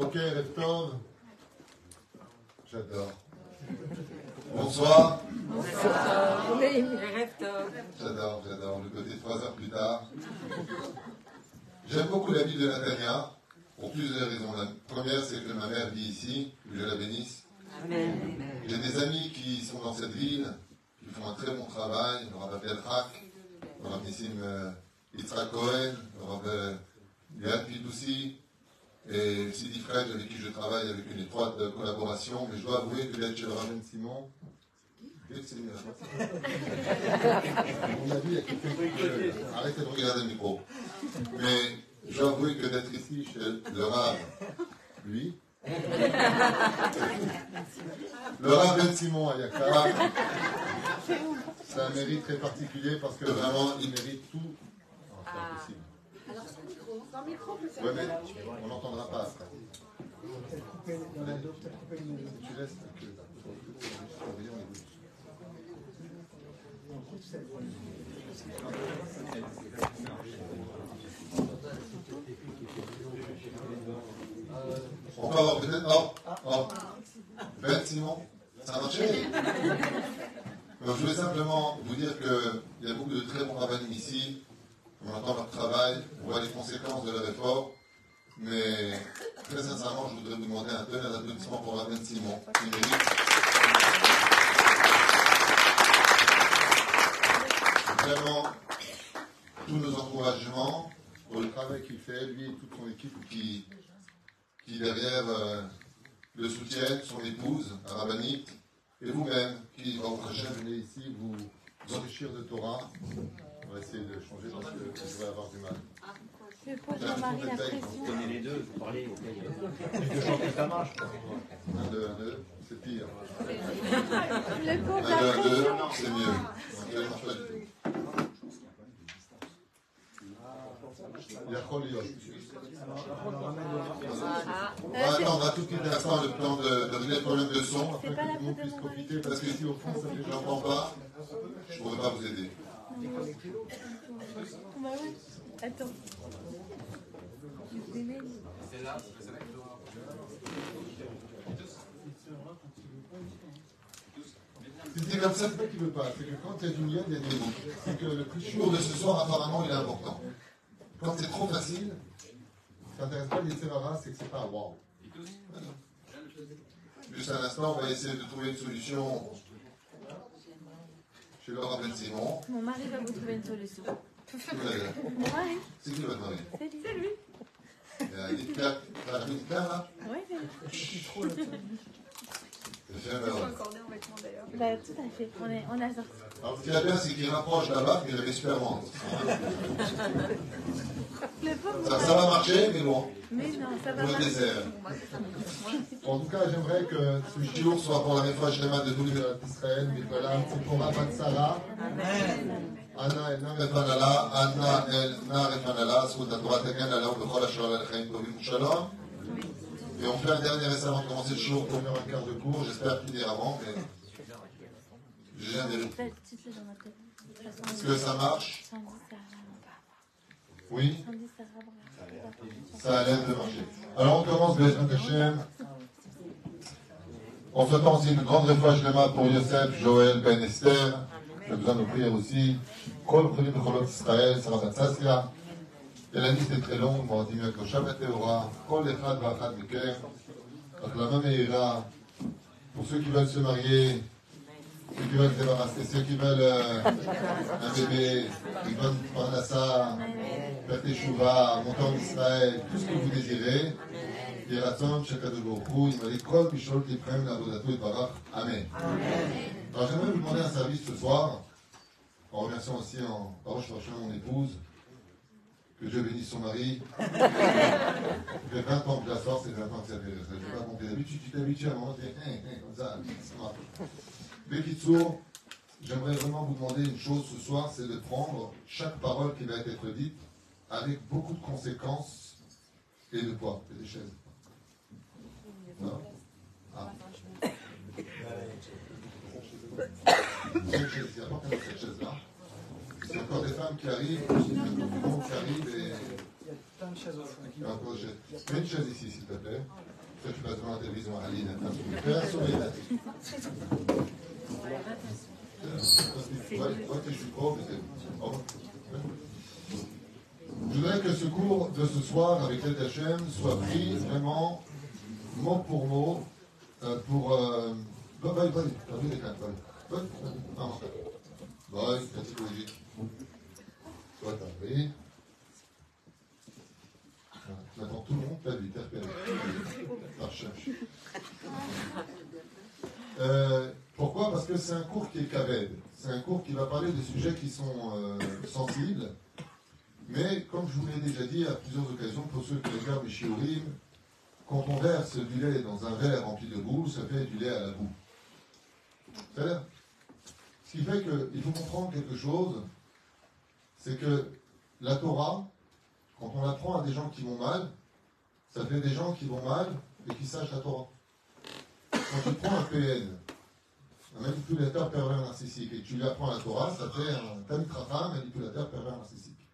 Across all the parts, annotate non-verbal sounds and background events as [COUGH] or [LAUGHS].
Ok, Reftov. J'adore. Bonsoir. J'adore, j'adore. Le côté trois heures plus tard. J'aime beaucoup la ville de Natania pour plusieurs raisons. La première, c'est que ma mère vit ici, que je la bénisse. J'ai des amis qui sont dans cette ville, qui font un très bon travail. Le Rav Belchak, le Rav Nissim euh, Yitzhak Cohen, le euh, Yad Pidoussi, et Sidi Fred, avec qui je travaille avec une étroite collaboration. Mais je dois avouer que d'être chez le Rav Ben Simon, Dès que c'est mieux. À [LAUGHS] mon avis, il y a quelqu'un qui. Arrêtez de regarder le micro. Mais je dois avouer que d'être ici chez le Rav, lui, [LAUGHS] le Rav Ben Simon à Yakar, c'est un mérite très particulier parce que vraiment, il mérite tout. Non, c'est pas possible. Alors Ouais, mais on n'entendra pas après. On peut avoir peut-être. Oh, oh. Ben Simon, ça a Donc, Je voulais simplement vous dire qu'il y a beaucoup de très bons rabbinim ici. On entend leur travail, on voit les conséquences de leur effort. Mais très sincèrement, je voudrais vous demander un tonnerre d'applaudissements pour Rabbi Simon. Il mérite. Vraiment, tous nos encouragements pour le travail qu'il fait, lui et toute son équipe qui, qui derrière euh, le soutiennent, son épouse, Rabbani, et vous-même, qui, au prochain, venez ici vous enrichir de Torah. On va essayer de changer parce que je vais avoir du mal. Je pose Jean-Marie la pression. Tenez les deux, vous parlez auquel De chanter ta marche. Un, deux, un, deux, c'est pire. Le pose Un, la deux, un, deux, pression. c'est mieux. Donc, ça ne marche pas du tout. יכול להיות. On va attendre un tout petit instant le temps de, de régler le problème de son, afin C'est pas que la tout le monde faute de puisse mon profiter, parce que si au fond ça fait que j'entends pas, je ne pourrais pas vous aider. Je vais mettre- Si c'est comme ça, c'est qu'il veut pas, c'est que quand il y a du lien, il y a des mots. C'est que le plus de ce soir, apparemment, il est important. Quand c'est trop facile, ça n'intéresse pas les Serrara, c'est que c'est pas. Voilà. Juste un instant, on va essayer de trouver une solution chez Laura Ben Simon. Mon mari va vous trouver une solution. Mon mari, C'est qui votre mari c'est lui. C'est lui. Il y a une une claque là Oui, c'est lui. C'est fait malheureux. Accordé en vêtements d'ailleurs. Bah, tout à fait. On, est, on a sorti. Alors ce qui est bien, c'est qu'il rapproche là-bas, mais il avait super loin. Le pauvre Ça, ça va marcher, mais bon, Mais non, ça va pour le marcher. désert. En tout cas, j'aimerais que ce shiur soit pour la Shlema de tous les d'Israël, Tzipora, Asher, Alechaim, Tovim, Shalom. Et on fait un dernier essai avant de commencer le pour faire un quart de cours. J'espère finir avant, mais j'ai un délai. Tu te fais dans ma tête. De façon, Est-ce que ça marche? Oui? Ça a l'air de marcher. Alors on commence Bezrat Hashem. En souhaitant aussi une grande réflexion pour Yosef, Joël, Ben Esther. J'ai besoin de prière aussi. Kol Choli Becholot Israël, Sarah. Et la liste est très longue. Mordim Yaakov Shabbat Teora. Kol Echad Vachad Mekem. Achlama Meira. Pour ceux qui veulent se marier, ceux qui veulent se débarrasser, ceux qui veulent euh, un bébé, qui veulent Parnassa, faire Teshuvah, monter en Israël, tout ce que vous désirez. Borkou, il m'a dit, Kol Bishol Tiprem, Navodatou et Barach. Amen. Alors j'aimerais vous demander un service ce soir, en remerciant aussi en Hashem mon épouse, que Dieu bénisse son mari. [LAUGHS] Ça fait 20 ans que je la sors, c'est 20 ans que ça fait. Je ne vais pas compter. D'habitude, tu t'habitues à un moment, tu dis, hein, hein, comme ça, ça marche. Bekitsour, j'aimerais vraiment vous demander une chose ce soir, c'est de prendre chaque parole qui va être dite avec beaucoup de conséquences et de poids, et des chaises. Non? Ah. Il y a pas que cette chaise-là. Il y a encore des femmes qui arrivent, il y a beaucoup de monde qui arrive et Il y a plein de chaises au fond. il y a des une chaise ici, s'il te plaît. Toi, tu passes devant la télévision, Aline, tu je voudrais que ce cours de ce soir avec l'aide d'Hachem soit pris vraiment mot pour mot pour. Pourquoi? Parce que c'est un cours qui est caved. C'est un cours qui va parler de sujets qui sont euh, sensibles. Mais comme je vous l'ai déjà dit à plusieurs occasions, pour ceux qui regardent les shiurim, quand on verse du lait dans un verre rempli de boue, ça fait du lait à la boue. C'est-à-dire, ce qui fait qu'il faut comprendre quelque chose, c'est que la Torah, quand on l'apprend à des gens qui vont mal, ça fait des gens qui vont mal et qui sachent la Torah. Quand tu prends un PN, manipulateur pervers narcissique, et tu lui apprends la Torah, ça fait un tamitrata, un manipulateur pervers narcissique.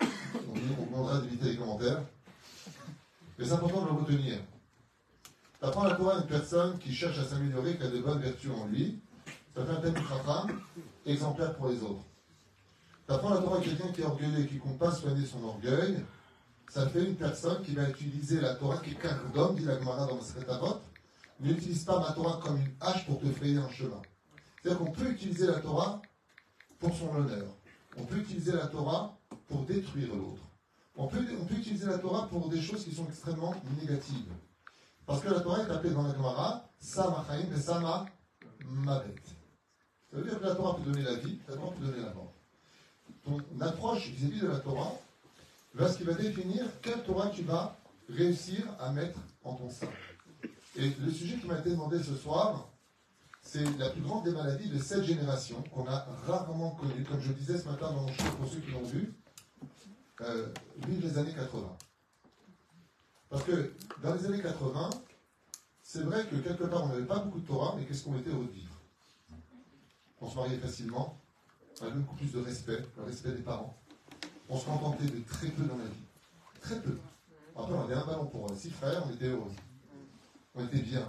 Donc, on demandera d'éviter les commentaires. Mais c'est important de le retenir. Tu apprends la Torah à une personne qui cherche à s'améliorer, qui a de bonnes vertus en lui. Ça fait un tamitrata, exemplaire pour les autres. Tu apprends la Torah à quelqu'un qui est orgueilleux et qui ne compte pas soigner son orgueil. Ça fait une personne qui va utiliser la Torah, qui est d'homme, dit la Gemara dans le Avot, N'utilise pas ma Torah comme une hache pour te frayer un chemin. C'est-à-dire qu'on peut utiliser la Torah pour son honneur. On peut utiliser la Torah pour détruire l'autre. On peut, utiliser la Torah pour des choses qui sont extrêmement négatives. Parce que la Torah est appelée dans la Gemara Sama Chaim et Sama Mavet. Ça veut dire que la Torah peut donner la vie, la Torah peut donner la mort. Ton approche vis-à-vis de la Torah va ce qui va définir quelle Torah tu vas réussir à mettre en ton sein. Et le sujet qui m'a été demandé ce soir, c'est la plus grande des maladies de cette génération qu'on a rarement connue. Comme je disais ce matin dans mon show, pour ceux qui l'ont vu, euh, vivent les années 80. Parce que dans les années 80, c'est vrai que quelque part on n'avait pas beaucoup de Torah, mais qu'est-ce qu'on était de vivre On se mariait facilement, on avait beaucoup plus de respect, le respect des parents. On se contentait de très peu dans la vie. Très peu. Après, on avait un ballon pour six frères, on était heureux. On était bien.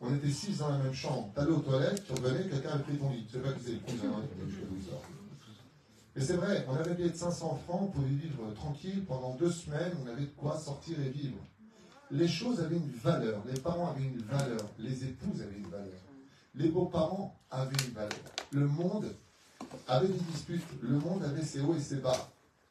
On était six dans la même chambre. T'allais aux toilettes, tu revenais, quelqu'un avait pris ton lit. Je sais pas qui c'est le cousin, hein. Mais c'est vrai, on avait payé de 500 francs, on pouvait vivre tranquille pendant deux semaines, on avait de quoi sortir et vivre. Les choses avaient une valeur, les parents avaient une valeur, les épouses avaient une valeur, les beaux-parents avaient une valeur. Le monde avait des disputes, le monde avait ses hauts et ses bas.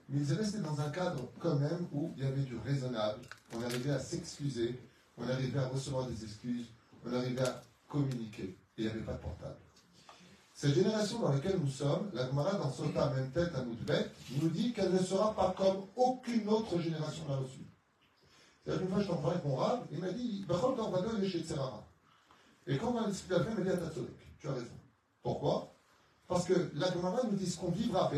Mais ils restaient dans un cadre quand même où il y avait du raisonnable, on arrivait à s'excuser, on arrivait à recevoir des excuses, on arrivait à communiquer, et il n'y avait pas de portable. Cette génération dans laquelle nous sommes, la Gemara dans Sota, même tête à Moudbet, nous dit qu'elle ne sera pas comme aucune autre génération l'a reçue. C'est-à-dire qu'une fois, je t'en parlais avec mon rab, il m'a dit, Bachol Torvado, est chez Tserara. Et quand on a discuté lui, il m'a dit, Atatzodek, tu as raison. Pourquoi? Parce que la Gemara nous dit ce qu'on vivra,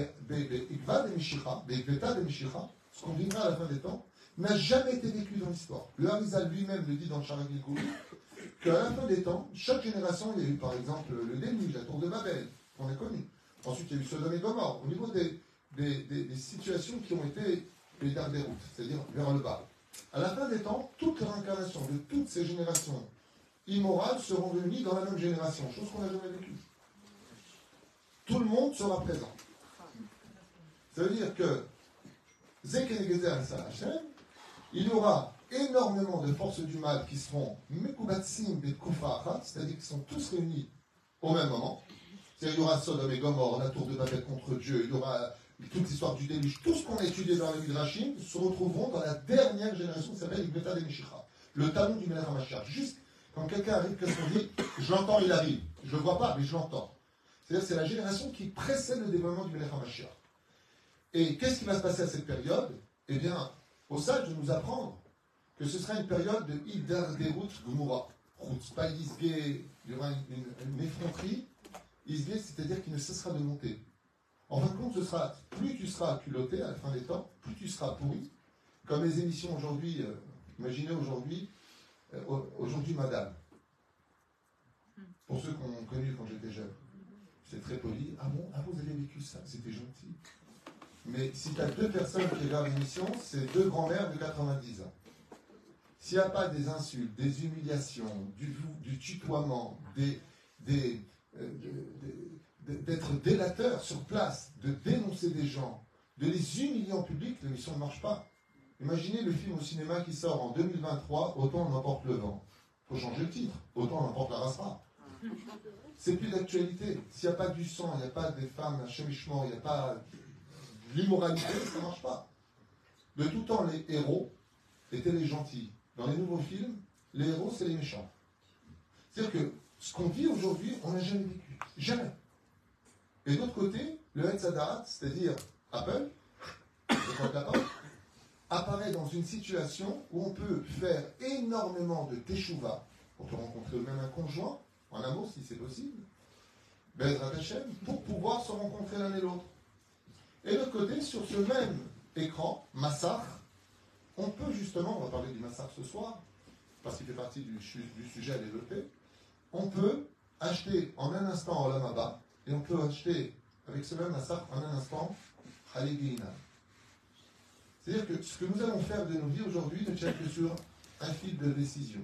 ce qu'on vivra à la fin des temps, n'a jamais été vécu dans l'histoire. Le Harizal lui-même le dit dans Charagil [LAUGHS] qu'à la fin des temps, chaque génération, il y a eu par exemple le déluge, la tour de Babel, qu'on a connu. Ensuite, il y a eu Sodome et Gomorre, au niveau des, des, des, des situations qui ont été les dernières routes, c'est-à-dire vers le bas. À la fin des temps, toutes les réincarnations de toutes ces générations immorales seront réunies dans la même génération, chose qu'on n'a jamais vécue. Tout le monde sera présent. Ça veut dire que Zekenegezer Hashem, il y aura énormément de forces du mal qui seront Mekubatsim et Kufa c'est-à-dire qui sont tous réunis au même moment. C'est-à-dire il y aura Sodome et Gomorre, la tour de Babel contre Dieu, il y aura toute l'histoire du déluge, tout ce qu'on a étudié dans le Midrashim se retrouveront dans la dernière génération qui s'appelle Ibeta de Mishicha, le talon du Melech HaMashiach. Juste quand quelqu'un arrive, qu'est-ce qu'on dit? Je l'entends, il arrive. Je ne le vois pas, mais je l'entends. C'est-à-dire c'est la génération qui précède le développement du Melech. Et qu'est-ce qui va se passer à cette période? Eh bien, au sage de nous apprendre que ce sera une période de Idar Derut Gomorra. Pas Isgé, il y aura une effronterie. Isgé, c'est-à-dire qu'il ne cessera de monter. En fin de compte, ce sera, plus tu seras culotté à la fin des temps, plus tu seras pourri. Comme les émissions aujourd'hui, euh, imaginez aujourd'hui, euh, aujourd'hui Madame. Pour ceux qui ont connu quand j'étais jeune, c'est très poli. Ah bon, ah vous avez vécu ça, c'était gentil. Mais si tu as deux personnes qui regardent l'émission, c'est deux grands-mères de 90 ans. s'il n'y a pas des insultes, des humiliations, du, du tutoiement, euh, d'être délateur sur place, de dénoncer des gens, de les humilier en public, l'émission ne marche pas. Imaginez le film au cinéma qui sort en 2023, Autant on emporte le vent. faut changer le titre, Autant on emporte la racera. C'est plus d'actualité. S'il n'y a pas du sang, il n'y a pas des femmes, un chemichement, il n'y a pas l'immoralité, ça ne marche pas. De tout temps, les héros étaient les gentils. Dans les nouveaux films, les héros, c'est les méchants. C'est-à-dire que ce qu'on vit aujourd'hui, on n'a jamais vécu. Jamais. Et d'autre côté, le Hetzadarat, c'est-à-dire Apple, porte, apparaît dans une situation où on peut faire énormément de teshuva pour te rencontrer même un conjoint, en amour si c'est possible, Bezrat Hashem, pour pouvoir se rencontrer l'un et l'autre. Et de l'autre côté, sur ce même écran, Massar, on peut justement, on va parler du Massar ce soir, parce qu'il fait partie du, sujet à développer, on peut acheter en un instant Olamaba, et on peut acheter avec ce même Massar en un instant Haligina. C'est-à-dire que ce que nous allons faire de nos vies aujourd'hui ne tient que sur un fil de décision.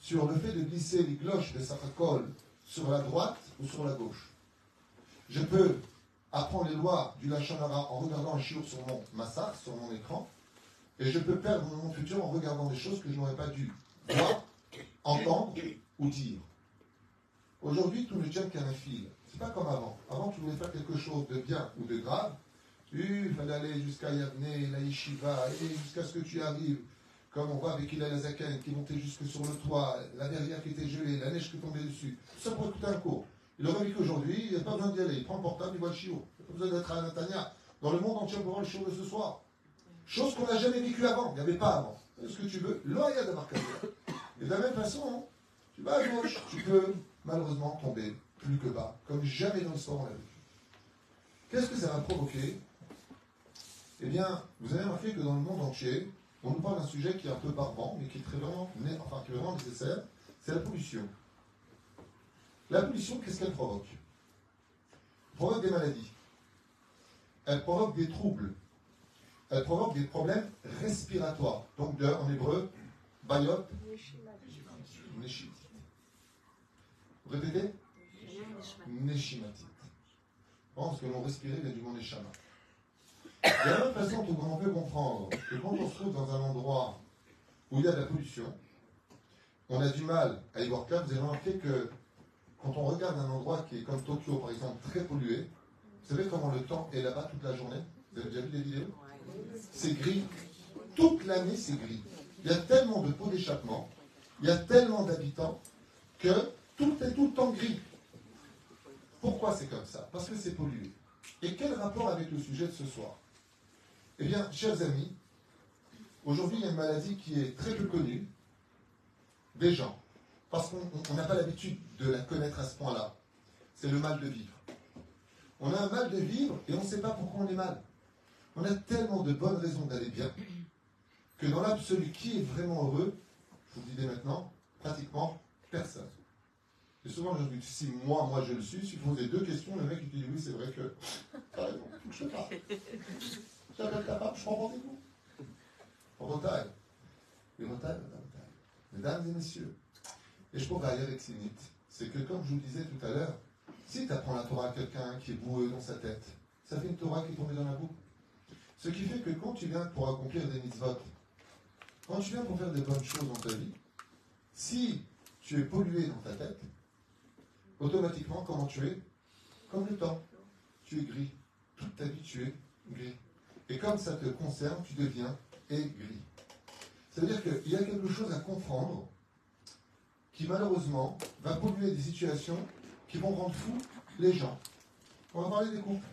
Sur le fait de glisser les cloches de Sarakol sur la droite ou sur la gauche. Je peux apprendre les lois du Lachonara en regardant un chiour sur mon massacre, sur mon écran, et je peux perdre mon futur en regardant des choses que je n'aurais pas dû voir, entendre ou dire. Aujourd'hui, tout ne tient qu'à un fil. C'est pas comme avant. Avant, tu voulais faire quelque chose de bien ou de grave, il fallait aller jusqu'à Yavne, la Yeshiva, et jusqu'à ce que tu arrives, comme on voit avec Hillel Azaken, qui montait jusque sur le toit, la verrière qui était gelée, la neige qui tombait dessus. Tout ça pour écouter un cours. Il aurait vu qu'aujourd'hui, il n'y a pas besoin d'y aller. Il prend le portable, il voit le chiot. Il n'y a pas besoin d'être à Natania. Dans le monde entier, on peut le chiot de ce soir. Chose qu'on n'a jamais vécue avant. Il n'y avait pas avant. Ce que tu veux. Loya de Et de la même façon, tu vas à gauche, tu peux malheureusement tomber plus que bas, comme jamais dans l'histoire on l'a vu. Qu'est-ce que ça va provoquer? Eh bien, vous avez remarqué que dans le monde entier, on nous parle d'un sujet qui est un peu barbant, mais qui est très vraiment, enfin, qui est vraiment nécessaire, c'est la pollution. La pollution, qu'est-ce qu'elle provoque? Elle provoque des maladies. Elle provoque des troubles. Elle provoque des problèmes respiratoires. Donc, de- en hébreu, bayot. Vous répétez? Neshimatit. Je pense que l'on respirait vient du mot Neshama. De la même façon on peut comprendre que quand on se trouve dans un endroit où il y a de la pollution, on a du mal à y voir clair. Vous avez remarqué que quand on regarde un endroit qui est comme Tokyo, par exemple, très pollué, vous savez comment le temps est là-bas toute la journée? Vous avez déjà vu des vidéos? C'est gris. Toute l'année, c'est gris. Il y a tellement de pots d'échappement, il y a tellement d'habitants que tout est tout le temps gris. Pourquoi c'est comme ça? Parce que c'est pollué. Et quel rapport avec le sujet de ce soir? Eh bien, chers amis, aujourd'hui, il y a une maladie qui est très peu connue des gens, parce qu'on on n'a pas l'habitude de la connaître à ce point-là. C'est le mal de vivre. On a un mal de vivre et on ne sait pas pourquoi on est mal. On a tellement de bonnes raisons d'aller bien que dans l'absolu, qui est vraiment heureux Je vous le dis dès maintenant, pratiquement personne. Et souvent, je dis, si moi, moi je le suis, si vous posez deux questions, le mec il dit, oui, c'est vrai que. T'as raison, je prends rendez-vous. En. Et retard, Mesdames et messieurs, et je pourrais aller avec Sinit, c'est que comme je vous disais tout à l'heure, si tu apprends la Torah à quelqu'un qui est boueux dans sa tête, ça fait une Torah qui est tombée dans la boue. Ce qui fait que quand tu viens pour accomplir des mitzvot, quand tu viens pour faire des bonnes choses dans ta vie, si tu es pollué dans ta tête, automatiquement, comment tu es? Comme le temps. Tu es gris. Toute ta vie, tu es gris. Et comme ça te concerne, tu deviens aigri. C'est-à-dire qu'il y a quelque chose à comprendre qui, malheureusement, va polluer des situations qui vont rendre fous les gens. On va parler des couples.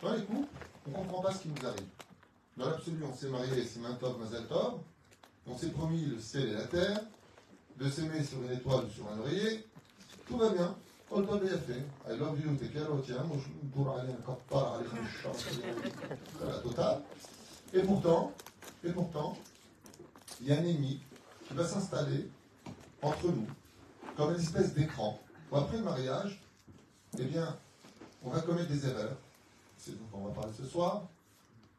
Dans les couples, on ne comprend pas ce qui nous arrive. Dans l'absolu, on s'est marié, c'est Mantov, Mazaltov. On s'est promis le ciel et la terre, de s'aimer sur une étoile ou sur un oreiller. Tout va bien. All top est fait. I love you, t'es quel tiens, moi je pourrais aller encore pas aller la. Et pourtant, et pourtant, il y a un ennemi qui va s'installer entre nous, comme une espèce d'écran. Après le mariage, eh bien, on va commettre des erreurs. C'est dont on va parler ce soir.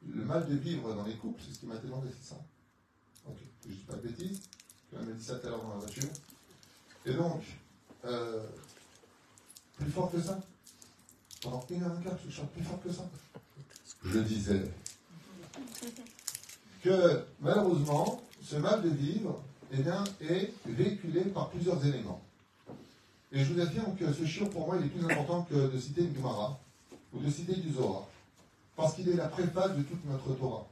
Le mal de vivre dans les couples, c'est ce qui m'a demandé, c'est ça. Ok, je dis pas de bêtises. On m'a dit ça tout à l'heure dans la voiture. Et donc, euh, plus fort que ça Pendant une heure et quart, je chante plus fort que ça Je disais que malheureusement, ce mal de vivre eh bien, est véhiculé par plusieurs éléments. Et je vous affirme que ce chiot, pour moi, il est plus important que de citer une Gemara ou de citer du Zohar. Parce qu'il est la préface de toute notre Torah.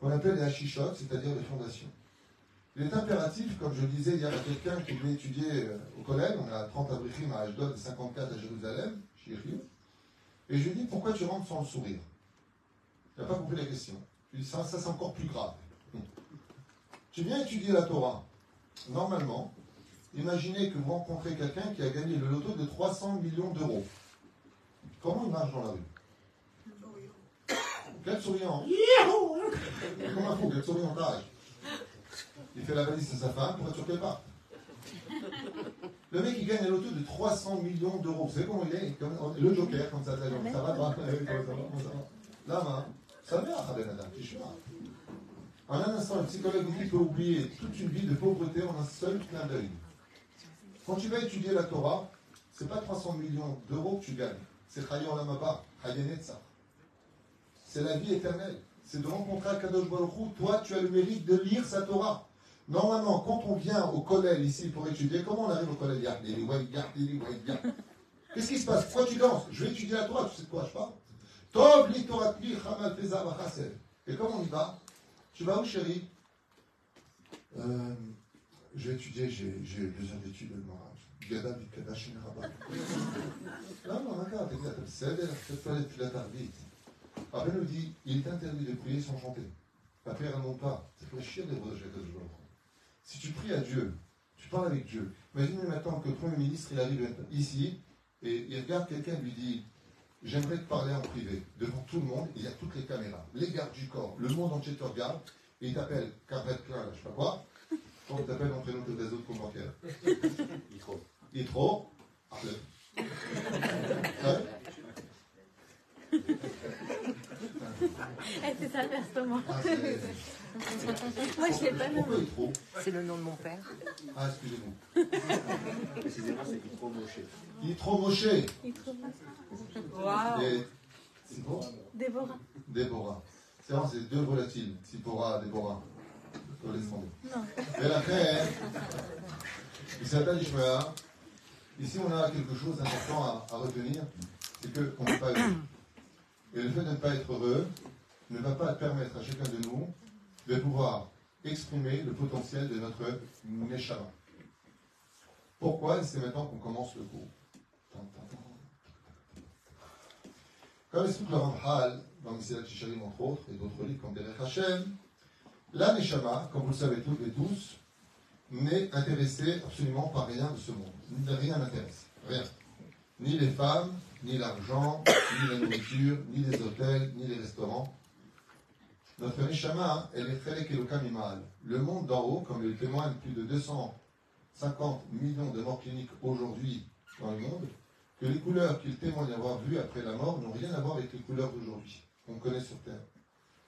Qu'on appelle les Hashishot, c'est-à-dire les fondations. Il est impératif, comme je le disais hier à quelqu'un qui voulait étudier euh, au collège, on à 30 abrichim à Ashdod et 54 à Jérusalem, chez et je lui dis pourquoi tu rentres sans sourire? Il n'a pas compris la question. Je lui dis ça, ça c'est encore plus grave. Tu viens étudier la Torah. Normalement, imaginez que vous rencontrez quelqu'un qui a gagné le loto de 300 millions d'euros. Comment il marche dans la rue Quel souriant Comment un fou, quel souriant Il fait la valise à sa femme pour être sûr qu'elle part. Le mec, il gagne un loto de 300 millions d'euros. Vous savez comment il est Le joker, comme ça, ça va, ça va, Là, main, ça va, tu suis en un instant, le psychologue dit peut oublier toute une vie de pauvreté en un seul clin d'œil. Quand tu vas étudier la Torah, ce n'est pas 300 millions d'euros que tu gagnes. C'est Chayon Lamaba, ça. C'est la vie éternelle. C'est de rencontrer Kadosh Baruch Toi, tu as le mérite de lire sa Torah. Normalement, quand on vient au collège ici pour étudier, comment on arrive au collège? Qu'est-ce qui se passe? Pourquoi tu danses Je vais étudier la Torah, tu sais de quoi je parle? Et comment on y va? Tu vas où, chérie? Euh, Je vais étudier, j'ai deux heures d'études de morale. Gada Bikadash Rabat. [LAUGHS] Non, non, regarde, c'est la vite. Après, nous dit il est interdit de prier sans chanter. La prière, non pas. C'est pour chier des de Si tu pries à Dieu, tu parles avec Dieu. Imaginez maintenant que le Premier ministre, il arrive ici et il regarde quelqu'un et lui dit J'aimerais te parler en privé, devant tout le monde, il y a toutes les caméras, les gardes du corps, le monde entier te regarde, et il t'appelle Carrette Plein, là, je sais pas quoi. Quand il t'appelle en prénom que des autres comptes bancaires. Itro. Itro. Arlette. Eh, c'est ça, versement. Ah, Moi, je l'ai pas Itro C'est le nom de mon père. Ah, excusez-moi. Précisément, c'est Itro Moshe. Itro Moshe. Il trouve Waouh bon Déborah. Déborah. C'est vrai, c'est deux volatiles. Sipora, Déborah. Faut laisser tomber. Non. Et après, il s'appelle Ishmael. Ici, on a quelque chose d'important à, à, retenir, c'est qu'on n'est pas heureux. Et le fait de ne pas être heureux ne va pas permettre à chacun de nous de pouvoir exprimer le potentiel de notre Neshama. Pourquoi C'est maintenant qu'on commence le cours. Comme explique le Ramhal, dans Messilat Shisharim entre autres, et d'autres livres comme Derech Hashem, la Neshama, comme vous le savez toutes et tous, n'est intéressée absolument par rien de ce monde. Rien n'intéresse. Rien. Ni les femmes, ni l'argent, ni la nourriture, ni les hôtels, ni les restaurants. Notre Neshama, elle est. Le monde d'en haut, comme le témoignent plus de 250 millions de morts cliniques aujourd'hui dans le monde, que les couleurs qu'ils témoignent avoir vues après la mort n'ont rien à voir avec les couleurs d'aujourd'hui, qu'on connaît sur Terre.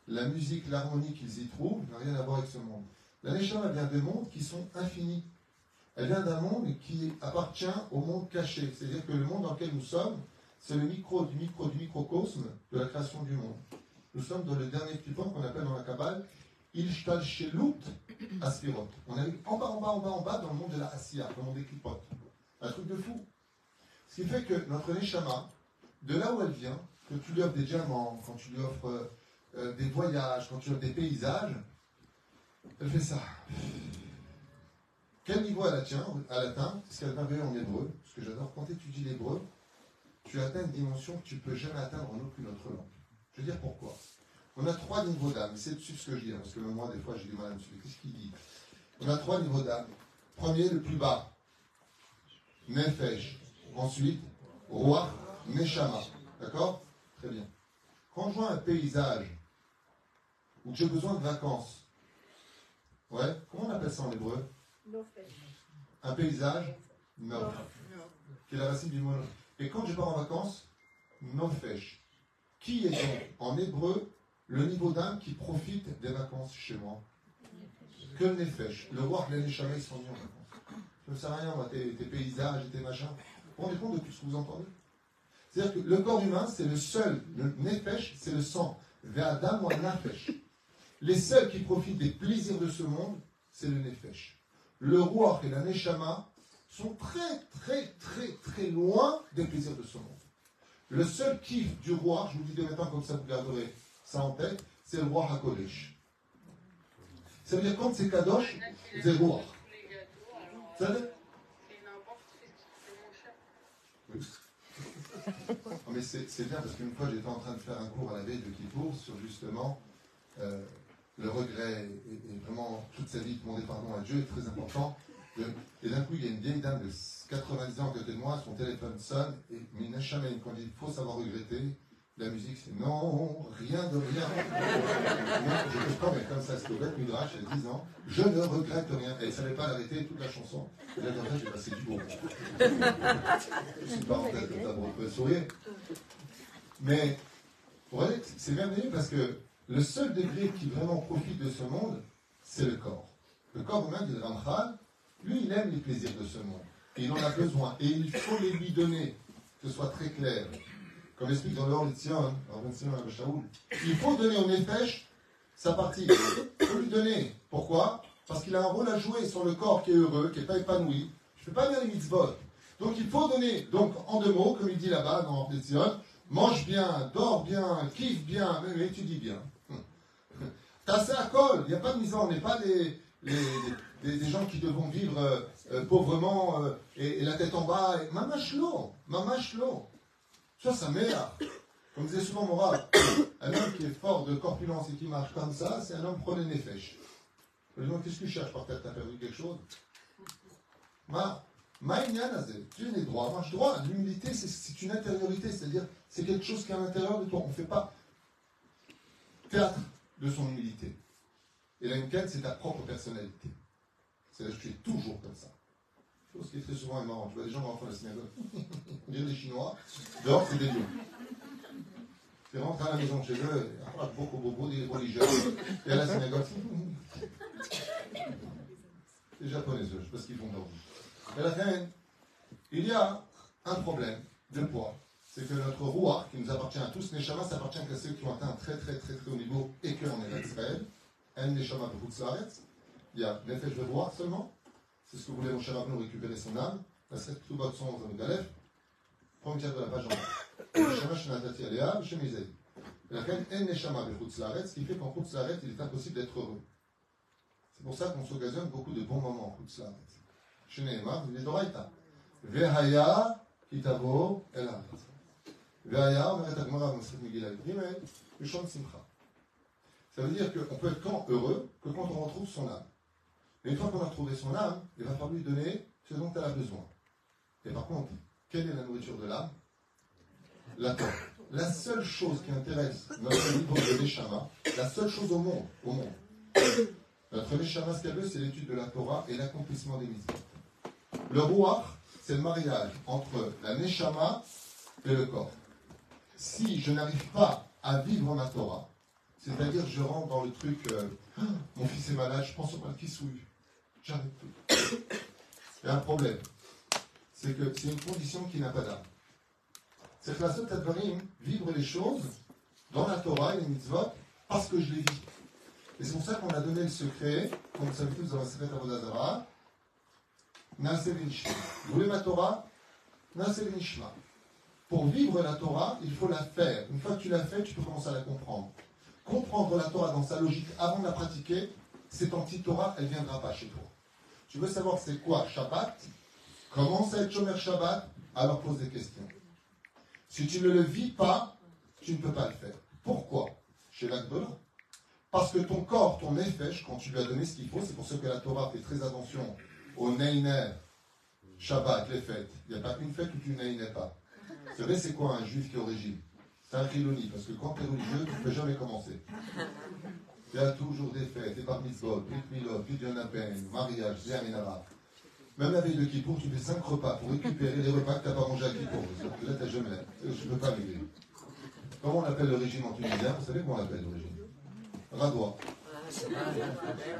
La musique, l'harmonie qu'ils y trouvent n'a rien à voir avec ce monde. La Neshama vient de mondes qui sont infinis. Elle vient d'un monde qui appartient au monde caché. C'est-à-dire que le monde dans lequel nous sommes, c'est le micro du micro du microcosme de la création du monde. Nous sommes dans le dernier petit qu'on appelle dans la Kabbale Ilshtal Shelut Aspirot. On arrive en bas, en bas, en bas, en bas dans le monde de la Asiya, dans le monde des clipotes. Un truc de fou. Ce qui fait que notre Neshama, de là où elle vient, que tu lui offres des diamants, quand tu lui offres euh, des voyages, quand tu lui offres des paysages, elle fait ça. Quel niveau elle atteint, elle atteint Ce qu'elle vu en hébreu, ce que j'adore, quand tu étudies l'hébreu, tu atteins une dimension que tu ne peux jamais atteindre en aucune autre langue. Je veux dire pourquoi. On a trois niveaux d'âme, c'est dessus ce que je dis, hein, parce que moi, des fois, j'ai du mal à me suivre. Qu'est-ce qu'il dit? On a trois niveaux d'âme. Premier, le plus bas. Nefesh, Ensuite, roi, Neshama. D'accord? Très bien. Quand je vois un paysage où j'ai besoin de vacances, ouais, comment on appelle ça en hébreu? Un paysage? Nof. Qui est la racine du mot. Et quand je pars en vacances, Nofesh. Qui est donc en hébreu le niveau d'âme qui profite des vacances chez moi que le Nefesh. Le roi, les Neshama, ils sont mis en vacances. Ça ne à rien, tes, paysages et tes machins. Vous vous rendez compte de tout ce que vous entendez? C'est-à-dire que le corps humain, c'est le seul, le Nefesh, c'est le sang. Ve'adam ou Nafesh. Les seuls qui profitent des plaisirs de ce monde, c'est le Nefesh. Le roi et la Neshama sont très, très, très, très loin des plaisirs de ce monde. Le seul kiff du roi, je vous le dis dès comme ça vous garderez ça en tête, c'est le roi Hakodesh. Ça veut dire quand c'est Kadosh, c'est roi. Ça veut dire Non, mais c'est c'est bien parce qu'une fois j'étais en train de faire un cours à la veille de Kippour sur justement euh, le regret et, et vraiment toute sa vie demander pardon à Dieu est très important. Et d'un coup il y a une vieille dame de 90 ans à côté de moi, son téléphone sonne et Mina Chamen, quand il faut savoir regretter, la musique c'est non, rien de rien. Non, je pas, mais comme ça, c'était bête Midrash, elle a 10 ans, je ne regrette rien. Elle ne savait pas l'arrêter toute la chanson. Et là, comme j'ai passé du bon. C'est une parenthèse ça pour vous sourire. Mais, vous voyez, c'est merveilleux parce que le seul degré qui vraiment profite de ce monde, c'est le corps. Le corps humain, dit Ramchal, lui, il aime les plaisirs de ce monde. Et il en a besoin. Et il faut les lui donner. Que ce soit très clair. Comme explique dans l'Or Tzion, il faut donner au Nefesh sa partie. Il faut lui donner. Pourquoi? Parce qu'il a un rôle à jouer sur le corps qui est heureux, qui n'est pas épanoui. Je ne fais pas bien les mitzvot. Donc il faut donner. Donc en deux mots, comme il dit là-bas dans Tzion, mange bien, dors bien, kiffe bien, mais étudie bien. T'as assez à col. Il n'y a pas de mise On n'est pas des, des, gens qui devront vivre euh, euh, pauvrement euh, et, la tête en bas. Et... Mamachlo, mamachlo. Ça, ça m'énerve. Comme disait souvent mon rab, [COUGHS] un homme qui est fort de corpulence et qui marche comme ça, c'est un homme prenez lui dis, qu'est-ce que tu cherches par terre T'as perdu quelque chose? Ma. Tu es droit, marche droit. L'humilité, c'est- une intériorité, c'est-à-dire c'est quelque chose qui est à l'intérieur de toi. On ne fait pas théâtre de son humilité. Et la c'est ta propre personnalité. C'est-à-dire que tu es toujours comme ça. Chose qui est très souvent est marrant. Tu vois des gens qui rentrent à la synagogue. On dirait des Chinois. Dehors, c'est des lions. Tu rentres à la maison de chez eux, et après, beaucoup, beaucoup, des religieux. Et à la synagogue, les japonais, eux, je sais pas ce qu'ils font dans Mais la fin, il y a un problème de poids. C'est que notre roi, qui nous appartient à tous, Neshama, ça appartient qu'à ceux qui ont atteint un très très très très haut niveau et que on est Israël. Un Neshama Bechutzaretz il y a Nefesh de roi seulement, c'est ce que voulait mon cher Abnou récupérer son âme, la Seth Ktuba 111 Aleph, première de la page en bas. Neshama Shenatati Alea, Shemizei. La reine est Neshama de Laret, ce qui fait qu'en Laret, il est impossible d'être heureux. C'est pour ça qu'on s'occasionne beaucoup de bons moments en Laret. Chez Nehemar, il est Doraita. Vehaya, Kitavo, El Vehaya, on arrête à Gmara, on se Miguel Al-Grimel, Ushon Simcha. Ça veut dire qu'on peut être quand heureux que quand on retrouve son âme. Mais une fois qu'on a retrouvé son âme, il va falloir lui donner ce dont elle a besoin. Et par contre, quelle est la nourriture de l'âme? La Torah. La seule chose qui intéresse notre livre de Neshama, la seule chose au monde, au monde. Notre Neshama, ce qu'elle c'est l'étude de la Torah et l'accomplissement des mitzvot. Le Ruach, c'est le mariage entre la Neshama et le corps si je n'arrive pas à vivre ma Torah, c'est-à-dire je rentre dans le truc, euh, Ah, mon fils est malade, je pense au mal qui souille, j'arrête tout. [COUGHS] Il y a un problème, c'est que c'est une condition qui n'a pas d'âme. C'est que la seule Tadvarim, vivre les choses dans la Torah et les mitzvot, parce que je les vis. Et c'est pour ça qu'on a donné le secret, comme vous savez tous dans la Secret Avodazara. Vous voulez ma Torah? Pour vivre la Torah, il faut la faire. Une fois que tu l'as fait, tu peux commencer à la comprendre. Comprendre la Torah dans sa logique avant de la pratiquer, cette anti-Torah, elle ne viendra pas chez toi. Tu veux savoir c'est quoi Shabbat? Commence à être Shomer Shabbat, alors pose des questions. Si tu ne le vis pas, tu ne peux pas le faire. Pourquoi? Chez l'Akdollah. Parce que ton corps, ton effet, quand tu lui as donné ce qu'il faut, c'est pour ça que la Torah fait très attention au Neiner, Shabbat, les fêtes. Il n'y a pas une fête où tu n'es pas. Vous savez, c'est quoi un juif qui est au régime C'est un chiloni, parce que quand tu es religieux, tu ne peux jamais commencer. Il y a toujours des fêtes, des bar mitzvot, Brit Milot, Brit Yonapen, mariage, Zéaminara. Même la veille de Kippour, tu fais 5 repas pour récupérer les repas que tu n'as pas mangé à Kippour. Parce que là, tu n'as jamais. Je ne peux pas m'aider. Comment on appelle le régime en tunisien? Vous savez comment on l'appelle le régime Radois.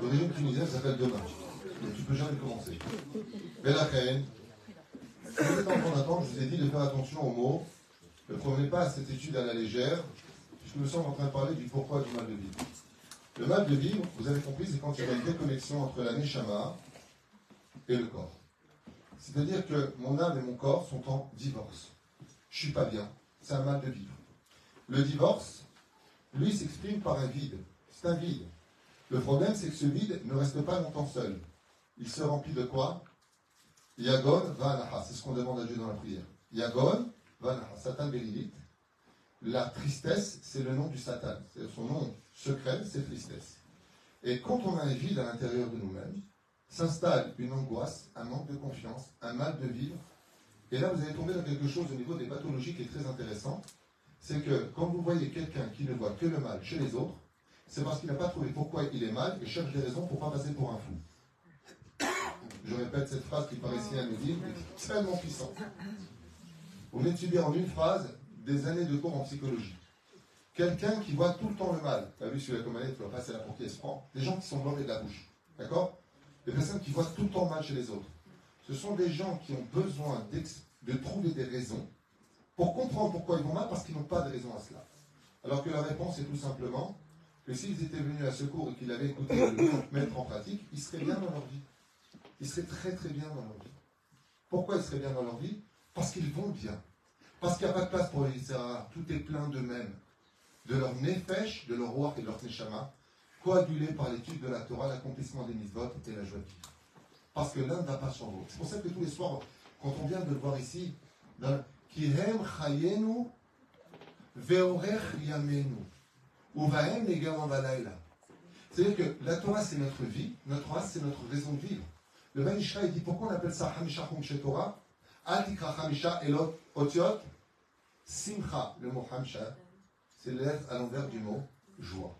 Le régime tunisien s'appelle demain. Donc tu peux jamais commencer. Mais la si vous êtes en d'attendre, je vous ai dit de faire attention aux mots. Ne prenez pas cette étude à la légère, puisque nous sommes en train de parler du pourquoi du mal de vivre. Le mal de vivre, vous avez compris, c'est quand il y a une déconnexion entre la neshama et le corps. C'est-à-dire que mon âme et mon corps sont en divorce. Je suis pas bien. C'est un mal de vivre. Le divorce, lui, s'exprime par un vide. C'est un vide. Le problème, c'est que ce vide ne reste pas longtemps seul. Il se remplit de quoi? Yagon Vanaha. C'est ce qu'on demande à Dieu dans la prière. Yagon Vanaha. Satan Bérilite. La tristesse, c'est le nom du Satan. C'est son nom secret, c'est tristesse. Et quand on a un vide à l'intérieur de nous-mêmes, s'installe une angoisse, un manque de confiance, un mal de vivre. Et là, vous allez tomber dans quelque chose au niveau des pathologies qui est très intéressant. C'est que quand vous voyez quelqu'un qui ne voit que le mal chez les autres, c'est parce qu'il n'a pas trouvé pourquoi il est mal et cherche des raisons pour ne pas passer pour un fou. Je répète cette phrase qui paraît si anodine, mais tellement puissante. Vous venez subir en une phrase des années de cours en psychologie. Quelqu'un qui voit tout le temps le mal. Tu as vu celui-là comme tu vas passer la portière, se prend. Des gens qui sont mauvais de la bouche. D'accord? Des personnes qui voient tout le temps mal chez les autres. Ce sont des gens qui ont besoin de trouver des raisons pour comprendre pourquoi ils vont mal parce qu'ils n'ont pas de raison à cela. Alors que la réponse est tout simplement que s'ils étaient venus à secours et qu'ils avaient écouté le [COUGHS] mettre en pratique, ils seraient bien dans leur vie. Ils seraient très très bien dans leur vie. Pourquoi ils seraient bien dans leur vie? Parce qu'ils vont bien. Parce qu'il n'y a pas de place pour les. Tout est plein d'eux-mêmes. De leur nefesh, de leur roi et de leur neshama, coagulés par l'étude de la Torah, l'accomplissement des mitzvot et la joie de vivre. Parce que l'un ne va pas sans l'autre. C'est pour ça que tous les soirs, quand on vient de le voir ici, dans Kirem chayenu veorech yamenu. Uvahem negam valayla. C'est-à-dire que la Torah, c'est notre vie, notre race, c'est notre raison de vivre. Le Vanishra, il dit pourquoi on appelle ça Hamisha Chum Torah? Atikra Hamisha Elot Otiot Simcha. Le mot Hamisha, c'est l'être à l'envers du mot joie.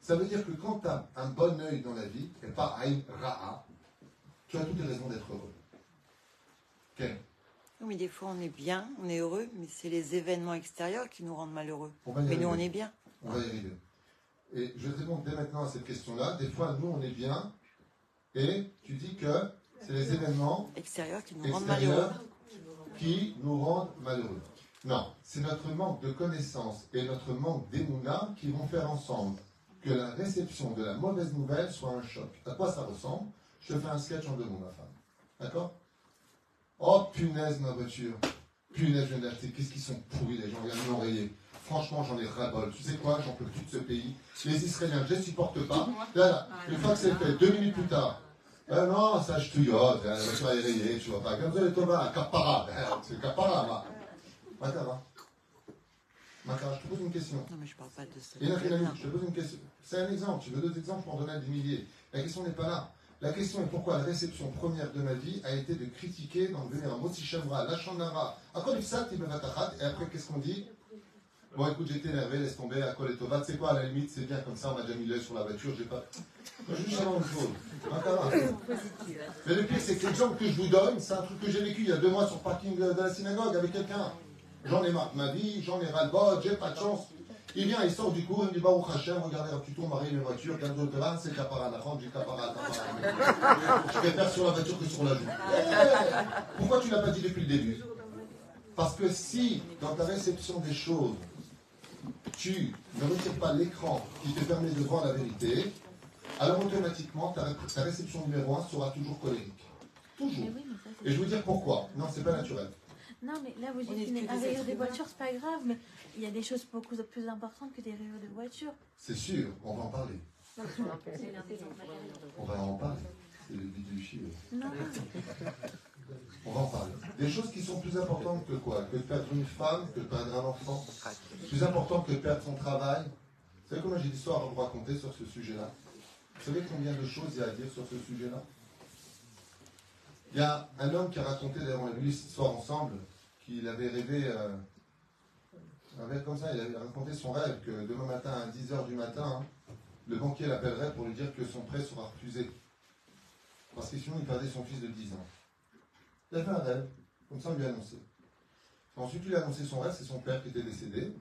Ça veut dire que quand tu as un bon œil dans la vie, et pas Aïn Ra'a, tu as toutes les raisons d'être heureux. Quel Oui, des fois on est bien, on est heureux, mais c'est les événements extérieurs qui nous rendent malheureux. Mais nous on est bien. On va y arriver. Et je réponds dès maintenant à cette question-là. Des fois, nous, on est bien, et tu dis que c'est les événements Extérieurs qui nous rendent malheureux. extérieurs qui nous rendent malheureux. Non, c'est notre manque de connaissances et notre manque d'émouna qui vont faire ensemble que la réception de la mauvaise nouvelle soit un choc. À quoi ça ressemble? Je te fais un sketch en deux mots, ma femme. D'accord? Oh punaise, ma voiture. Punaise, je viens d'acheter. Qu'est-ce qu'ils sont pourris, les gens. Regarde l'oreiller. Franchement, j'en ai ras-bol. Tu sais quoi? J'en peux plus de ce pays. Les Israéliens, je ne les supporte pas. Là, là, une fois que c'est fait, deux minutes plus tard. Ah non, ça je touillote, hein, la voiture est rayée, tu vois pas. Comme ça, les Thomas, Kapara, hein, c'est Kapara, ma. Makara. Makara, je te pose une question. Non mais je parle pas de ça. Je te pose une question. C'est un exemple. Tu veux d'autres exemples pour en donner des milliers. La question n'est pas là. La question est pourquoi la réception première de ma vie a été de critiquer, d'en venir à Motsi Shamra, Lachandara, à quoi ça, et après, qu'est-ce qu'on dit Bon, écoute, j'étais énervé, laisse tomber, à quoi les tomates, c'est quoi, à la limite, c'est bien comme ça, on m'a déjà mis l'œil sur la voiture, j'ai pas. Moi, juste savoir une chose. Makara. Mais le pire, c'est que l'exemple que je vous donne, c'est un truc que j'ai vécu il y a deux mois sur le parking de la synagogue avec quelqu'un. J'en ai marre de ma vie, j'en ai ras-le-bol, j'ai pas de chance. Il vient, il sort du cours, il me dit Baruch Hashem, regardez, tu tournes, marie mes voitures, regarde de là, c'est capara, la j'ai capara. Je préfère sur la voiture que sur la joue. Eh, Pourquoi tu l'as pas dit depuis le début? Parce que si, dans ta réception des choses, tu ne retires pas l'écran qui te permet de voir la vérité, alors automatiquement, ta, ta réception numéro 1 sera toujours colérique. Toujours. C'est- Et je vais vous dire pourquoi? Non, c'est pas naturel. Non, mais là, vous dites une- des un rayure êtres de humains. voiture, c'est pas grave, mais il y a des choses beaucoup plus importantes que des rayures de voiture. C'est sûr, on va en parler. On va en parler. C'est le but du chiffre. Non, On va en parler. Des choses qui sont plus importantes que quoi? Que de perdre une femme, que de perdre un enfant? Plus important que de perdre son travail? Vous savez combien j'ai d'histoires à vous raconter sur ce sujet-là? Vous savez combien de choses il y a à dire sur ce sujet-là? Il y a un homme qui a raconté, d'ailleurs on a vu cette histoire ensemble, qu'il avait rêvé, euh, avait comme ça, il avait raconté son rêve que demain matin à 10h du matin, le banquier l'appellerait pour lui dire que son prêt sera refusé. Parce que sinon il perdait son fils de 10 ans. Il a fait un rêve, comme ça on lui a annoncé. Ensuite, il a annoncé son rêve, c'est son père qui était décédé.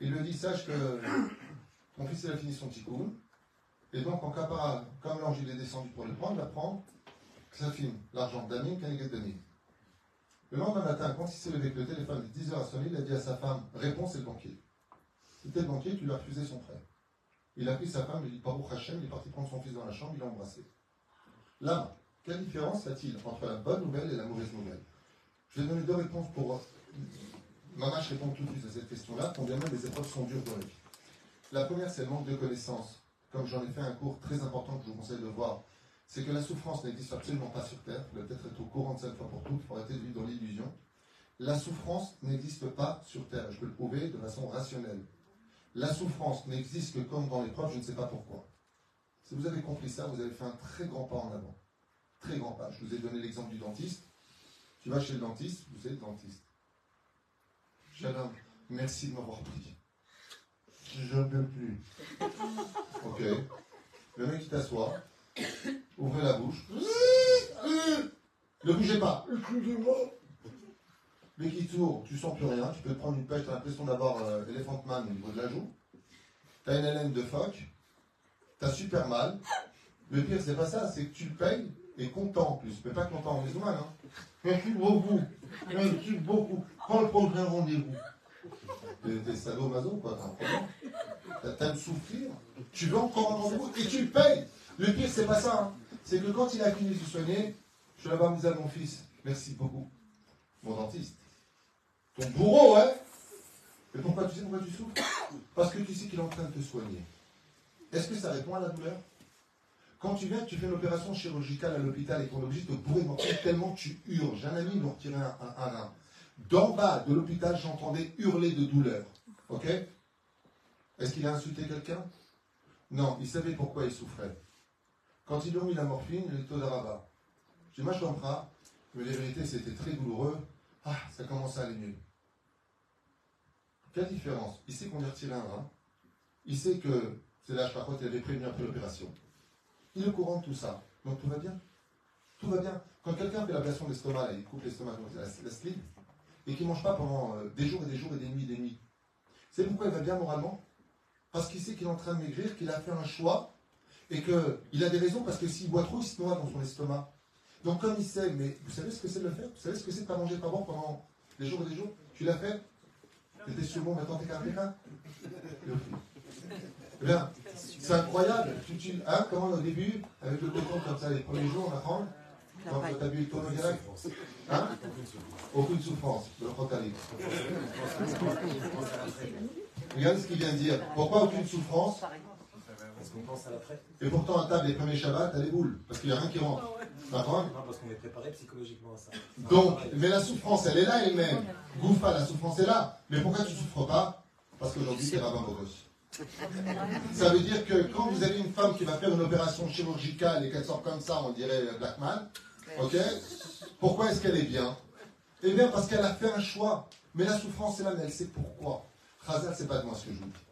Il lui dit Sache que ton fils il a fini son tikkun, Et donc, en capara, comme l'ange il est descendu pour le prendre, il va prendre Ksafim, l'argent d'Amim, Kaneget d'Amim. Le lendemain matin, quand il s'est levé, que le téléphone de 10h a sonné, il a dit à sa femme Réponds, c'est le banquier. C'était le banquier qui lui a refusé son prêt. Il a pris sa femme, il dit Baruch Hashem, il est parti prendre son fils dans la chambre, il l'a embrassé. Là, quelle différence y a-t-il entre la bonne nouvelle et la mauvaise nouvelle? Je vais donner deux réponses pour. Maman, je réponds tout de suite à cette question-là, combien même les épreuves sont dures dans la vie. La première, c'est le manque de connaissances. Comme j'en ai fait un cours très important que je vous conseille de voir, c'est que la souffrance n'existe absolument pas sur Terre. Peut-être être au courant de cette fois pour toutes, il faut arrêter de vivre dans l'illusion. La souffrance n'existe pas sur Terre. Je peux le prouver de façon rationnelle. La souffrance n'existe que comme dans l'épreuve, je ne sais pas pourquoi. Si vous avez compris ça, vous avez fait un très grand pas en avant. Très grand pas. Je vous ai donné l'exemple du dentiste. Tu vas chez le dentiste, vous êtes dentiste. Homme, merci de m'avoir pris. Je ne peux plus. Ok. Le mec qui t'assoit, ouvrez la bouche. Ne bougez pas. Excusez-moi. Mais qui tourne, tu sens plus rien, tu peux te prendre une pêche, tu as l'impression d'avoir euh, Elephant Man au niveau de la joue. Tu as une hélène de phoque, tu as super mal. Le pire, c'est pas ça, c'est que tu le payes et content en plus. Mais pas content en maison, hein. Merci beaucoup. Merci beaucoup. Prends le prochain rendez-vous. T'es sado-maso, quoi, t'as. T'as- T'aimes souffrir, tu veux encore un rendez-vous? Et tu le payes. Le pire, c'est pas ça. hein. C'est que quand il a fini de se soigner, je dire à mon fils, merci beaucoup. Mon dentiste. Ton bourreau, ouais. Mais pourquoi tu sais pourquoi tu souffres? Parce que tu sais qu'il est en train de te soigner. Est-ce que ça répond à la douleur? Quand tu viens, tu fais une opération chirurgicale à l'hôpital et qu'on est obligé de bourrer tellement tu hurles. J'ai un ami, il m'a retiré un, un. D'en bas de l'hôpital, j'entendais hurler de douleur. Ok? Est-ce qu'il a insulté quelqu'un? Non, il savait pourquoi il souffrait. Quand ils ont mis la morphine, était au Daraba. J'ai comprends, mais la vérité c'était très douloureux. Ah, ça commence à aller mieux. Quelle différence? Il sait retiré un rein. Il sait que c'est l'âge par contre il avait prévenu après l'opération. Il est au courant de tout ça. Donc tout va bien. Tout va bien. Quand quelqu'un fait l'ablation de l'estomac, là, il coupe l'estomac, la, la slide, et qu'il ne mange pas pendant euh, des jours et des jours et des nuits et des nuits. C'est pourquoi il va bien moralement? Parce qu'il sait qu'il est en train de maigrir, qu'il a fait un choix, et qu'il a des raisons, parce que s'il boit trop, il se noie dans son estomac. Donc comme il sait, mais vous savez ce que c'est de le faire? Vous savez ce que c'est de pas manger, pas boire pendant des jours et des jours? Tu l'as fait? T'étais sur bon, maintenant t'es karatéka Eh bien, c'est incroyable. Tu, tu, hein, comment au début, avec le coton comme ça, les premiers jours, on apprend? Quand tu as bu le tonneau direct? Hein? Aucune souffrance, le. Regardez ce qu'il vient de dire. Pourquoi aucune souffrance? Parce qu'on pense à l'après. Et pourtant, à table, les premiers Shabbats, t'as des boules. Parce qu'il n'y a rien qui rentre. D'accord Non, parce qu'on est préparé psychologiquement à ça. Donc, mais la souffrance, elle est là elle-même. Goufa, la souffrance est là. Mais pourquoi tu ne souffres pas? Parce qu'aujourd'hui, c'est rabbin Bogos. Ça veut dire que quand vous avez une femme qui va faire une opération chirurgicale et qu'elle sort comme ça, on dirait Blackman, ok? Pourquoi est-ce qu'elle est bien? Eh bien, parce qu'elle a fait un choix. Mais la souffrance est là, mais elle sait pourquoi. Khazal, c'est pas de moi ce que je vous dis.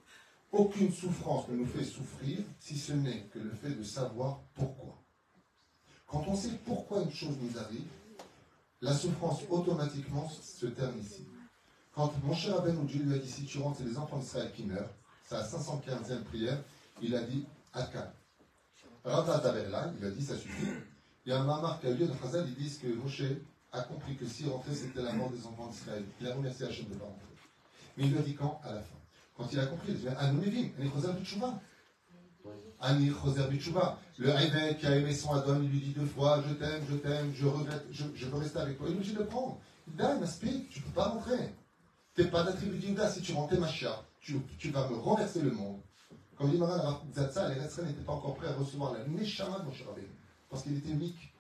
Aucune souffrance ne nous fait souffrir si ce n'est que le fait de savoir pourquoi. Quand on sait pourquoi une chose nous arrive, la souffrance automatiquement se termine ici. Quand mon cher Aben Dieu lui a dit si tu rentres, c'est les enfants d'Israël qui meurent, c'est la 515e prière, il a dit à là, il a dit ça suffit. Il y a un mamar qui a lieu de Khazal, ils disent que Moshe a compris que s'il rentrait, c'était la mort des enfants d'Israël. Il a remercié Hachem de ne pas rentrer. Mais il lui a dit quand? À la fin. Quand il a compris, il a dit Ani Choser Bitshuva. Ani Choser. Le évêque qui a aimé son Adon, il lui dit deux fois Je t'aime, je t'aime, je regrette, je, je veux rester avec toi. Il est obligé de prendre. Il dit Ah, m'explique, tu ne peux pas rentrer. Tu n'es pas d'attribut d'Inda. Si tu rentrais, Machia, tu, tu vas me renverser le monde. Comme dit Maran Zatsa, les Retzren n'étaient pas encore prêts à recevoir la Neshama de Moshe parce qu'il était unique.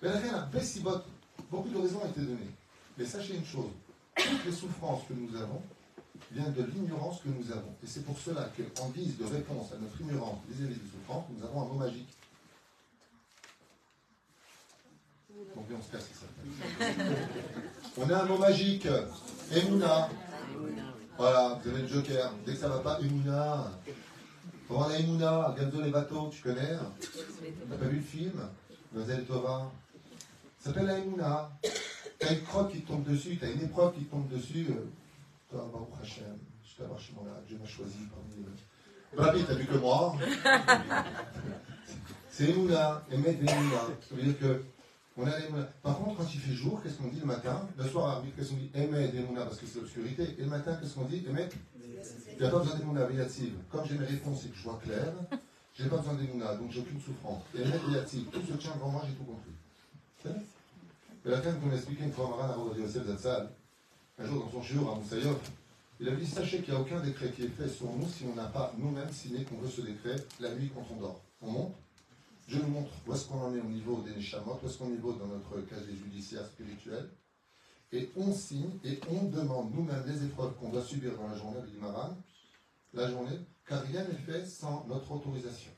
Mais la reine Bessibot, beaucoup de raisons ont été données. Mais sachez une chose, toutes les souffrances que nous avons viennent de l'ignorance que nous avons. Et c'est pour cela qu'en guise de réponse à notre ignorance vis-à-vis nous avons un mot magique. On se casse ça. [LAUGHS] On a un mot magique, Emouna. Voilà, vous avez le joker. Dès que ça va pas, Emouna. Voir la Emouna, Gamzo les bateaux, tu connais hein [LAUGHS] T'as pas vu le film Mademoiselle Tova Ça s'appelle la Emouna. T'as une croque qui te tombe dessus, t'as une épreuve qui te tombe dessus. Toi, Baruch Hashem, Dieu m'a choisi parmi eux. Babi, t'as vu que moi [LAUGHS] C'est Emouna, Emet Emouna. Ça veut dire que on a. Par contre, quand il fait jour, qu'est-ce qu'on dit le matin? Le soir, qu'est-ce qu'on dit? Emet Emouna, parce que c'est l'obscurité. Et le matin, qu'est-ce qu'on dit? Emet Il n'y a pas besoin d'Emouna, Viyativ. Comme j'ai mes réponses et que je vois clair, j'ai pas besoin d'Emouna, donc j'ai aucune souffrance. Et Emet Viyativ, tout se tient devant moi, j'ai tout compris. Et la femme qu'on m'a expliqué une fois, Maran Arod Yosef Zatzal, un jour dans son shiur à Moussaïov, il a dit Sachez qu'il n'y a aucun décret qui est fait sur nous si on n'a pas nous-mêmes signé qu'on veut ce décret la nuit quand on dort. On monte, je nous montre où est-ce qu'on en est au niveau des Neshamot, où est-ce qu'on est au dans notre casier judiciaire spirituel, et on signe et on demande nous-mêmes les épreuves qu'on doit subir dans la journée de l'Imaran, la journée, car rien n'est fait sans notre autorisation.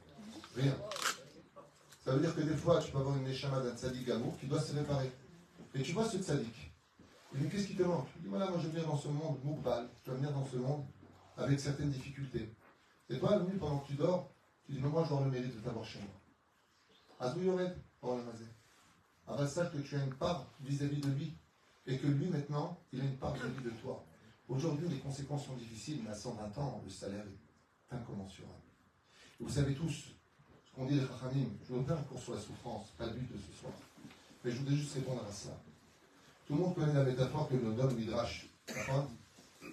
Rien. Ça veut dire que des fois, tu peux avoir une Neshama d'un tzaddik amour qui doit se réparer. Et tu vois ce tzaddik, il dit Qu'est-ce qui te manque? Il dit Voilà, moi je viens dans ce monde moukbal, je dois venir dans ce monde avec certaines difficultés. Et toi, la nuit, pendant que tu dors, tu dis Mais moi, je dois le mérite de t'avoir chez moi. Azouyored, mazé. Alors, sache que tu as une part vis-à-vis de lui, et que lui, maintenant, il a une part vis-à-vis de toi. Aujourd'hui, les conséquences sont difficiles, mais à 120 ans, le salaire est incommensurable. Et vous savez tous ce qu'on dit les Chachamim. Je veux faire un cours sur la souffrance, pas le but de ce soir. Mais je voudrais juste répondre à ça. Tout le monde connaît la métaphore que nous donne Midrash.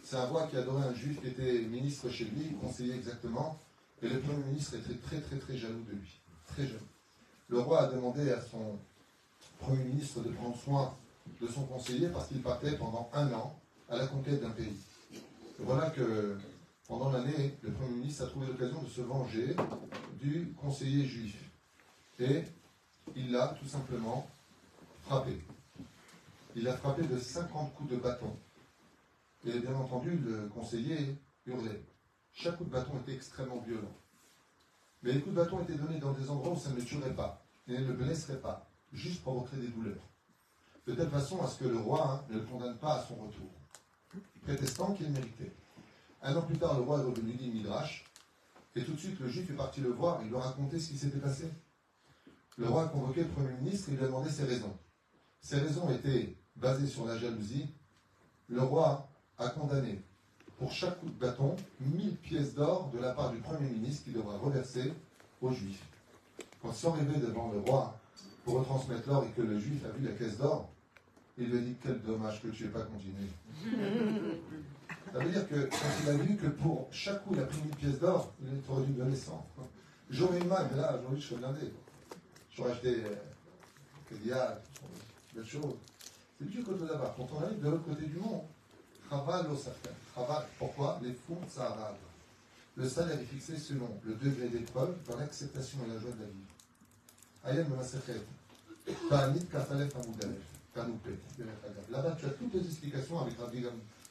C'est un roi qui adorait un juif qui était ministre chez lui, conseiller exactement, et le premier ministre était très très très jaloux de lui. Très jaloux. Le roi a demandé à son premier ministre de prendre soin de son conseiller parce qu'il partait pendant un an à la conquête d'un pays. Voilà que pendant l'année, le premier ministre a trouvé l'occasion de se venger du conseiller juif. Et il l'a tout simplement frappé. Il l'a frappé de 50 coups de bâton. Et bien entendu, le conseiller hurlait. Chaque coup de bâton était extrêmement violent. Mais les coups de bâton étaient donnés dans des endroits où ça ne tuerait pas et ne le blesserait pas, juste provoquerait des douleurs. De telle façon à ce que le roi hein, ne le condamne pas à son retour, prétestant qu'il méritait. Un an plus tard, le roi est revenu dit Midrash, et tout de suite le juif est parti le voir et lui a raconté ce qui s'était passé. Le roi a convoqué le Premier ministre et lui a demandé ses raisons. Ces raisons étaient basées sur la jalousie. Le roi a condamné pour chaque coup de bâton 1000 pièces d'or de la part du Premier ministre qui devra reverser aux Juifs. Quand sont arrivés devant le roi pour retransmettre l'or et que le Juif a vu la caisse d'or, il lui a dit Quel dommage que tu n'aies pas continué. [LAUGHS] Ça veut dire que quand il a vu que pour chaque coup il a pris 1000 pièces d'or, il aurait dû me donner 100. J'aurais eu mal, mais là, aujourd'hui, je suis blindé. J'aurais acheté euh, Kédia, belle chose. C'est du côté là-bas. Quand on arrive de l'autre côté du monde, Chaval au Chaval, pourquoi Les fonds arabe. Le salaire est fixé selon le degré d'épreuve dans l'acceptation et la joie de la vie. Ayam Masechet. Ta'anit Kafalef Amoudalef. Kanoupet. Là-bas, tu as toutes les explications avec Rabbi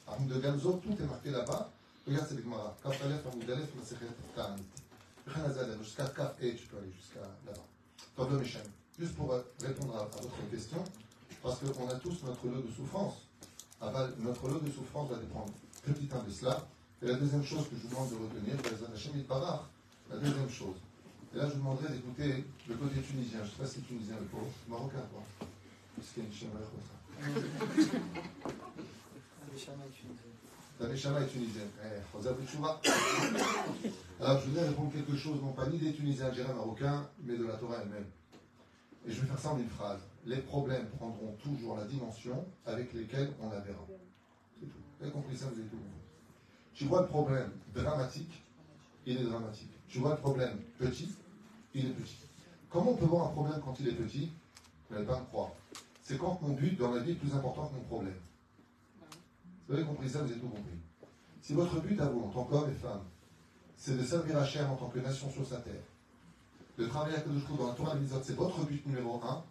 Aram de Gamzo, tout est marqué là-bas. Regarde cette Gemara. Kafalef Amoudalef Masechet Ta'anit. Jusqu'à Kaf et tu peux aller jusqu'à là-bas. Tableau Méchem. Juste pour répondre à, votre question, parce qu'on a tous notre lot de souffrance. Notre lot de souffrance va dépendre petit un de cela. Et la deuxième chose que je vous demande de retenir, la deuxième chose. Et là, je vous demanderai d'écouter le côté tunisien. Je ne sais pas si c'est tunisien le pauvre. Marocain, quoi. Parce qu'il y a une chimère comme ça. La Neshama est tunisienne. Alors, je voudrais répondre quelque chose, non pas ni des Tunisiens, algériens, marocains, mais de la Torah elle-même. Et je vais faire ça en une phrase. Les problèmes prendront toujours la dimension avec lesquels on la verra. C'est tout. Vous avez compris ça, vous avez tout compris. Tu vois le problème dramatique, il est dramatique. Tu vois le problème petit, il est petit. Comment on peut voir un problème quand il est petit? Vous n'allez pas me croire. C'est quand mon but dans la vie est plus important que mon problème. Vous avez compris ça, vous avez tout compris. Si votre but à vous, en tant qu'homme et femme, c'est de servir Hachem en tant que nation sur sa terre, de travailler à Kadosh dans la Torah Mizot, c'est votre but numéro un,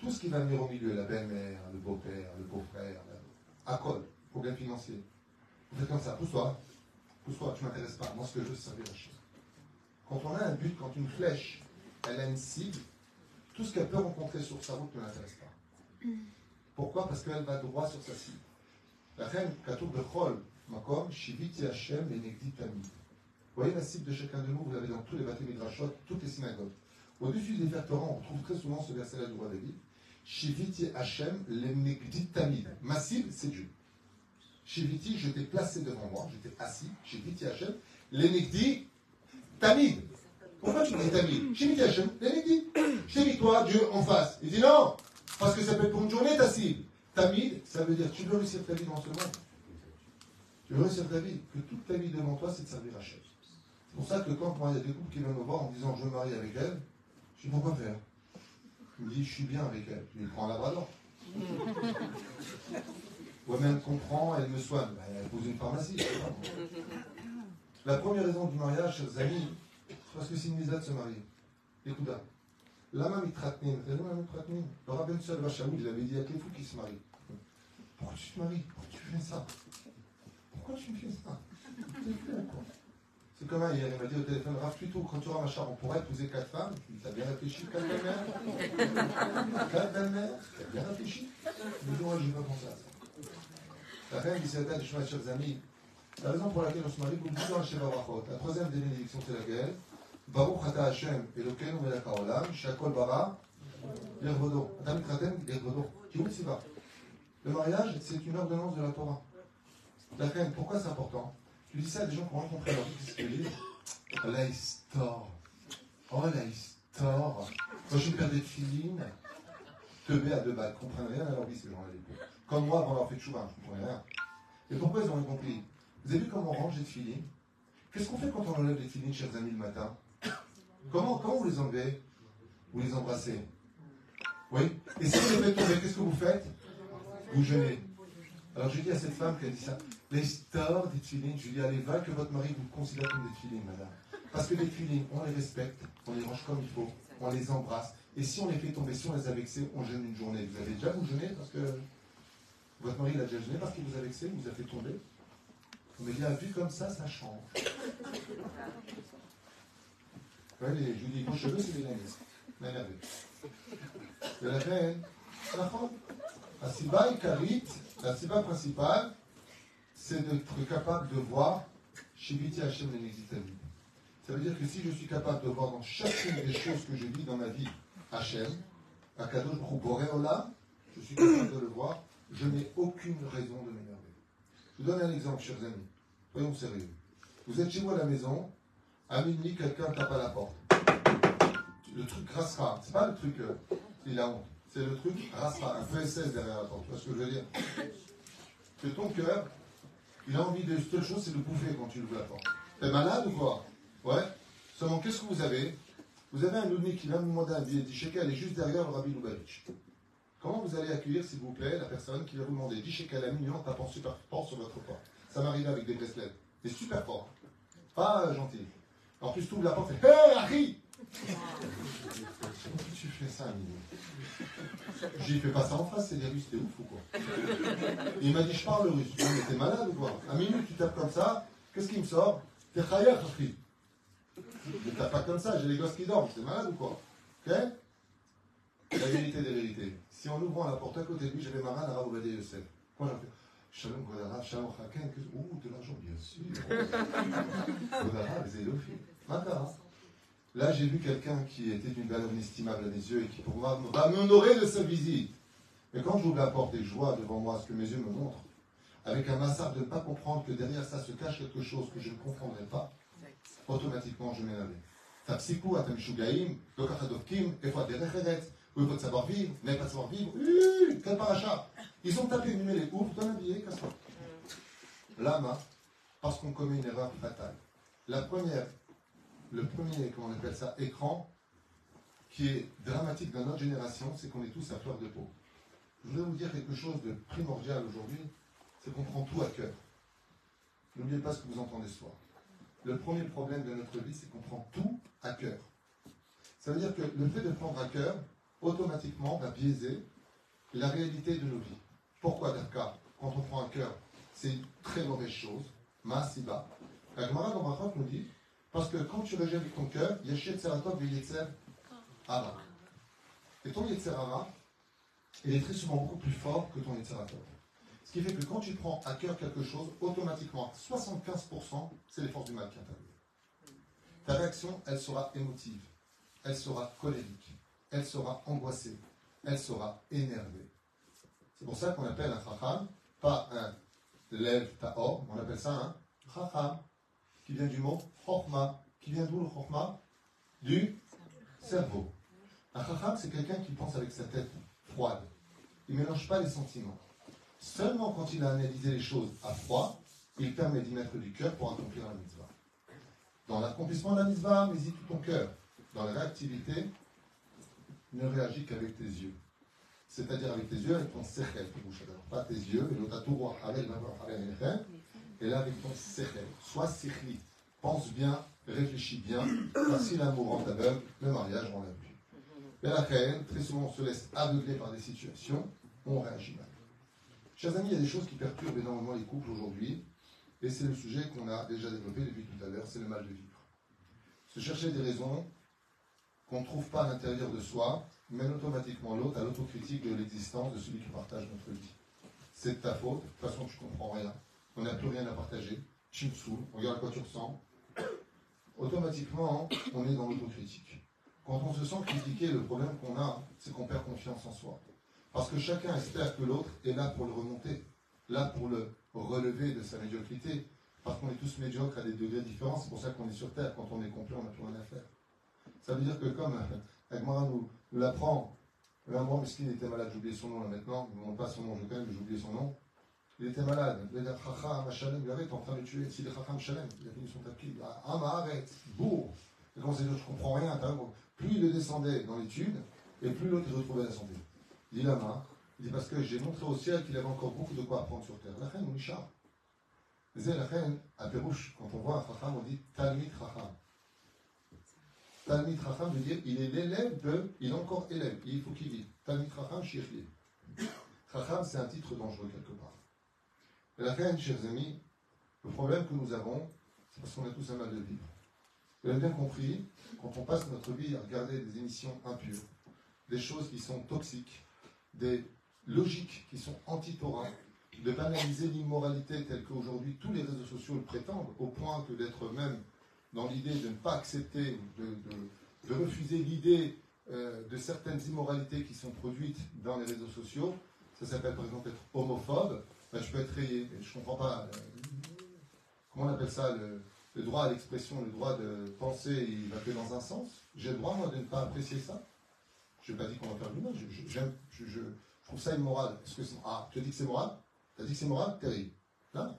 tout ce qui va venir au milieu, la belle-mère, le beau-père, le beau-frère, à col, problème financier. Vous faites comme ça, pousse-toi, pousse-toi, tu ne m'intéresses pas. Moi, ce que je veux, c'est servir Hachem. Quand on a un but, quand une flèche, elle a une cible, tout ce qu'elle peut rencontrer sur sa route ne l'intéresse pas. Pourquoi? Parce qu'elle va droit sur sa cible. La reine, Katour de Chol, Makom, Shiviti Hashem, Benegdi Tamid. Vous voyez la cible de chacun de nous, vous l'avez dans tous les bâtiments midrashot, toutes les synagogues. Au-dessus des Torah, on retrouve très souvent ce verset-là du roi David. Shiviti Hashem, Lenegdi Tamid. Ma cible, c'est Dieu. Shiviti, je t'ai placé devant moi, j'étais assis. Shiviti Hashem, Lenegdi Tamid. Pourquoi tu me dis Tamid mis Hachem, dit. J'ai mis toi, Dieu, en face. Il dit non, parce que ça peut être pour une journée ta cible. Tamid, ça veut dire tu veux réussir ta vie dans ce monde. Tu veux réussir ta vie, que toute ta vie devant toi, c'est de servir Hachem. C'est pour ça que quand il y a des couples qui viennent me voir en disant je veux me marier avec elle, je dis pourquoi faire Il me dit je suis bien avec elle. Lui prends un labrador. [LAUGHS] Ou même comprend, elle me soigne. Ben, elle pose une pharmacie. La première raison du mariage, chers amis, c'est parce que c'est une misère de se marier. Écoute, vu lama mitratnin Le rabbin Sol Vachaoud, il avait dit à quel fou qui se marie. Pourquoi tu te maries? Pourquoi tu fais ça? Pourquoi tu me fais ça? C'est comme hier, il m'a dit au téléphone, Raph, plutôt, quand tu auras ma char, on pourrait épouser quatre femmes. Je lui t'as bien réfléchi, quatre belles-mères Quatre belles-mères T'as bien réfléchi Il me dit, ouais, j'ai pas pensé à ça. La reine du Séatal, chers amis, la raison pour laquelle on se marie, dans le Sheva Brachot, la troisième des bénédictions, c'est laquelle? Baruch Ata Hashem, Elokeinu Melech HaOlam, Shakol Bara, Yervodo. Atam Mitratem, Yervodo. Qui. Le mariage, c'est une ordonnance de la Torah. La reine, pourquoi c'est important? Tu dis ça à des gens qui ont rencontré leur vie, Oh la histoire. Oh la histoire. Quand je perds des filines, teubés à deux balles, comprennent rien à leur vie, ces gens-là. Comme moi, avant leur fait de chouva, je ne comprenais rien. Et pourquoi ils ont compris? Vous avez vu comment on range les filines Qu'est-ce qu'on fait quand on enlève les filines, chers amis, le matin? Comment, comment vous les enlevez? Vous les embrassez? Oui? Et si vous les faites tomber, qu'est-ce que vous faites? Vous jeûnez. Alors j'ai dit à cette femme qui a dit ça, les stores des filines, allez, va que votre mari vous considère comme des filines, madame. Parce que les filines, on les respecte, on les range comme il faut, on les embrasse. Et si on les fait tomber, si on les a vexés, on jeûne une journée. Vous avez déjà vous jeûné parce que votre mari l'a déjà jeûné parce qu'il vous a vexé, il vous a fait tomber? Mais bien vu comme ça, ça change. Ouais, les, je dis, cheveux, c'est des lames. M'énervé. De la reine, la siba karit, la siba principale, c'est d'être capable de voir Shibiti Hashem. Ça veut dire que si je suis capable de voir dans chacune des choses que je vis dans ma vie Hachem, Akadosh Boré Olam, je suis capable de le voir, je n'ai aucune raison de m'énerver. Je vous donne un exemple, chers amis. Soyons sérieux. Vous êtes chez vous à la maison, à minuit, quelqu'un tape à la porte. Le truc grassera. C'est pas le truc, euh, il a honte. C'est le truc grassera, un PSS derrière la porte. Tu vois ce que je veux dire? Que ton cœur, il a envie de seule chose, c'est de bouffer quand tu ouvres la porte. T'es malade ou quoi? Ouais. Seulement, qu'est-ce que vous avez? Vous avez un ouvrier qui vient vous demander un billet 10 shekels, est juste derrière le rabbi Lubavitch. Comment vous allez accueillir, s'il vous plaît, la personne qui va vous demander 10 shekels à minuit en tapant super fort sur votre porte? Ça m'arrive avec des bracelets. Mais super fort. Pas gentil. En plus, tu ouvres la porte et Hé, hey, Harry Pourquoi tu fais ça, Mimi J'ai fait pas ça en face, c'est des Russes, t'es ouf ou quoi Il m'a dit, je parle russe. Mais t'es malade ou quoi À minuit, tu tapes comme ça, qu'est-ce qui me sort T'es chayer, Harry. Ne tape pas comme ça, j'ai les gosses qui dorment, t'es malade ou quoi Ok La vérité des vérités. Si en ouvrant la porte à côté de lui, j'avais ma main à Raboubadé Yosef. Quoi j'en fais Shalom Godara, Shalom Haken, ouh, de l'argent, bien sûr. Godara, les élophiles. Là, j'ai vu quelqu'un qui était d'une valeur inestimable à mes yeux et qui, pour moi, va m'honorer de sa visite. Mais quand j'ouvre la porte et je vois devant moi ce que mes yeux me montrent, avec un massacre de ne pas comprendre que derrière ça se cache quelque chose que je ne comprendrai pas, automatiquement je m'énerve. Efwa derecheret, où il faut savoir vivre, mais pas savoir vivre, quel paracha Ils ont tapé une les ouvre, ton habillé, casse-toi. Lama, parce qu'on commet une erreur fatale. La première le premier, comment on appelle ça, écran, qui est dramatique dans notre génération, c'est qu'on est tous à fleur de peau. Je voudrais vous dire quelque chose de primordial aujourd'hui, c'est qu'on prend tout à cœur. N'oubliez pas ce que vous entendez ce soir. Le premier problème de notre vie, c'est qu'on prend tout à cœur. Ça veut dire que le fait de prendre à cœur, automatiquement, va biaiser la réalité de nos vies. Pourquoi Dakar Quand on prend à cœur, c'est une très mauvaise chose. Masiba. La Gemara nous dit parce que quand tu rejettes avec ton cœur, il y a Yetzeratov et Yetzer Hara. Et ton Yetzer il est très souvent beaucoup plus fort que ton Yetzeratov. Ce qui fait que quand tu prends à cœur quelque chose, automatiquement, 75%, c'est les forces du mal qui interviennent. Ta réaction, elle sera émotive, elle sera colérique, elle sera angoissée, elle sera énervée. C'est pour ça qu'on appelle un chacham, pas un lève ta'or, on appelle ça un chacham qui vient du mot Chorma, qui vient d'où le chokma Du cerveau. Un chacham, c'est quelqu'un qui pense avec sa tête froide. Il ne mélange pas les sentiments. Seulement quand il a analysé les choses à froid, il permet d'y mettre du cœur pour accomplir la mitzvah. Dans l'accomplissement de la mitzvah, mets-y tout ton cœur. Dans la réactivité, ne réagis qu'avec tes yeux. C'est-à-dire avec tes yeux, avec ton sechel, pas tes yeux, et là avec ton sechel. Sois sechli, pense bien, réfléchis bien, si l'amour rend aveugle, le mariage rend vue. Mais la très souvent on se laisse aveugler par des situations, on réagit mal. Chers amis, il y a des choses qui perturbent énormément les couples aujourd'hui, et c'est le sujet qu'on a déjà développé depuis tout à l'heure, c'est le mal de vivre. Se chercher des raisons qu'on ne trouve pas à l'intérieur de soi, mène automatiquement l'autre à l'autocritique de l'existence de celui qui partage notre vie. C'est de ta faute, de toute façon tu comprends rien, on n'a plus rien à partager, me saoules, regarde à quoi tu ressembles. Automatiquement, on est dans l'autocritique. Quand on se sent critiqué, le problème qu'on a, c'est qu'on perd confiance en soi. Parce que chacun espère que l'autre est là pour le remonter, là pour le relever de sa médiocrité. Parce qu'on est tous médiocres à des degrés différents, c'est pour ça qu'on est sur Terre. Quand on est complet, on n'a plus rien à faire. Ça veut dire que comme [LAUGHS] Agmara nous, l'apprend, là, moi, il était malade, j'ai oublié son nom là maintenant, ne demande pas son nom, je connais, mais j'ai oublié son nom. Il était malade, il il en train de tuer, s'il est Chacham Shalem, il a fini son tapis, ah, mais arrête, bourre. Et quand c'est je comprends rien, plus il descendait dans l'étude, et plus l'autre retrouvait la santé. Il dit la main, il dit parce que j'ai montré au ciel qu'il avait encore beaucoup de quoi apprendre sur terre. La reine, on Mais la reine, à Pérouche, quand on voit un Chacham, on dit Talmid Chacham. Talmid Chacham veut dire il est l'élève de, il est encore élève, il faut qu'il dise Talmid Chacham Shirli. Chacham, c'est un titre dangereux quelque part. Et la reine, chers amis, le problème que nous avons, c'est parce qu'on a tous un mal de vivre. Vous avez bien compris, quand on passe notre vie à regarder des émissions impures, des choses qui sont toxiques, des logiques qui sont anti-Torah, de banaliser l'immoralité telle qu'aujourd'hui tous les réseaux sociaux le prétendent, au point que d'être même dans l'idée de ne pas accepter, de, refuser l'idée euh, de certaines immoralités qui sont produites dans les réseaux sociaux, ça s'appelle par exemple être homophobe, ben, je peux être rayé. Je ne comprends pas. Euh, comment on appelle ça le, droit à l'expression, le droit de penser, il va que dans un sens. J'ai le droit, moi, de ne pas apprécier ça. Je n'ai pas dit qu'on va faire du mal. Je, je, trouve ça immoral. Est-ce que ah, tu as dit que c'est moral? Tu as dit que c'est moral? Terrible. Là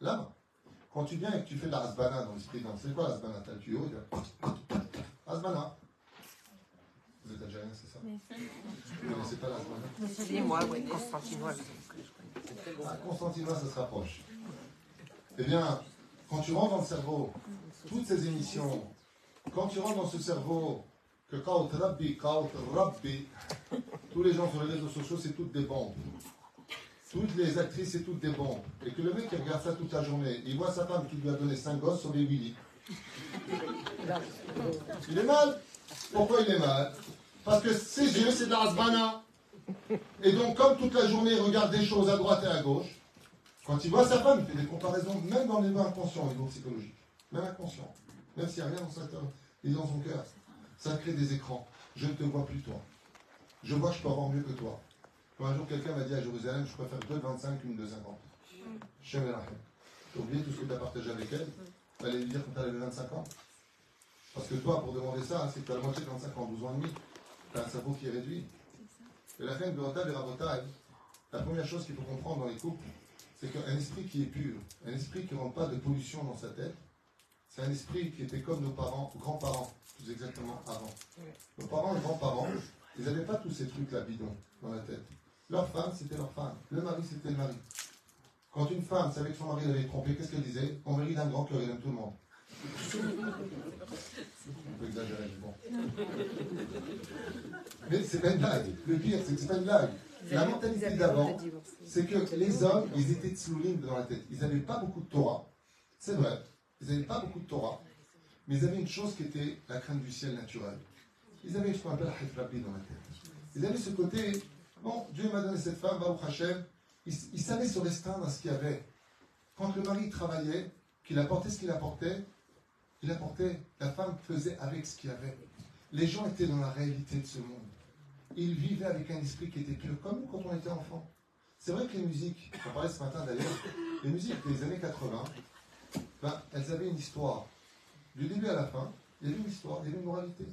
Là Quand tu viens et que tu fais de la rasbana dans l'esprit d'un. C'est quoi la rasbana Tu as le tuyau, tu Rasbana. Vous êtes algérien, c'est ça? Vous ne connaissez pas la rasbana C'est moi, oui, Constantinois. Ah, Constantinois, ça se rapproche. Eh bien, quand tu rentres dans le cerveau, toutes ces émissions, quand tu rentres dans ce cerveau, que Kaut Rabbi, Kaut Rabbi, tous les gens sur les réseaux sociaux, c'est toutes des bombes. Toutes les actrices, c'est toutes des bombes. Et que le mec qui regarde ça toute la journée, il voit sa femme qui lui a donné 5 gosses sur les Willy. Il est mal. Pourquoi il est mal? Parce que ses yeux, c'est de la rasbana. Et donc, comme toute la journée, il regarde des choses à droite et à gauche, quand il voit sa femme, il fait des comparaisons, même dans les niveau inconscient, au niveau psychologique. Même inconscient. Même s'il n'y a rien dans, sa, dans son cœur ça crée des écrans. Je ne te vois plus toi. Je vois que je peux avoir mieux que toi. Quand un jour quelqu'un m'a dit à Jérusalem, je préfère 2,25 qu'une 2,50. Shem Tu as oublié tout ce que tu as partagé avec elle? Tu allais lui dire quand tu avais 25 ans? Parce que toi, pour demander ça, c'est que tu as la moitié de 25 ans, 12 ans et demi. Tu as un cerveau qui est réduit. Et la reine de et Rabotai, la première chose qu'il faut comprendre dans les couples, c'est qu'un esprit qui est pur, un esprit qui ne rend pas de pollution dans sa tête, c'est un esprit qui était comme nos parents, grands-parents plus exactement avant. Nos parents et grands-parents, ils n'avaient pas tous ces trucs-là bidons dans la tête. Leur femme, c'était leur femme. Le mari, c'était le mari. Quand une femme savait que son mari l'avait trompé, qu'est-ce qu'elle disait? Mon mari, il a un grand cœur, il aime tout le monde. On peut exagérer, mais bon. Mais c'est pas une blague. Le pire, c'est que c'est pas une blague. La mentalité d'avant, c'est que les hommes, ils étaient tsloulim dans la tête. Ils n'avaient pas beaucoup de Torah. C'est vrai. Ils n'avaient pas beaucoup de Torah. Mais ils avaient une chose qui était la crainte du ciel naturel. Ils avaient ce qu'on appelle la dans la tête. Ils avaient ce côté, bon, Dieu m'a donné cette femme, Baruch Hashem. Ils, ils savaient se restreindre à ce qu'il y avait. Quand le mari travaillait, qu'il apportait ce qu'il apportait, il apportait, la femme faisait avec ce qu'il y avait. Les gens étaient dans la réalité de ce monde. Ils vivaient avec un esprit qui était pur, comme quand on était enfant. C'est vrai que les musiques, on parlait ce matin d'ailleurs, les musiques des années 80, ben, elles avaient une histoire. Du début à la fin, il y avait une histoire, il y avait une moralité.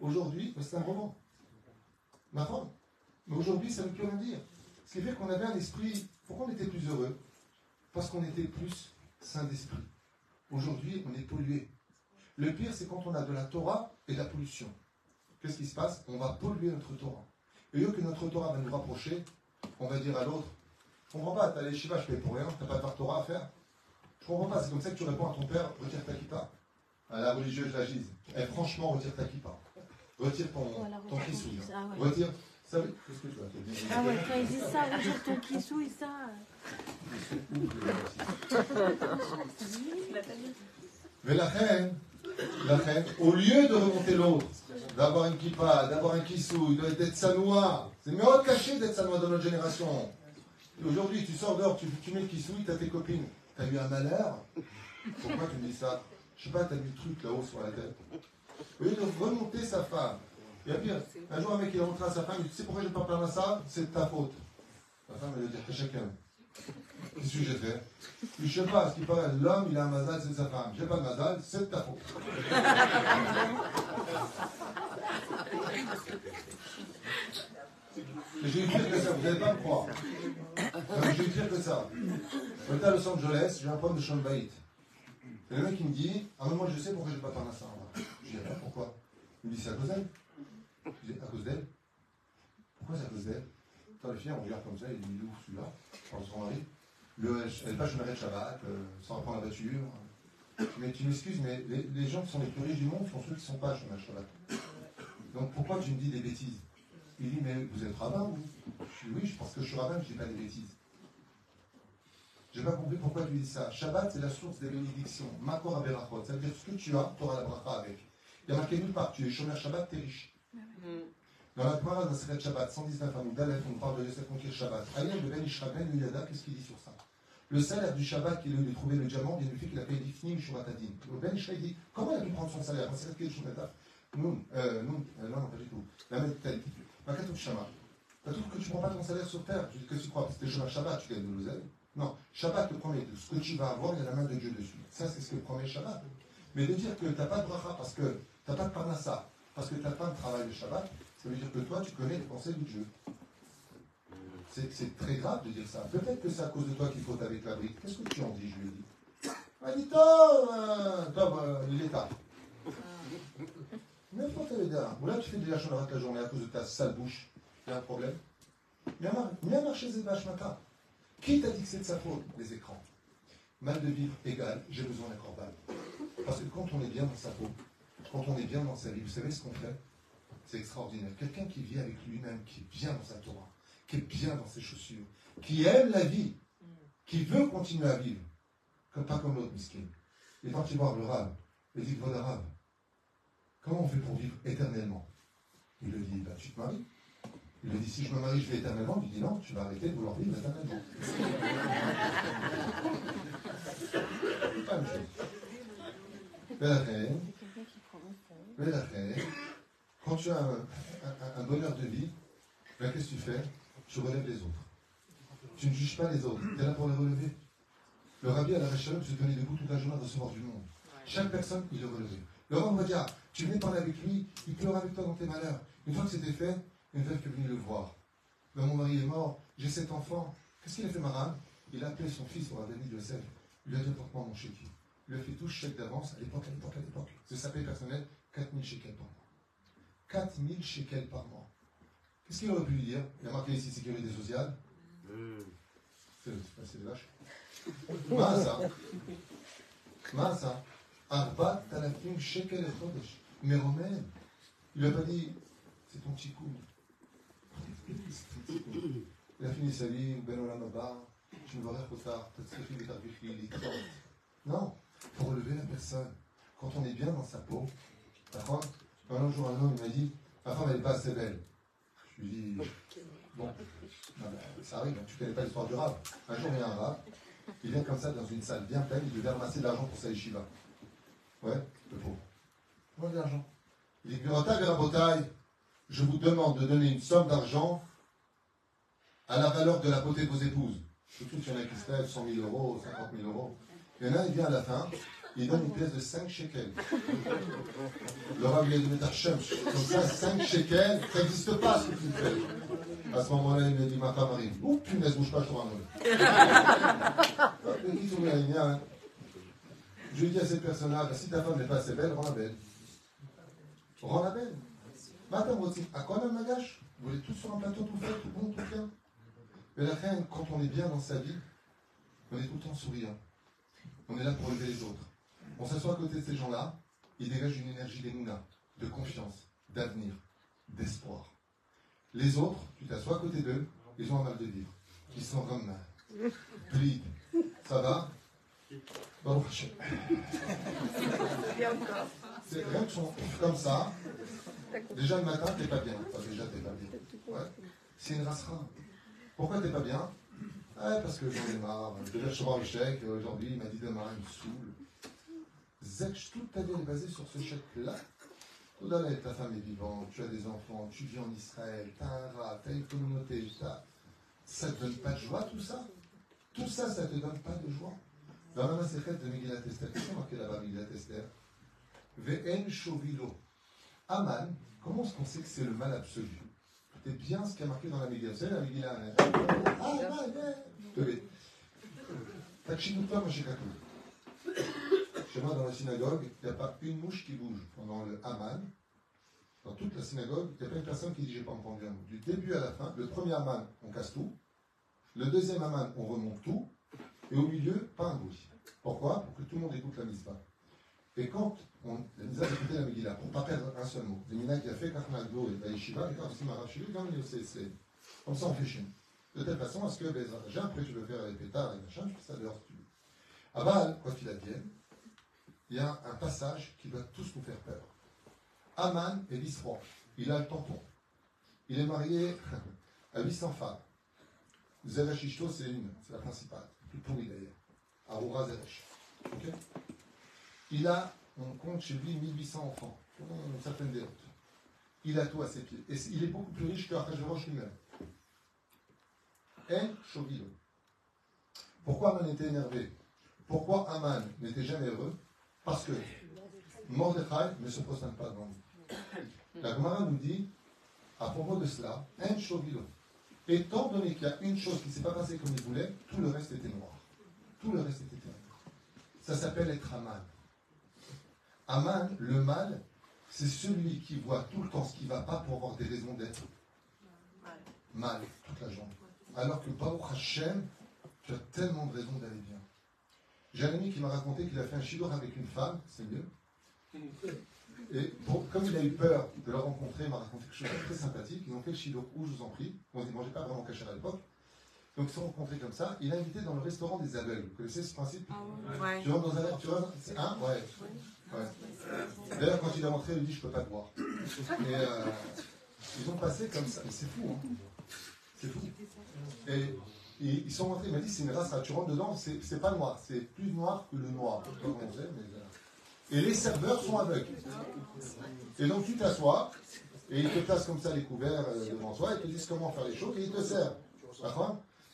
Aujourd'hui, ben, c'est un roman. Ma femme. Mais aujourd'hui, ça ne veut plus rien dire. Ce qui fait qu'on avait un esprit. Pourquoi on était plus heureux Parce qu'on était plus sain d'esprit. Aujourd'hui, on est pollué. Le pire, c'est quand on a de la Torah et de la pollution. Qu'est-ce qui se passe? On va polluer notre Torah. Et au lieu que notre Torah va nous rapprocher, on va dire à l'autre Je comprends pas, t'as les Shiva, je paye pour rien, t'as pas de Torah à faire. Je comprends pas, c'est comme ça que tu réponds à ton père Retire ta kippa. À la religieuse, la gise. Eh, franchement, retire ta kippa. Retire ton, Voilà, ton retire ton kissou. kiss- ah ouais. Retire. Ça veut- Qu'est-ce que tu vas te dire Ah ouais, quand ils disent ça, retire ton kissou et ça. Mais la reine, la reine, au lieu de remonter l'autre, d'avoir une kippa, d'avoir un kissou, d'être sanois, c'est mieux de cacher d'être sanois dans notre génération. Aujourd'hui, tu sors dehors, tu, mets le kissou, t'as tes copines. T'as eu un malheur Pourquoi tu me dis ça Je sais pas, t'as mis le truc là-haut sur la tête. Au lieu de remonter sa femme. Et pire, un jour un mec il est rentré à sa femme, il dit Tu sais pourquoi je ne pas parler à ça C'est de ta faute. La femme elle dire T'es chacun. Qu'est-ce que j'ai fait? Je sais pas, ce qui paraît, l'homme il a un mazal, c'est de sa femme. J'ai pas de mazal, c'est de ta faute. J'ai eu pire que ça, vous n'allez pas me croire. J'ai eu pire que ça. J'étais à Los Angeles, j'ai un problème de Sean Bait. Et le mec il me dit Ah, mais moi je sais pourquoi j'ai pas parlé à ça. Je dis Ah, pourquoi? Il me dit C'est à cause d'elle. Je dis À cause d'elle Pourquoi c'est à cause d'elle? Attends, les filles, on regarde comme ça, il dit où celui-là? Je de son mari. Le, elle n'est pas chômeur de Shabbat, euh, sans reprendre la voiture. Mais tu m'excuses, mais les, les gens qui sont les plus riches du monde sont ceux qui ne sont pas chômeurs de Shabbat. Donc pourquoi tu me dis des bêtises? Il dit, mais vous êtes rabbin, vous Je dis, oui, parce que je suis rabbin, je ne dis pas des bêtises. Je n'ai pas compris pourquoi tu dis ça. Shabbat, c'est la source des bénédictions. Makor Aberachot. C'est-à-dire, ce que tu as, tu auras la bracha avec. Il y a marqué nulle part, tu es chômeur Shabbat, tu es riche. Dans la Gemara dans Secret Shabbat, 119 Amoud Aleph, on parle de Yosef Monkir Shabbat. Aïe, de Ben Ishra Ben Yada, qu'est-ce qu'il dit sur ça? Le salaire du Shabbat qu'il a eu de trouver le diamant vient du fait qu'il a payé l'ifnim Shuratadin. Le Ben Ishra, il dit Comment il a pu prendre son salaire? C'est ce qu'il Nous, euh, euh, non, non, pas du tout. La même tête. Makatou Shama. Tu trouves que tu ne prends pas ton salaire sur terre Je dis que tu crois, parce que chômeur Shabbat, tu gagnes de l'oseille. Non, Shabbat promet que ce que tu vas avoir, il y a la main de Dieu dessus. Ça, c'est ce que promet Shabbat. Mais de dire que tu n'as pas de bracha parce que tu n'as pas de parnassa, parce que tu n'as pas de travail de Shabbat, ça veut dire que toi, tu connais les pensées de Dieu. C'est très grave de dire ça. Peut-être que c'est à cause de toi qu'il faut avec la brique. Qu'est-ce que tu en dis Je lui ai dit. Ah, dis Tom, Tom, là Ou là, tu fais de la chambre la journée à cause de ta sale bouche. Il y a un problème? Viens marcher vaches matin. Qui t'a dit que c'est de sa faute? Les écrans. Mal de vivre égal, j'ai besoin d'un corban. Parce que quand on est bien dans sa peau, quand on est bien dans sa vie, vous savez ce qu'on fait? C'est extraordinaire. Quelqu'un qui vit avec lui-même, qui est bien dans sa Torah, qui est bien dans ses chaussures, qui aime la vie, qui veut continuer à vivre, comme, pas comme l'autre miskin. Il est parti voir le rab. Il dit, voilà rab, comment on fait pour vivre éternellement? Il lui dit, bah, tu te maries. Il lui dit, si je me marie, je vais éternellement. Il dit, non, tu vas arrêter de vouloir vivre éternellement. Pas la chose. Belachem, Belachem, quand tu as un bonheur de vie, ben, qu'est-ce que tu fais? Tu relèves les autres. Tu ne juges pas les autres, tu es là pour les relever. Le rabbi à la Réchalom se tenait debout toute la journée à recevoir du monde. Chaque personne, il le relevait. Le roi me dit, ah, tu venais parler avec lui, il pleure avec toi dans tes malheurs. Une fois que c'était fait, une veuve est venue le voir. Ben, mon mari est mort, j'ai cet enfant. Qu'est-ce qu'il a fait, Maram Il a appelé son fils au rabbin de Yosef. Il lui a dit, porte-moi mon chéquier. Il lui a fait tout chèque d'avance à l'époque, à l'époque, à l'époque. C'est sa paye personnelle, 4000 shekels par mois. 4000 shekels par mois. Qu'est-ce qu'il aurait pu lui dire? Il y a marqué ici sécurité sociale. C'est c'est des vaches. Masa. Masa. Arba talafim shekel chodesh. Mais Romain, il lui a pas dit, c'est ton petit coup. Il a fini sa vie, Ben Olam Abba, je me verrai trop tard, peut-être que tu il est trop. Non, pour relever la personne. Quand on est bien dans sa peau, d'accord Un jour, un homme il m'a dit, ma femme elle n'est pas assez belle. Je lui dis, bon, non, ben, ça arrive, hein, tu connais pas l'histoire du rab. Un jour, il y a un rab, il vient comme ça dans une salle bien pleine, il devait ramasser de l'argent pour sa yeshiva. Ouais, le pauvre. Moi, de l'argent? Il dit, Verabotai, je vous demande de donner une somme d'argent à la valeur de la beauté de vos épouses. Surtout qu'il y en a qui se lèvent 100 000 euros, 50 000 euros. Il y en a, il vient à la fin, il donne une pièce de 5 shekels. Le Rav, il a dû mettre Hachem, comme ça, 5 shekels, ça n'existe pas ce que tu fais. À ce moment-là, il m'a dit, ma femme arrive. Oh, punaise, bouge pas, je te ramène. Je lui dis à cette personne-là, si ta femme n'est pas assez belle, rends-la belle. Rends-la belle. Madame, à quoi même magache Vous voulez tout sur un plateau, tout fait, tout bon, tout bien Mais la fin, quand on est bien dans sa vie, on est tout le temps souriant. On est là pour lever les autres. On s'assoit à côté de ces gens-là, ils dégagent une énergie d'émouna, de confiance, d'avenir, d'espoir. Les autres, tu t'assois à côté d'eux, ils ont un mal de vivre. Ils sont comme Plead. Ça va? Bon, je... C'est rien que sont comme ça. Déjà le matin, t'es pas bien. Déjà, t'es pas bien. Ouais. C'est une rassera. Pourquoi t'es pas bien? Ouais, parce que j'en ai marre. Je devais recevoir le chèque. Aujourd'hui, il m'a dit demain, il me saoule. Zech, toute ta vie est basée sur ce chèque-là. Ta femme est vivante, tu as des enfants, tu vis en Israël, tu as un rat, tu as une communauté, ça ne te donne pas de joie tout ça? Tout ça, ça ne te donne pas de joie? Dans la Maséchet de Megillat Esther, qu'est-ce qu'on marqué là-bas, Megillat Esther Ve'en Shovilo. Aman, comment est-ce qu'on sait que c'est le mal absolu? C'est bien ce qui a marqué dans la Megillah. Vous savez, la Megillah, hein? Ah, ouais, Takshidukta Mashikatou. Chez moi, dans la synagogue, il n'y a pas une mouche qui bouge pendant le Haman. Dans toute la synagogue, il n'y a pas une personne qui dit J'ai pas entendu un mot. Du début à la fin, le premier Haman, on casse tout. Le deuxième Haman, on remonte tout. Et au milieu, pas un bruit. Pourquoi? Pour que tout le monde écoute la misva. Et quand on, la misva d'écouter la Megillah, pour ne pas perdre un seul mot, le Mina qui a fait Kachnagdo et Baïshiva, et quand c'est Marachilu, quand il c'est comme ça on fait chez De telle façon à ce que j'ai après je veux faire les pétards et machin, je fais ça dehors si tu veux. Abal, quoi qu'il advienne, il y a un passage qui doit tous nous faire peur. Aman est vice-roi. Il a le tampon. Il est marié [LAUGHS] à 800 femmes. Zeresh Ishto, c'est une, c'est la principale. Plus pourrie d'ailleurs. Aroura Zeresh. Il a, on compte chez lui 1800 enfants. Une certaine déroute. Il a tout à ses pieds. Et il est beaucoup plus riche que Achashverosh lui-même. En Shovilo. Pourquoi Aman était énervé? Pourquoi Aman n'était jamais heureux? Parce que Mordechai ne se prosterne pas devant nous. La Gemara nous dit, à propos de cela, un. Étant donné qu'il y a une chose qui ne s'est pas passée comme il voulait, tout le reste était noir. Tout le reste était noir. Ça s'appelle être Aman. Aman, le mal, c'est celui qui voit tout le temps ce qui ne va pas pour avoir des raisons d'être mal toute la journée. Alors que Baruch Hashem, tu as tellement de raisons d'aller bien. J'ai un ami qui m'a raconté qu'il a fait un shidour avec une femme, c'est mieux. Et comme il a eu peur de la rencontrer, il m'a raconté quelque chose de très sympathique. Ils ont fait le shidour où, je vous en prie. On ne mangeait pas vraiment caché à l'époque. Donc ils se sont rencontrés comme ça. Il a invité dans le restaurant des aveugles. Vous connaissez ce principe ah ouais. Tu rentres dans un tu vois, c'est un Ouais. ouais. D'ailleurs, quand il est rentré, il lui dit Je peux pas te voir. Et euh, ils ont passé comme ça. C'est fou, hein C'est fou. Et et ils sont rentrés, il m'a dit c'est une race, tu rentres dedans, c'est pas noir, c'est plus noir que le noir. Et les serveurs sont aveugles. Et donc tu t'assois, et ils te placent comme ça les couverts euh, devant toi, ils te disent comment faire les choses, et ils te servent.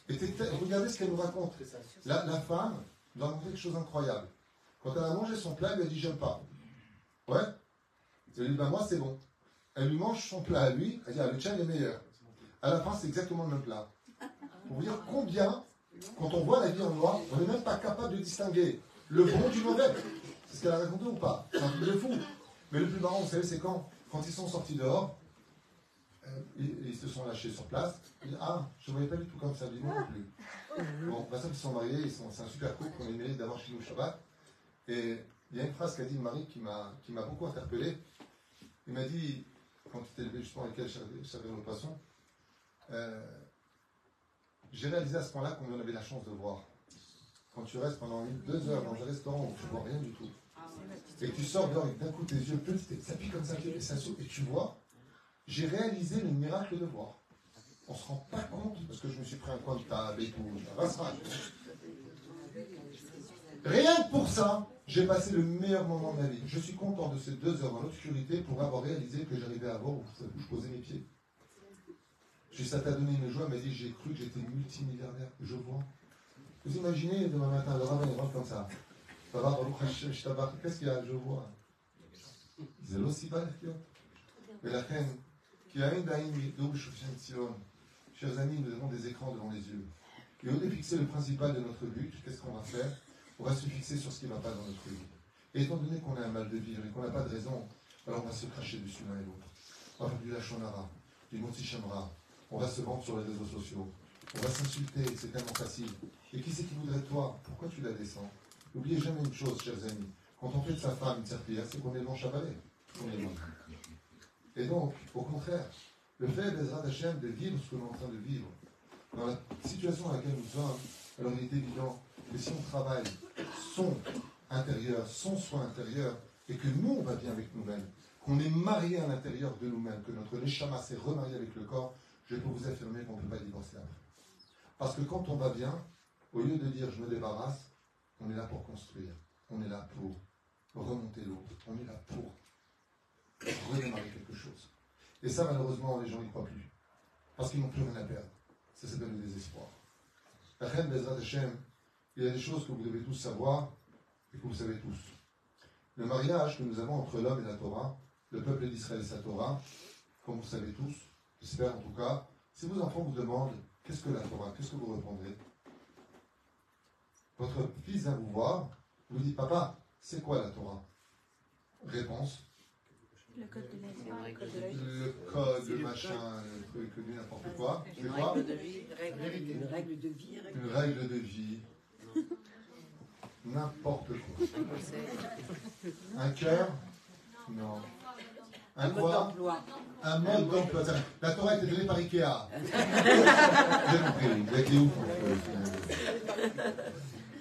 Et regardez ce qu'elle nous raconte. La, la femme nous raconté quelque chose d'incroyable. Quand elle a mangé son plat, elle lui a dit j'aime pas. Ouais? Elle lui dit ben moi c'est bon. Elle lui mange son plat à lui, elle dit ah, le tien est meilleur. À la fin, c'est exactement le même plat. Pour vous dire combien, quand on voit la vie en noir, on n'est même pas capable de distinguer le bon du mauvais. C'est ce qu'elle a raconté ou pas C'est un truc de fou. Mais le plus marrant, vous savez, c'est quand, quand ils sont sortis dehors, euh, ils, se sont lâchés sur place. Ils ah, je ne voyais pas du tout comme ça, dis non plus. Bon, personne qui sont mariés, c'est un super couple qu'on est mérite d'avoir chez nous Shabbat. Et il y a une phrase qu'a dit Marie qui m'a beaucoup interpellé. Il m'a dit, quand tu t'es levé justement avec elle, je savais nos euh, j'ai réalisé à ce moment-là qu'on avait la chance de voir. Quand tu restes pendant deux heures dans un restaurant où tu vois rien du tout, et tu sors dehors et d'un coup tes yeux petit, ça pique comme ça, et ça et tu vois, j'ai réalisé le miracle de voir. On se rend pas compte, parce que je me suis pris un coin de table et tout, Rien que pour ça, j'ai passé le meilleur moment de ma vie. Je suis content de ces deux heures dans l'obscurité pour avoir réalisé que j'arrivais à voir où je posais mes pieds. J'ai ça t'a donné une joie, m'a dit j'ai cru que j'étais multimilliardaire. Je vois. Vous imaginez demain matin, le rabbin rentre comme ça. Qu'est-ce qu'il y a? Je vois. C'est aussi bas, Mais la reine, qui a une daïm. Chers amis, nous avons des écrans devant les yeux. Et au lieu de fixer le principal de notre but, qu'est-ce qu'on va faire? On va se fixer sur ce qui ne va pas dans notre vie. Et étant donné qu'on a un mal de vivre et qu'on n'a pas de raison, alors on va se cracher dessus l'un et l'autre. On va faire du lachonara, du motsichamra. On va se vendre sur les réseaux sociaux. On va s'insulter, c'est tellement facile. Et qui c'est qui voudrait toi? Pourquoi tu la descends? N'oubliez jamais une chose, chers amis. Quand on fait de sa femme une serpillière, c'est qu'on est bon chavalet. Et donc, au contraire, le fait, Bezrat Hashem, de vivre ce que l'on est en train de vivre, dans la situation dans laquelle nous sommes, alors il est évident que si on travaille son intérieur, son soin intérieur, et que nous, on va bien avec nous-mêmes, qu'on est marié à l'intérieur de nous-mêmes, que notre Neshama s'est remarié avec le corps, je peux vous affirmer qu'on ne peut pas divorcer après. Parce que quand on va bien, au lieu de dire je me débarrasse, on est là pour construire. On est là pour remonter l'eau. On est là pour redémarrer quelque chose. Et ça, malheureusement, les gens n'y croient plus. Parce qu'ils n'ont plus rien à perdre. Ça s'appelle le désespoir. La reine Bezrat il y a des choses que vous devez tous savoir et que vous savez tous. Le mariage que nous avons entre l'homme et la Torah, le peuple d'Israël et sa Torah, comme vous savez tous, j'espère en tout cas, si vos enfants vous demandent qu'est-ce que la Torah, qu'est-ce que vous répondrez Votre fils vient vous voir, vous dites Papa, c'est quoi la Torah? Réponse Le code de la vie. Le code, le machin, le truc, le n'importe quoi. Une quoi? règle de vie, une règle de vie. Une règle de vie. N'importe quoi. Un cœur? Non. Un mode quoi d'emploi. Un mode d'emploi. Ça, La Torah a été donnée par Ikea. J'ai compris. [LAUGHS] Vous êtes des ouf.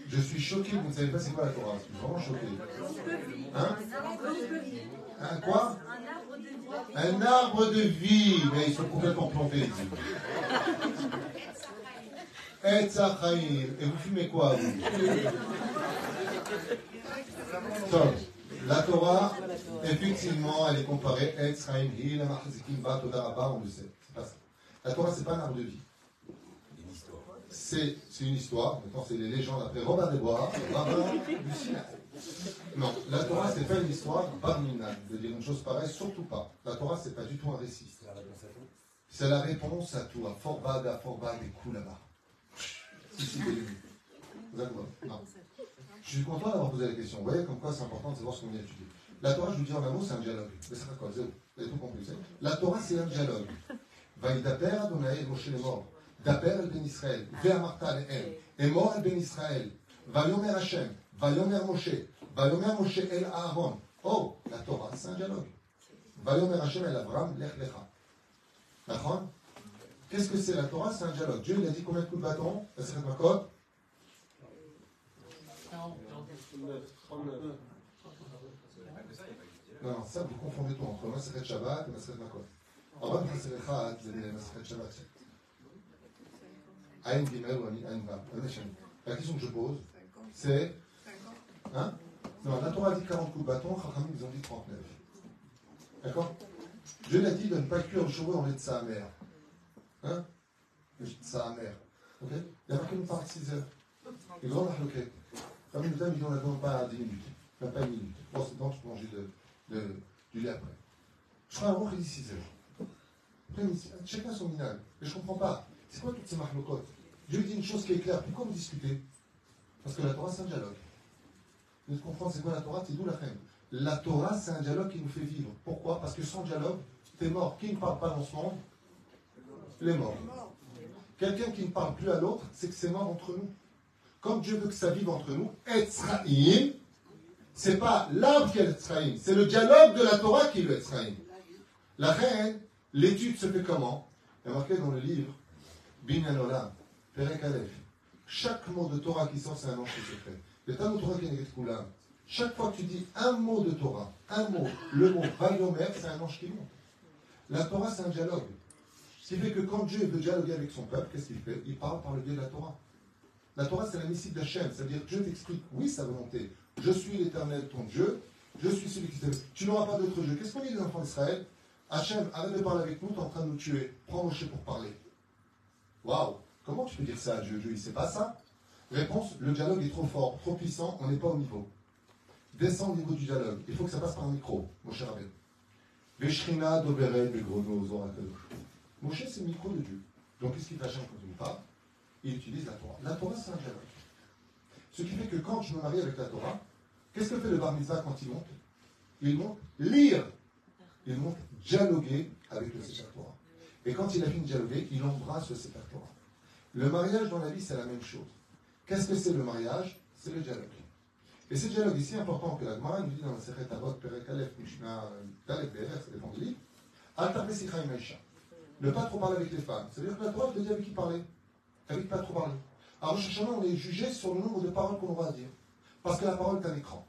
Je suis choqué, vous ne savez pas c'est quoi la Torah. Je suis vraiment choqué. Hein Un quoi Un arbre de vie. Mais ils sont complètement plantés ici. Et vous fumez quoi, vous? La Torah, effectivement, elle est comparée Toda Rabba, on le sait. C'est pas ça. La Torah, c'est pas un arbre de vie. C'est c'est une histoire. Maintenant, c'est les légendes après Robin des Bois, rabbin du Sinaï. Non, la Torah, c'est pas une histoire barminale de dire une chose pareille, surtout pas. La Torah, c'est pas du tout un récit. C'est la réponse à tout. C'est la réponse à tout, à Forbad, à Forbad et coups là-bas. Si, si, Non. Je suis content d'avoir posé la question. Vous voyez comme quoi c'est important de savoir ce qu'on vient étudier. La Torah, je vous dis en un mot, c'est un dialogue. Mais c'est quoi Vous avez tout compris. La Torah, c'est un dialogue. Vaïdaper Adonai Moshe les morts. Daper el ben Israël. Ve'amarta le'em. Et mort el ben Israël. Vayomer Hashem. Vayomer Moshe. Vayomer Moshe el Aaron. Oh, la Torah, c'est un dialogue. Vayomer Hashem el Avram lech lecha. D'accord? Qu'est-ce que c'est la Torah? C'est un dialogue. Dieu, il a dit combien de coups de bâton? La Sechet Makot Non, non, ça vous confondez tout entre Maseret Shabbat et Maseret Makot. En bas Maseret Shabbat. Aïn Gimel ou Aïn. La question que je pose, c'est. Hein? Non, la Torah dit 40 coups de bâton, Chachamim, ils ont dit 39. D'accord? Dieu l'a dit de ne pas cuire le cheveu en lait de sa mère. Hein? De sa mère. Ok? Il y a marqué une part de 6 heures. Les grands marloquettes. Une dame, ils n'en attendent pas à 10 minutes. Pas une minute. Bon, c'est bon, tu peux manger du lait après. Je crois un roi qui dit 6 heures. Après, chacun son minage. Et je ne comprends pas. C'est quoi toutes ces marloquettes Dieu dit une chose qui est claire. Pourquoi vous discutez? Parce que la Torah, c'est un dialogue. Vous comprendre c'est quoi la Torah, c'est d'où la fin. La Torah, c'est un dialogue qui nous fait vivre. Pourquoi? Parce que sans dialogue, t'es mort. Qui ne parle pas dans ce monde? Les morts. Quelqu'un qui ne parle plus à l'autre, c'est que c'est mort entre nous. Comme Dieu veut que ça vive entre nous, Etzraïm, c'est pas l'arbre qui est Etzraïm, c'est le dialogue de la Torah qui est le Etzraïm. La reine, l'étude se fait comment? Il y a marqué dans le livre, Binyan Olam, Perek Aleph. Chaque mot de Torah qui sort, c'est un ange qui se fait. Le Torah qui est. Chaque fois que tu dis un mot de Torah, un mot, le mot Vayomer, c'est un ange qui monte. La Torah, c'est un dialogue. Ce qui fait que quand Dieu veut dialoguer avec son peuple, qu'est-ce qu'il fait? Il parle par le biais de la Torah. La Torah, c'est la missive d'Hachem. C'est-à-dire Dieu t'explique, oui, sa volonté. Je suis l'éternel, ton Dieu. Je suis celui qui t'aime. Tu n'auras pas d'autre Dieu. Qu'est-ce qu'on dit des enfants d'Israël? Hachem, arrête de parler avec nous, tu es en train de nous tuer. Prends Moshe pour parler. Waouh Comment tu peux dire ça à Dieu? Dieu, il ne sait pas ça Réponse, le dialogue est trop fort, trop puissant, on n'est pas au niveau. descend au niveau du dialogue. Il faut que ça passe par un micro, mon cher. Veshrina Doveret Begrono. Moshe, c'est le micro de Dieu. Donc, qu'est-ce qu'il Hachem? quand il utilise la Torah. La Torah, c'est un dialogue. Ce qui fait que quand je me marie avec la Torah, qu'est-ce que fait le bar mitzvah quand il monte? Il monte lire. Il monte dialoguer avec le Sefer Torah. Et quand il a fini de dialoguer, il embrasse le Sefer Torah. Le mariage dans la vie, c'est la même chose. Qu'est-ce que c'est le mariage? C'est le dialogue. Et ce dialogue ici important que la Gemara nous dit dans la Sechet Avot, Perek Aleph, Mishnah, Talek Be'er, ça dépend du livre, Al Tapé Sikha Imaisha. Ne pas trop parler avec les femmes. C'est-à-dire que la Torah te dit avec qui parler. Avec pas trop parler. Alors, Shachana, on est jugé sur le nombre de paroles qu'on aura à dire. Parce que la parole est un écran.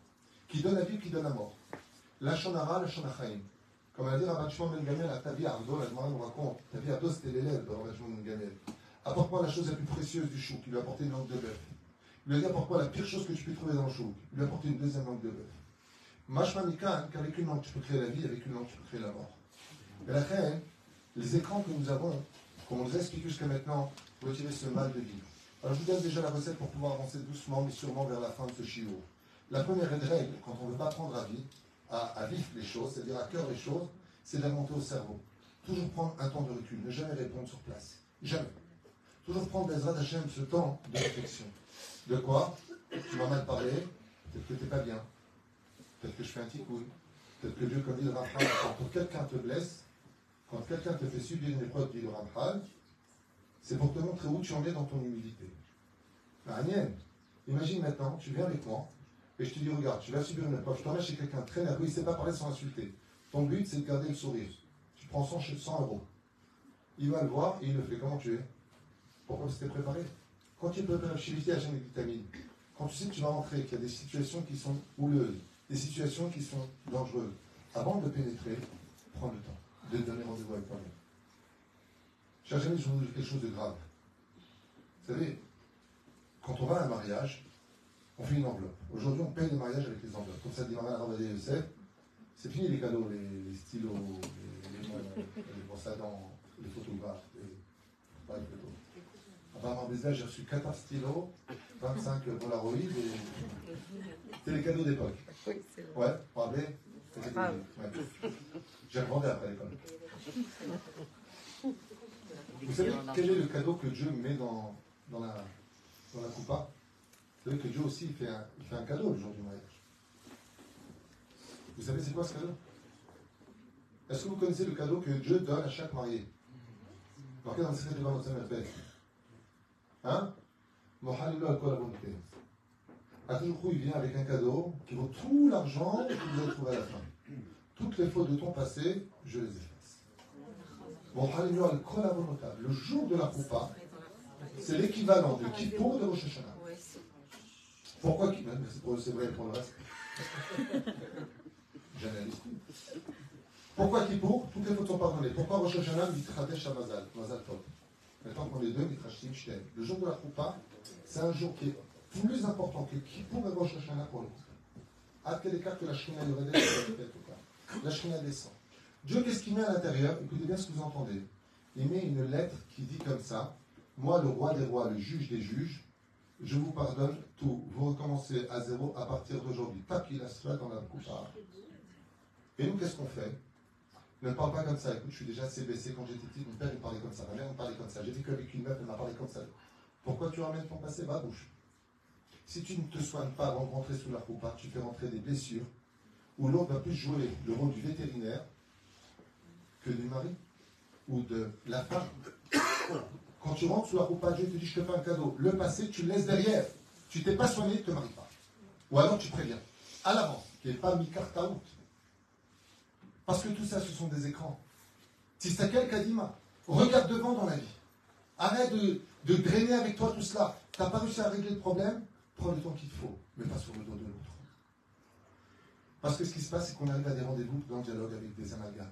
Qui donne la vie, qui donne la mort. La Shonara, la Shonachaim. Comme a dit Rabban Shimon Ben Gamel à Tavi Ardo, la Gemara nous raconte. Tavi Ardo, c'était l'élève de Shimon Ben. Apporte-moi la chose la plus précieuse du chou, qui lui a apporté une langue de bœuf. Il lui a dit apporte-moi la pire chose que tu peux trouver dans le chou. Il lui a apporté une deuxième langue de bœuf. Mashma Mikan, qu'avec une langue tu peux créer la vie, avec une langue tu peux créer la mort. Et la reine, les écrans que nous avons, comme on nous a expliqué jusqu'à maintenant, retirer ce mal de vie. Alors je vous donne déjà la recette pour pouvoir avancer doucement, mais sûrement vers la fin de ce chiot. La première règle, quand on ne veut pas prendre à vie, à, à vif les choses, c'est-à-dire à cœur les choses, c'est de la monter au cerveau. Toujours prendre un temps de recul, ne jamais répondre sur place. Jamais. Toujours prendre des Hachem ce temps de réflexion. De quoi? Tu m'as mal parlé, peut-être que tu n'es pas bien, peut-être que je fais un petit coup, peut-être que Dieu, comme le quand quelqu'un te blesse, quand quelqu'un te fait subir une épreuve, dit le Ramchal, c'est pour te montrer où tu en es dans ton humilité. Agnès, imagine maintenant, tu viens avec moi, et je te dis, regarde, tu vas subir une épreuve, je t'emmène chez quelqu'un très nerveux, il ne sait pas parler sans insulter. Ton but, c'est de garder le sourire. Tu prends 100, 100 euros. Il va le voir et il le fait. Comment tu es? Pourquoi tu préparé? Quand tu es préparé lui, à des vitamines, quand tu sais que tu vas rentrer, qu'il y a des situations qui sont houleuses, des situations qui sont dangereuses, avant de pénétrer, prends le temps de donner rendez-vous avec toi-même. Vous dis quelque chose de grave. Vous savez, quand on va à un mariage, on fait une enveloppe. Aujourd'hui, on paye les mariages avec les enveloppes. Comme ça dit Maman Rabadé Youssef, c'est fini les cadeaux, les, les stylos, les, les, les brosses à dents, les photographes, les, pas les photos. J'ai reçu 14 stylos, 25 Polaroid et. C'était les cadeaux d'époque. Oui, c'est vrai. Ouais, vous vous rappelez? C'était Ah. ouais. J'ai revendé après l'école. [LAUGHS] Vous savez quel est le cadeau que Dieu met dans, dans, la, dans la coupa Vous savez que Dieu aussi il fait, un, il fait un cadeau le jour du mariage. Vous savez c'est quoi ce cadeau? Est-ce que vous connaissez le cadeau que Dieu donne à chaque marié? Marqué dans le secret de notre Saint Hein? À toujours coup, il vient avec un cadeau qui vaut tout l'argent que vous allez trouver à la fin. Toutes les fautes de ton passé, je les efface. Le jour de la coupa, c'est l'équivalent de Kippour de Rosh Hashanah. Pourquoi C'est vrai pour le reste. J'analyse tout. Pourquoi Kippour Toutes les fautes sont pardonnées. Pourquoi Rosh Hashanah Mitradesh Mazal Mazal Tov. Maintenant qu'on est deux, Mitrashtim Shtem. Le jour de la coupa, c'est un jour qui est plus important que Kippour et Rosh Hashanah pour couple. À quel écart que la Shrina Yoredet La Shrina descend. Dieu, qu'est-ce qu'il met à l'intérieur? Écoutez bien ce que vous entendez. Il met une lettre qui dit comme ça Moi, le roi des rois, le juge des juges, je vous pardonne tout. Vous recommencez à zéro à partir d'aujourd'hui. Pas qu'il a cela dans la coupa. Et nous, qu'est-ce qu'on fait? Ne parle pas comme ça. Écoute, je suis déjà baissé quand j'étais petit. Mon père, il me parlait comme ça. Ma mère, me parlait comme ça. J'ai vécu avec une meuf, elle m'a parlé comme ça. Pourquoi tu ramènes ton passé? Ma bouche. Si tu ne te soignes pas avant de rentrer sous la coupa, tu fais rentrer des blessures où l'autre va plus jouer le rôle du vétérinaire que du mari ou de la femme. Quand tu rentres sous la coupa, Dieu te dit je te fais un cadeau. Le passé, tu le laisses derrière. Tu t'es pas soigné, ne te marie pas. Ou alors tu préviens. À l'avance, qui n'est pas mis carte out. Parce que tout ça, ce sont des écrans. Tistakel Kadima. Regarde devant dans la vie. Arrête de, de drainer avec toi tout cela. Tu n'as pas réussi à régler le problème, prends le temps qu'il te faut, mais pas sur le dos de l'autre. Parce que ce qui se passe, c'est qu'on arrive à des rendez-vous dans le dialogue avec des amalgames.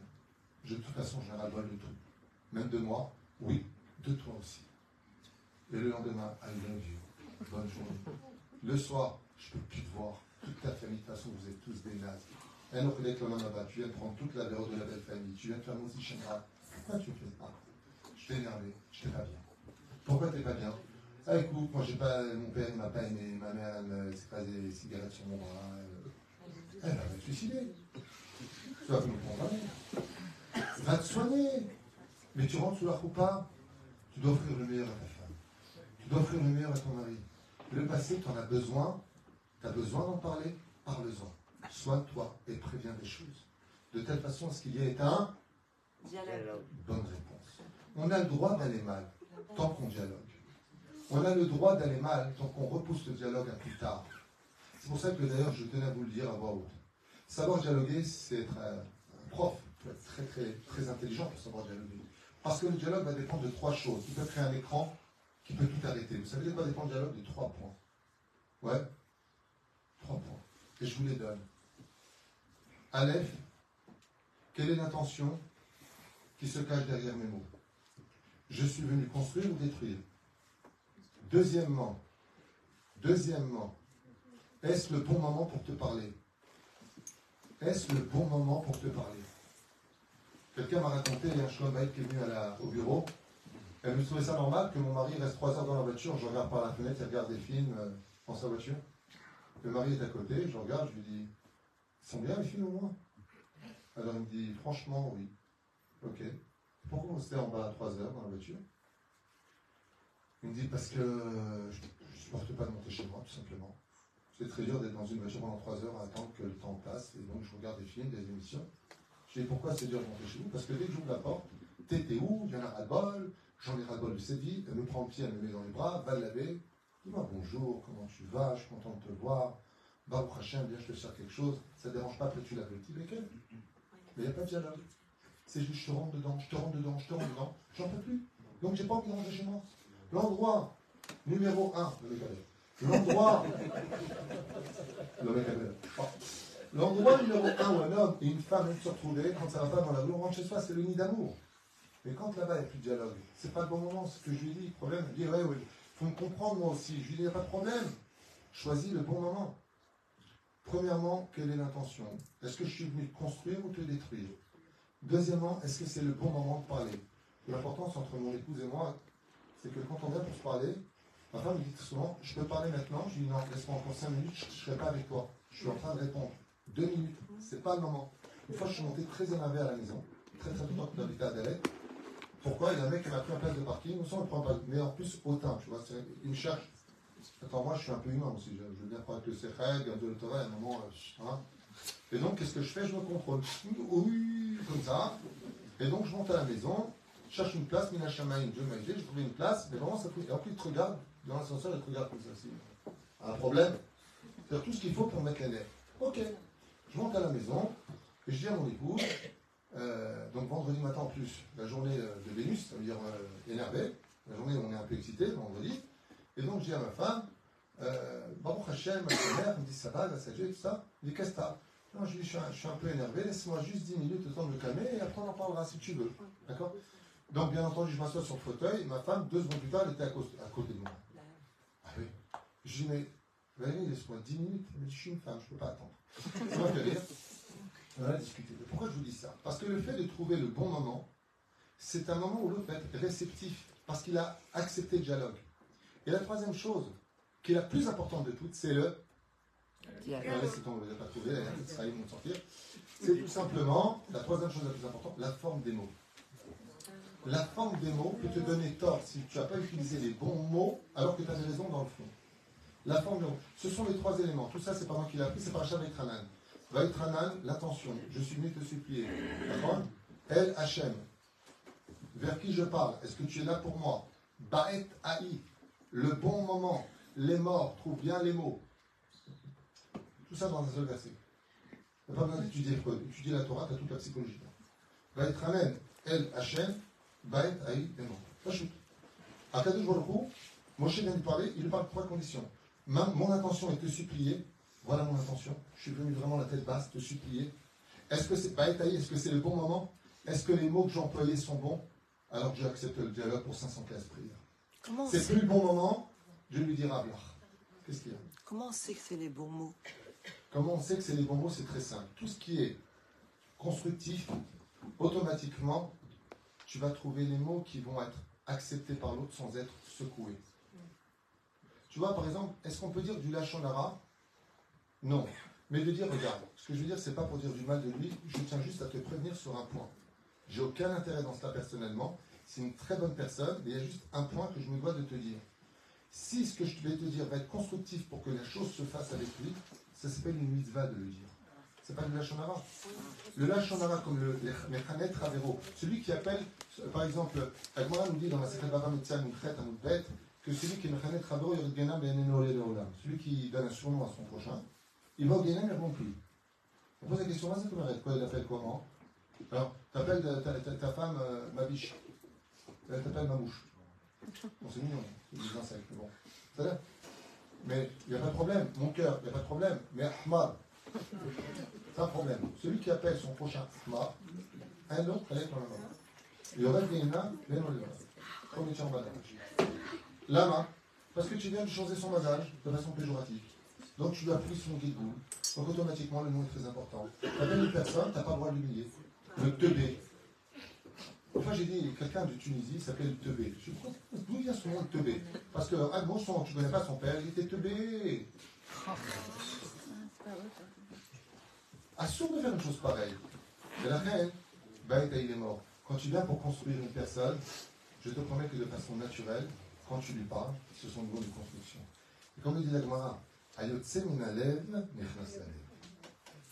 Je, de toute façon, un ras-le-bol de tout. Même de moi, oui, de toi aussi. Et le lendemain, I love you. Bonne journée. Le soir, je ne peux plus te voir. Toute ta famille, de toute façon, vous êtes tous des nazes. Un autre avec le là-bas, tu viens de prendre toute la valeur de la belle famille. Tu viens de faire mon Shenra. Pourquoi tu me fais ça? Je t'ai énervé, je t'ai pas bien. Pourquoi t'es pas bien? Ah écoute, moi j'ai pas. Mon père m'a pas aimé, ma mère elle me pas des cigarettes sur mon bras. Elle va te suicider. Tu vas plus me condamner. Va te soigner. Mais tu rentres sous la roupa, tu dois offrir le meilleur à ta femme. Tu dois offrir le meilleur à ton mari. Le passé, tu en as besoin. Tu as besoin d'en parler, parle-en. Sois toi et préviens des choses. De telle façon à ce qu'il y ait un Dialogue. bonne réponse. On a le droit d'aller mal tant qu'on dialogue. On a le droit d'aller mal tant qu'on repousse le dialogue à plus tard. C'est pour ça que d'ailleurs je tenais à vous le dire à voix haute. Savoir dialoguer, c'est être un prof. Très, très, très intelligent pour savoir dialoguer. Parce que le dialogue va dépendre de trois choses. Tu peux créer un écran qui peut tout arrêter. Vous savez de quoi dépend le dialogue De trois points? Ouais Trois points. Et je vous les donne. Aleph, quelle est l'intention qui se cache derrière mes mots? Je suis venu construire ou détruire? Deuxièmement, deuxièmement, est-ce le bon moment pour te parler? Est-ce le bon moment pour te parler? Quelqu'un m'a raconté, il y a un Shlombaï qui est venu au bureau. Elle me trouvait ça normal que mon mari reste trois heures dans la voiture, je regarde par la fenêtre, il regarde des films euh, dans sa voiture. Le mari est à côté, je regarde, je lui dis Ils sont bien les films au moins? Alors il me dit Franchement, oui. Ok. Pourquoi vous restez en bas à 3 heures dans la voiture? Il me dit parce que euh, je ne supporte pas de monter chez moi, tout simplement. C'est très dur d'être dans une voiture pendant 3 heures à attendre que le temps passe, et donc je regarde des films, des émissions. Je dis pourquoi c'est dur de monter chez vous Parce que dès que j'ouvre la porte, t'étais où Il y en a ras-le-bol, j'en ai ras-le-bol de cette vie, elle me prend le pied, elle me met dans les bras, va le laver. Dis-moi bonjour, comment tu vas, je suis content de te voir. Va au prochain, viens, je te sers quelque chose. Ça ne dérange pas, après tu laves le petit béquet. Mais il n'y a pas de dialogue. C'est juste, je te rentre dedans, je te rentre dedans, je te rentre dedans. J'en peux plus. Donc j'ai pas envie de rentrer chez moi. L'endroit numéro un, le mec à l'heure. L'endroit. [LAUGHS] le L'endroit numéro un où un homme et une femme aiment se retrouver, quand ça va pas dans la rue, on rentre chez soi, c'est le nid d'amour. Mais quand là-bas, il n'y a plus de dialogue, c'est pas le bon moment, ce que je lui dit. Le problème, il dit, ouais, ouais, faut me comprendre moi aussi. Je lui dit, il n'y a pas de problème. Choisis le bon moment. Premièrement, quelle est l'intention? Est-ce que je suis venu te construire ou te détruire? Deuxièmement, est-ce que c'est le bon moment de parler? L'importance entre mon épouse et moi, c'est que quand on vient pour se parler, ma femme me dit souvent, je peux parler maintenant? Je lui dis non, laisse-moi encore 5 minutes, je ne serai pas avec toi. Je suis en train de répondre. Deux minutes, c'est pas le moment. Une fois, je suis monté très énervé à la maison, très très que j'habitais à Dalek. Pourquoi? Il y a un mec qui m'a pris en place de parking, nous sommes prend pas, mais en plus hautain, tu vois, c'est- me cherche. Attends, moi je suis un peu humain aussi, je, veux bien croire que c'est règle, de l'autorité, à un moment, hein. Et donc, qu'est-ce que je fais? Je me contrôle. Oui, comme ça. Et donc, je monte à la maison, cherche une place, Mina Shamaïn, Dieu m'a aidé, j'ai trouvé une place, mais vraiment, ça. Et après, il te regarde, dans l'ascenseur, il te regarde comme ça. Un problème C'est-à-dire tout ce qu'il faut pour mettre les. Ok. Je monte à la maison, et je dis à mon épouse, euh, donc vendredi matin en plus, la journée euh, de Vénus, ça veut dire euh, énervé, la journée où on est un peu excité, vendredi. Et donc, je dis à ma femme, euh, Baruch Hashem, ma mère, me dit ça va, la sagesse, tout ça. Il dit qu'est-ce que t'as Non, je lui dis, je suis, un, je suis un peu énervé, laisse-moi juste 10 minutes, le temps de me calmer, et après on en parlera si tu veux. D'accord? Donc, bien entendu, je m'assois sur le fauteuil, et ma femme, deux secondes plus tard, elle était à, côté de moi. Ah oui? Je lui dis, mais Valérie, laisse-moi 10 minutes. Elle me dit, je suis une femme, je ne peux pas attendre. Ça fait rire. On a discuté. Pourquoi je vous dis ça? Parce que le fait de trouver le bon moment, c'est un moment où l'autre va être réceptif, parce qu'il a accepté le dialogue. Et la troisième chose, qui est la plus importante de toutes, c'est le. C'est ton, vous pas trouvé, là, ça ils vont sortir. C'est tout simplement, la troisième chose la plus importante, la forme des mots. La forme des mots peut te donner tort si tu n'as pas utilisé les bons mots alors que tu avais raison dans le fond. La forme. Ce sont les trois éléments. Tout ça, c'est pas moi qui l'ai appris, c'est par Vaitranan. Vaitranan, l'intention. Je suis venu te supplier. D'accord El Hachem. Vers qui je parle? Est-ce que tu es là pour moi? Baet Haï. Le bon moment. Les morts. Trouve bien les mots. Tout ça dans un seul verset. Tu pas besoin d'étudier Freud. Étudier la Torah, tu as toute la psychologie. Vaitranan, El Hachem. Baet Haï. Les morts. Ça chute. À Kadosh Baruch Moshe vient de parler, il parle de trois conditions. Ma- mon intention est de te supplier. Voilà mon intention. Je suis venu vraiment la tête basse, te supplier. Est-ce que c'est pas Est-ce que c'est le bon moment? Est-ce que les mots que j'ai employés sont bons? Alors que j'accepte le dialogue pour 515 prières. C'est plus le bon moment, je lui dirai à. Qu'est-ce qu'il y a? Comment on sait que c'est les bons mots? Comment on sait que c'est les bons mots? C'est très simple. Tout ce qui est constructif, automatiquement, tu vas trouver les mots qui vont être acceptés par l'autre sans être secoués. Tu vois, par exemple, est-ce qu'on peut dire du lachonara? Non. Mais de dire, regarde, ce que je veux dire, c'est pas pour dire du mal de lui, je tiens juste à te prévenir sur un point. J'ai aucun intérêt dans cela personnellement. C'est une très bonne personne, mais il y a juste un point que je me dois de te dire. Si ce que je vais te dire va être constructif pour que la chose se fasse avec lui, ça s'appelle une mitzvah de le dire. C'est pas le lachonara. Le lachonara, comme le Mechanet Ravero, celui qui appelle, par exemple, Agmara nous dit dans la Sechet Bava Mitzah Mouchet Amoudbet, celui qui est celui qui donne un surnom à son prochain, il va au Guénam, il. On pose la question, c'est comment quoi il appelle comment? Alors, tu appelles ta, ta, femme euh, ma biche. Elle t'appelle ma mouche. Bon, c'est mignon, c'est des insectes, bon. Ça va? Mais il n'y a pas de problème. Mon cœur, il n'y a pas de problème. Mais Ahmad, c'est un problème. Celui qui appelle son prochain Ahmad, un autre, est dans. Il y aura des nains, les non les Comme les en Lama, parce que tu viens de changer son bagage de façon péjorative. Donc tu lui as pris son guidou. Donc automatiquement, le nom est très important. Tu appelles une personne, tu n'as pas le droit de l'humilier. Le teubé. Enfin, j'ai dit, quelqu'un de Tunisie s'appelle le teubé. Je dis, d'où vient son nom, le teubé Parce que, ah bon son, tu ne connais pas son père, il était teubé. Assure de faire une chose pareille. Et la reine, ben, il est mort. Quand tu viens pour construire une personne, je te promets que de façon naturelle, quand tu lui parles, ce sont des mots de construction. Et comme dit la Gemara,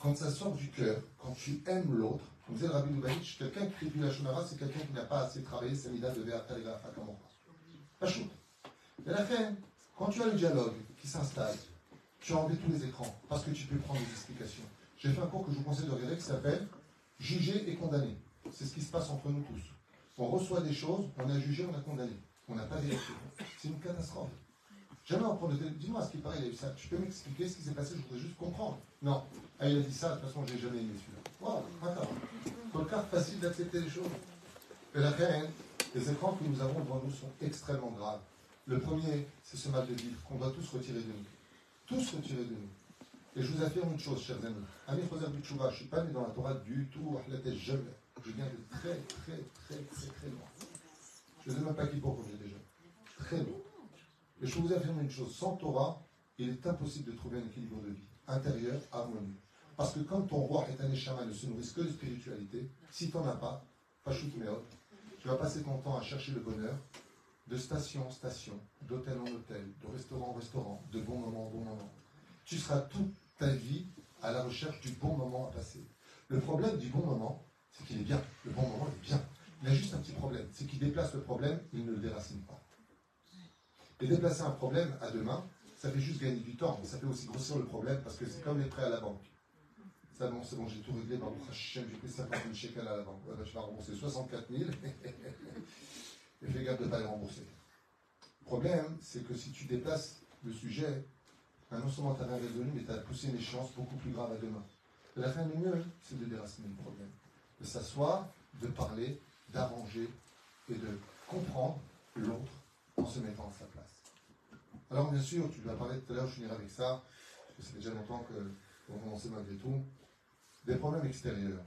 quand ça sort du cœur, quand tu aimes l'autre, comme disait le Rabbi Lubavitch, quelqu'un qui écrit la Shonara, c'est quelqu'un qui n'a pas assez travaillé sa mida de Ve'ata Pas chaud. Mais la fin, quand tu as le dialogue qui s'installe, tu as enlevé tous les écrans, parce que tu peux prendre des explications. J'ai fait un cours que je vous conseille de regarder qui s'appelle Juger et condamner. C'est ce qui se passe entre nous tous. On reçoit des choses, on a jugé, on a condamné. On n'a pas vérifié. C'est une catastrophe. Jamais on prend de Dis-moi ce qui paraît, il a eu ça. Tu peux m'expliquer ce qui s'est passé, je voudrais juste comprendre. Non. Ah, il a dit ça, de toute façon, je n'ai jamais aimé celui-là. Waouh, d'accord. Cas facile d'accepter les choses. Et la reine, les écrans que nous avons devant nous sont extrêmement graves. Le premier, c'est ce mal de vivre qu'on doit tous retirer de nous. Tous retirer de nous. Et je vous affirme une chose, chers amis. Ami Khozer Butchouva, je ne suis pas né dans la Torah du tout. Je viens de très, très, très, très, très loin. Je ne sais même pas qui pour j'ai déjà. Très loin. Et je vous affirme une chose, sans Torah, il est impossible de trouver un équilibre de vie intérieur, harmonieux. Parce que quand ton roi est un échama ne se nourrit que de spiritualité, si tu n'en as pas, tu vas passer ton temps à chercher le bonheur de station en station, d'hôtel en hôtel, de restaurant en restaurant, de bon moment en bon moment. Tu seras toute ta vie à la recherche du bon moment à passer. Le problème du bon moment, c'est qu'il est bien. Le bon moment est bien. Il y a juste un petit problème, c'est qu'il déplace le problème, il ne le déracine pas. Et déplacer un problème à demain, ça fait juste gagner du temps, mais ça fait aussi grossir le problème parce que c'est comme les prêts à la banque. Ça, bon, c'est bon, j'ai tout réglé, par mon j'ai pris 50 000 shekels à la banque. je vais rembourser 64 000 [LAUGHS] et fais gaffe de ne pas les rembourser. Le problème, c'est que si tu déplaces le sujet, ben, non seulement tu rien résolu, mais tu as poussé une échéance beaucoup plus grave à demain. La fin, du mieux, c'est de déraciner le problème. De s'asseoir, de parler, d'arranger et de comprendre l'autre en se mettant à sa place. Alors bien sûr, tu lui as parlé tout à l'heure, je finirai avec ça, parce que fait déjà longtemps qu'on commençait malgré tout, des problèmes extérieurs.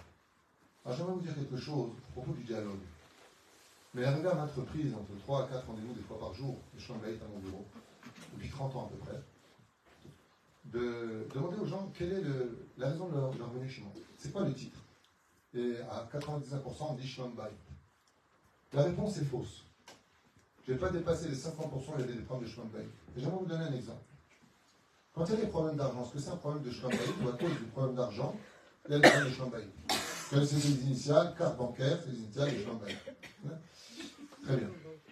Alors j'aimerais vous dire quelque chose à propos du dialogue. Mais arrivé à maintes reprises, entre 3 à 4 rendez-vous des fois par jour, je suis en à mon bureau, depuis 30 ans à peu près, de demander aux gens quelle est la raison de leur, venue chez moi. C'est quoi le titre? Et à 99%, on dit Shlombaï. La réponse est fausse. Je n'ai pas dépassé les 50%, il y avait des problèmes de chemin de Et j'aimerais vous donner un exemple. Quand il y a des problèmes d'argent, est-ce que c'est un problème de chemin de ou à cause du problème d'argent, il y a des problèmes de chemin de c'est les initiales, carte bancaire, c'est les initiales et chemin de Très bien.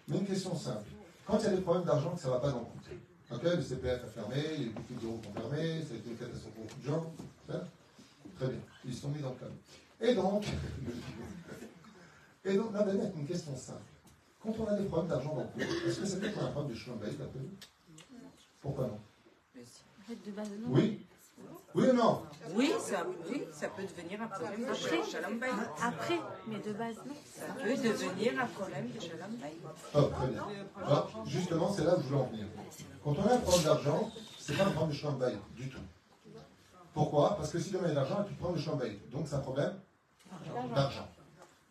Mais une question simple. Quand il y a des problèmes d'argent, ça ne va pas dans le compte. Okay, le CPF a fermé, eu beaucoup d'euros ont fermé, ça a été une catastrophe pour beaucoup de gens. Très bien. Ils se sont mis dans le cadre. Et donc, [LAUGHS] et donc, là, une question simple. Quand on a des problèmes d'argent dans le couple, est-ce que qu'on a un problème de chemin d'après vous Pourquoi non? Oui oui ou non? Oui ça, oui, ça peut devenir un problème de shalom Après, mais de base, non. Ça peut devenir un problème de shalom Oh, très bien. Alors, justement, c'est là où je voulais en venir. Quand on a un problème d'argent, c'est pas un problème de shalom du tout. Pourquoi? Parce que si demain il y a de l'argent, tu prends le shalom Donc c'est un problème d'argent.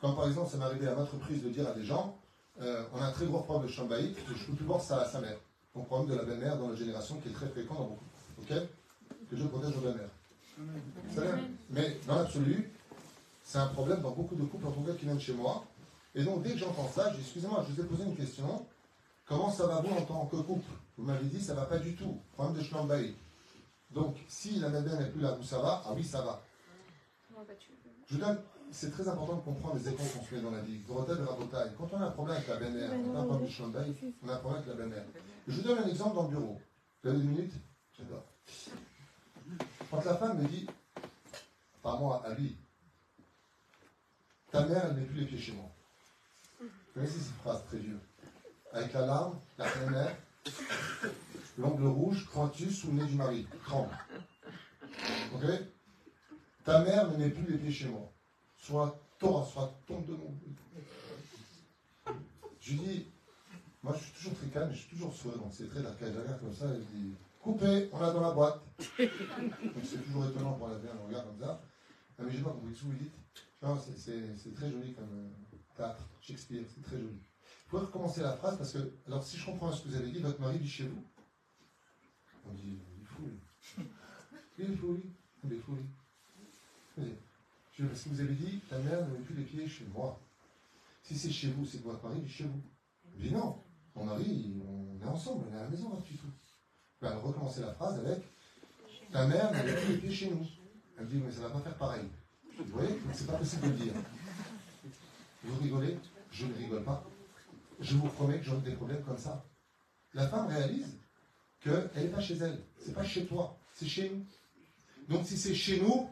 Comme par exemple, ça m'est arrivé à votre prise de dire à des gens, euh, on a un très gros problème de chambaït, je ne peux plus voir sa, sa mère. Donc problème de la belle-mère dans la génération qui est très fréquent dans beaucoup. Ok? Que Dieu protège nos belles-mères. Mais dans l'absolu, c'est un problème dans beaucoup de couples, en tout cas qui viennent chez moi. Et donc, dès que j'entends ça, je dis Excusez-moi, je vous ai posé une question. Comment ça va vous en tant que couple? Vous m'avez dit Ça va pas du tout. Problème de schlambaï. Donc, si la médaille n'est plus là où ça va, ah oui, ça va. Je vous donne, c'est très important de comprendre les échos qu'on se met dans la vie. Dorothée et Rabotaille. Quand on a un problème avec la belle-mère, on a un problème de on a un problème avec la belle-mère. Je vous donne un exemple dans le bureau. Vous avez une minute J'adore. Quand la femme me dit, par moi, à lui, ta mère, elle n'est plus les pieds chez moi. Vous connaissez cette phrase très vieux Avec la larme, la mère, l'ongle rouge, crois-tu sous le nez du mari? Tremble. Ok? Ta mère ne met plus les pieds chez moi. Soit Torah, soit tombe de mon. Je dis, moi je suis toujours très calme, je suis toujours sourire, donc c'est très regarde comme ça et je dis, coupé, on l'a dans la boîte. Donc c'est toujours étonnant pour la vie, on regarde comme ça. Ah, mais j'ai pas compris ce que vous dites. C'est- très joli comme euh, théâtre, Shakespeare, c'est très joli. Vous pouvez recommencer la phrase parce que, alors si je comprends ce que vous avez dit, votre mari vit chez vous. On dit, il est fou. Il est fou. Il est fou. Je Parce que vous avez dit, ta mère ne met plus les pieds chez moi. Si c'est chez vous, c'est votre mari vit chez vous. Je dis non, mon mari, on est ensemble, on est à la maison, tu tout. Ben, alors recommencer la phrase avec, ta mère ne met plus les pieds chez nous. Elle dit, mais ça va pas faire pareil. Vous voyez, c'est pas possible de le dire. Vous rigolez Je ne rigole pas. Je vous promets que j'aurai des problèmes comme ça. La femme réalise qu'elle n'est pas chez elle. C'est pas chez toi, c'est chez nous. Donc si c'est chez nous,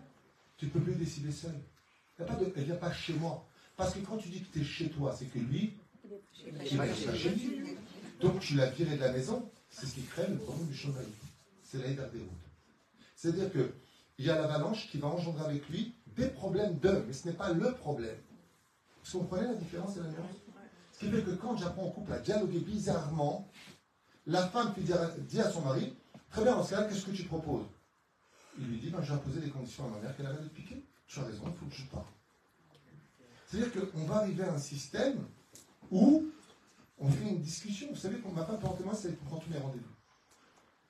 tu ne peux plus décider seul. Elle ne vient pas chez moi. Parce que quand tu dis que tu es chez toi, c'est que lui, il pas chez lui. Donc tu l'as viré de la maison, c'est ce qui crée le problème du chômage. C'est la des routes. C'est-à-dire que il y a l'avalanche qui va engendrer avec lui des problèmes de, mais ce n'est pas le problème. Vous comprenez la différence et la nuance? Ce qui fait que quand j'apprends au couple à dialoguer bizarrement, la femme à, dit à son mari, très bien, dans ce cas-là, qu'est-ce que tu proposes? Il lui dit, ben, j'ai imposé des conditions à ma mère qu'elle arrête de piquer. Tu as raison, il faut que je parte. C'est-à-dire qu'on va arriver à un système où on fait une discussion. Vous savez, qu'on ma femme, pour moi, c'est qui prend tous mes rendez-vous.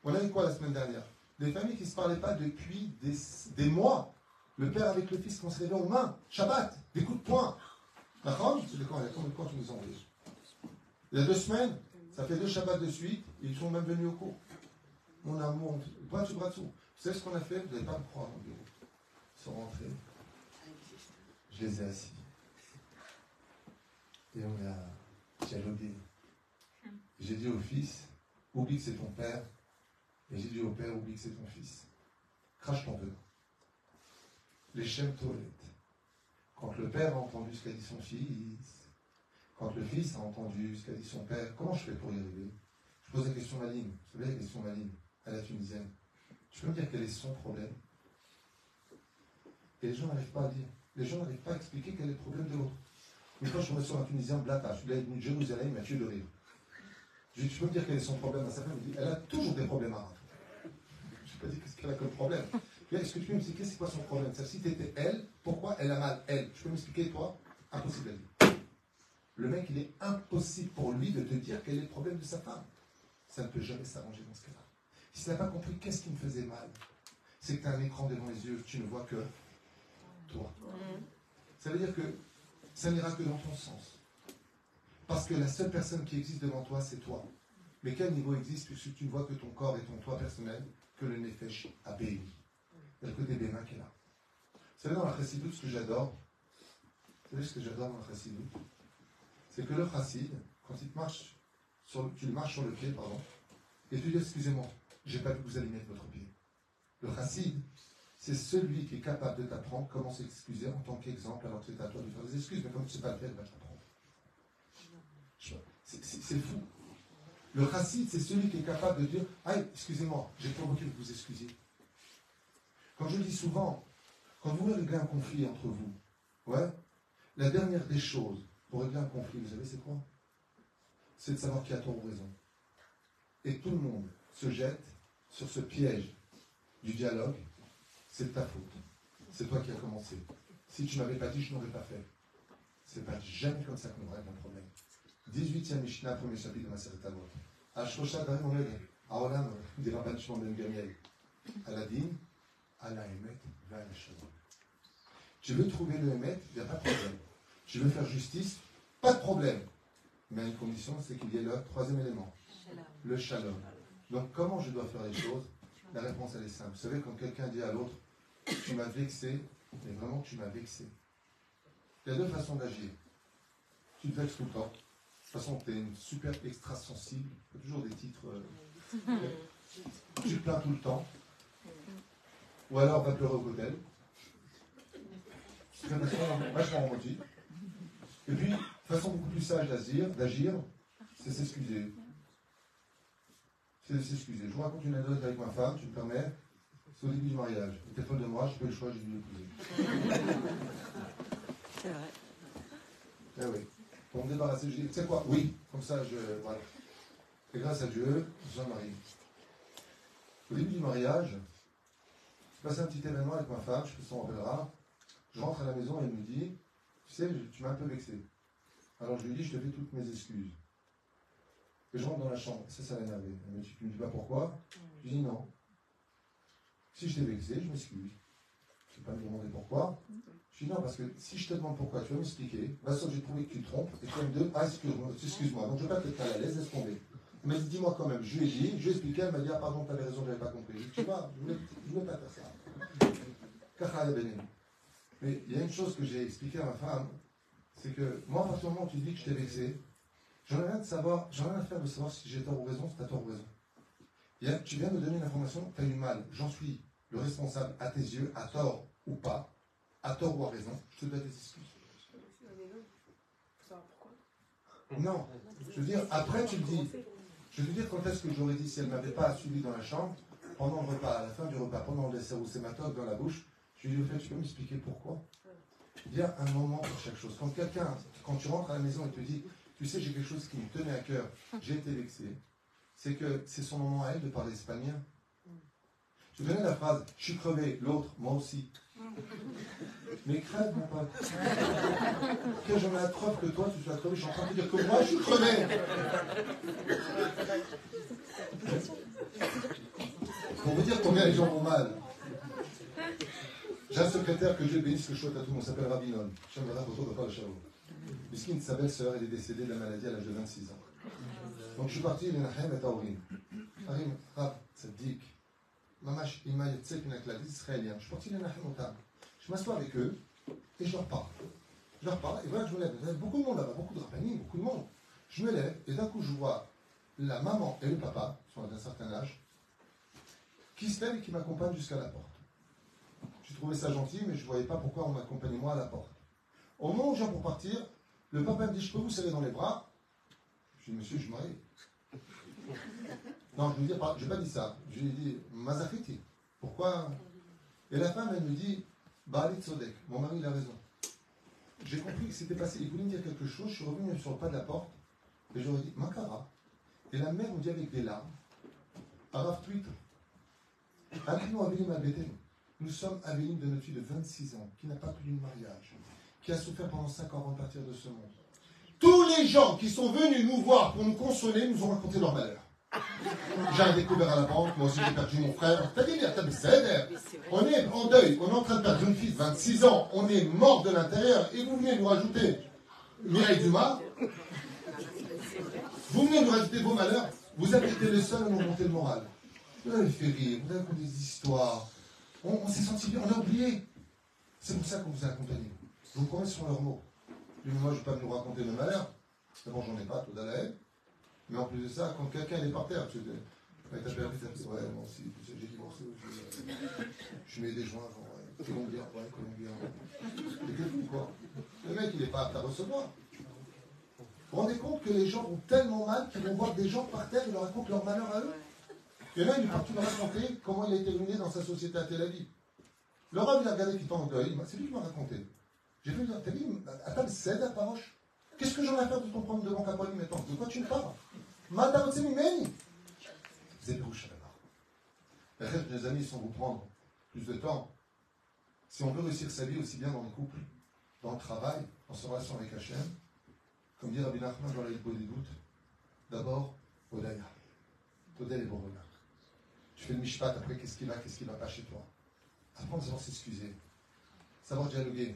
On a quoi la semaine dernière Des familles qui ne se parlaient pas depuis des, mois. Le père avec le fils qu'on se réveille aux mains. Shabbat, des coups de poing. D'accord C'est quand, il y a combien de temps tu nous envoies Il y a deux semaines, ça fait deux Shabbats de suite, ils sont même venus au cours. Mon amour, bras dessus, bras dessous. Vous savez ce qu'on a fait Vous n'allez pas me croire le bureau. Ils sont rentrés. Je les ai assis. Et on a dialogué. J'ai dit au fils, oublie que c'est ton père. Et j'ai dit au père, oublie que c'est ton fils. Crache ton venin. Les chèmes toilettes. Quand le père a entendu ce qu'a dit son fils, quand le fils a entendu ce qu'a dit son père, comment je fais pour y arriver? Je pose la question maligne. Vous savez la question maligne à la tunisienne. Tu peux me dire quel est son problème Et les gens n'arrivent pas à dire. Les gens n'arrivent pas à expliquer quel est le problème de l'autre. Une fois, je tombé sur un Tunisien, Blata, je suis allé de Jérusalem, il m'a tué de rire. Je lui ai dit, tu peux me dire quel est son problème à sa femme? Il dit, elle a toujours des problèmes à Je n'ai pas dit qu'est-ce qu'elle a comme problème. Est-ce que tu peux m'expliquer c'est quoi son problème? Si tu étais elle, pourquoi elle a mal? Elle. Tu peux m'expliquer toi? Impossible à dire. Le mec, il est impossible pour lui de te dire quel est le problème de sa femme. Ça ne peut jamais s'arranger dans ce cas-là. Si tu n'as pas compris qu'est-ce qui me faisait mal, c'est que tu as un écran devant les yeux, tu ne vois que toi. Ça veut dire que ça n'ira que dans ton sens. Parce que la seule personne qui existe devant toi, c'est toi. Mais quel niveau existe puisque tu ne vois que ton corps et ton toi personnel, que le Nefesh a béni Il y a le côté bénin qui est là. Vous savez, dans la chassidoute, ce que j'adore, vous savez ce que j'adore dans la chassidoute C'est que le chassid, quand il te marche, sur le, tu le marches sur le pied, pardon, et tu dis, excusez-moi, j'ai pas vu que vous allez mettre votre pied. Le chassid, c'est celui qui est capable de t'apprendre comment s'excuser en tant qu'exemple, alors que c'est à toi de faire des excuses, mais comme tu sais pas le faire, il va t'apprendre. C'est fou. Le chassid, c'est celui qui est capable de dire Ah, excusez-moi, j'ai provoqué que vous excusiez. Quand je dis souvent, quand vous réglez un conflit entre vous, ouais, la dernière des choses pour régler un conflit, vous savez, c'est quoi? C'est de savoir qui a tort ou raison. Et tout le monde se jette sur ce piège du dialogue c'est de ta faute. C'est toi qui as commencé. Si tu ne m'avais pas dit, je n'aurais pas fait. C'est pas jamais comme ça qu'on règle un problème. 18e Mishnah, premier chapitre de ma série Tavot. Ashosha Darim Omed, Aolam, des Rabban Shimon Ben Gamiel. Aladin, à la Hémet, vers la Shalom. Tu veux trouver le Hémet, il n'y a pas de problème. Tu veux faire justice, pas de problème. Mais à une condition, c'est qu'il y ait le troisième élément, le Shalom. Donc comment je dois faire les choses? La réponse, elle est simple. Vous savez, quand quelqu'un dit à l'autre, tu m'as vexé, et vraiment tu m'as vexé. Il y a deux façons d'agir. Tu te vexes tout le temps. De toute façon, tu es une super extra sensible. Toujours des titres. euh, tu te plains tout le temps. Ou alors va pleurer au hôtel. C'est vachement romantique. Et puis, façon beaucoup plus sage d'agir, c'est s'excuser. C'est s'excuser. Je vous raconte une anecdote avec ma femme, tu me permets. C'est au début du mariage. Elle était folle de moi, je fais le choix, j'ai dû l'épouser. C'est vrai. Eh oui. Pour me débarrasser, je dis, tu sais quoi? Oui, comme ça, je. Voilà. Et grâce à Dieu, je me marie. Au début du mariage, je passe un petit événement avec ma femme, je sais pas si on rappellera. Je rentre à la maison et elle me dit, tu sais, tu m'as un peu vexé. Alors je lui dis, je te fais toutes mes excuses. Et je rentre dans la chambre. Ça, ça l'a énervé. Elle me dit, tu me dis pas pourquoi Je lui dis non. Si je t'ai vexé, je m'excuse. Je ne vais pas me demander pourquoi. Je dis non, parce que si je te demande pourquoi, tu vas m'expliquer. Vincent, j'ai trouvé que tu te trompes. Et toi, deux, ah, excuse-moi. Donc je ne vais pas te mal à l'aise, laisse tomber. Elle m'a dit, dis-moi quand même. Je lui ai dit, je lui ai expliqué, elle m'a dit, ah, pardon, tu avais raison, je n'avais pas compris. Je dis, tu vois, je ne voulais, je voulais pas faire ça. Mais il y a une chose que j'ai expliqué à ma femme, c'est que moi, à partir du moment où tu dis que je t'ai vexé, j'en ai rien de à faire de savoir si j'ai tort ou raison, si tu as tort ou raison. Tu viens me donner une information, tu as eu mal, j'en suis le responsable à tes yeux, à tort ou pas, à tort ou à raison, je te dois des excuses. Non, je veux dire, après tu me dis, je veux dire quand est-ce que j'aurais dit si elle ne m'avait pas suivi dans la chambre, pendant le repas, à la fin du repas, pendant le dessert où c'est ma toque dans la bouche, je lui ai au fait, tu peux m'expliquer pourquoi? Il y a un moment pour chaque chose. Quand quelqu'un, quand tu rentres à la maison et te dit, tu sais, j'ai quelque chose qui me tenait à cœur, j'ai été vexé, c'est que c'est son moment à elle de parler espagnol. Tu connais la phrase, je suis crevé, l'autre, moi aussi. Mais crève, mon pote. Que j'en ai la preuve que toi, tu sois crevé, je suis en train de te dire que moi, je suis crevé. Pour vous dire combien les gens vont mal. J'ai un secrétaire que Dieu bénisse, que je souhaite à tout le monde, s'appelle Rabinon. J'aimerais retour de pas le chavo. Miskin, sa belle-sœur, elle est décédée de la maladie à l'âge de 26 ans. Donc je suis parti, il Nahem et Taourim. Harim, Rab, Mamash, Ima, israélien. Je suis parti, les Nahem Otam. Je m'assois avec eux et je leur parle. Je leur parle et voilà que je me lève. Il y avait beaucoup de monde là-bas, beaucoup de rappanis, beaucoup de monde. Je me lève et d'un coup je vois la maman et le papa, qui sont d'un certain âge, qui se lèvent et qui m'accompagnent jusqu'à la porte. J'ai trouvé ça gentil, mais je ne voyais pas pourquoi on m'accompagnait moi à la porte. Au moment où viens pour partir, le papa me dit Je peux vous serrer dans les bras Je dis Monsieur, je marié. Non, je lui dit, pas- je n'ai pas dit ça. Je lui ai dit Mazafiti. Pourquoi? Et la femme, elle me dit Balit Sodek. Mon mari, il a raison. J'ai compris que c'était passé. Il voulait me dire quelque chose. Je suis revenu sur le pas de la porte et j'aurais dit Makara. Et la mère me dit avec des larmes Araf Twitter. Nous sommes Avelim de notre fille de 26 ans, qui n'a pas pu de mariage, qui a souffert pendant 5 ans avant de partir de ce monde. Tous les gens qui sont venus nous voir pour nous consoler nous ont raconté leur malheur. J'ai un découvert à la banque, moi aussi j'ai perdu mon frère. T'as dit bien, t'as dit, c'est On est en deuil, on est en train de perdre une fille de 26 ans, on est mort de l'intérieur, et vous venez nous rajouter Mireille Dumas, vous venez nous rajouter vos malheurs, vous avez été les seuls à nous monter le moral. Vous avez fait rire, vous avez raconté des histoires, on, on s'est senti bien, on a oublié. C'est pour ça qu'on vous a accompagné. Je vous promets sur leurs mots. Moi, je ne vais pas nous raconter mes malheurs. D'abord, j'en ai pas, tout haine. Mais en plus de ça, quand quelqu'un est par terre, tu sais, avec ta perdu, ouais, sais, j'ai divorcé, je, je mets des joints, genre, ouais, Colombien, ouais, Colombien. Et que fou, quoi. Le mec, il n'est pas apte à recevoir. Vous vous rendez compte que les gens vont tellement mal qu'ils vont voir des gens par terre et leur racontent leur malheur à eux? En a, il est parti me raconter comment il a été ruiné dans sa société à Tel Aviv. Le rab, il a regardé qu'il en deuil, c'est lui qui m'a raconté. J'ai fait, t'as dit, attends, c'est à paroche. Qu'est-ce que ai à faire de ton problème de banque à Paris maintenant De quoi tu me parles? Madame Meni C'est bouche à la barre. mes amis, sans vous prendre plus de temps, si on veut réussir sa vie aussi bien dans le couple, dans le travail, en sa relation avec Hachem, comme dit Rabbi Nachman dans la des doutes, d'abord, Odaya. Todel et Borona. Tu fais le mishpat, après, qu'est-ce qui va, qu'est-ce qui va pas chez toi? Apprendre à savoir s'excuser, savoir dialoguer.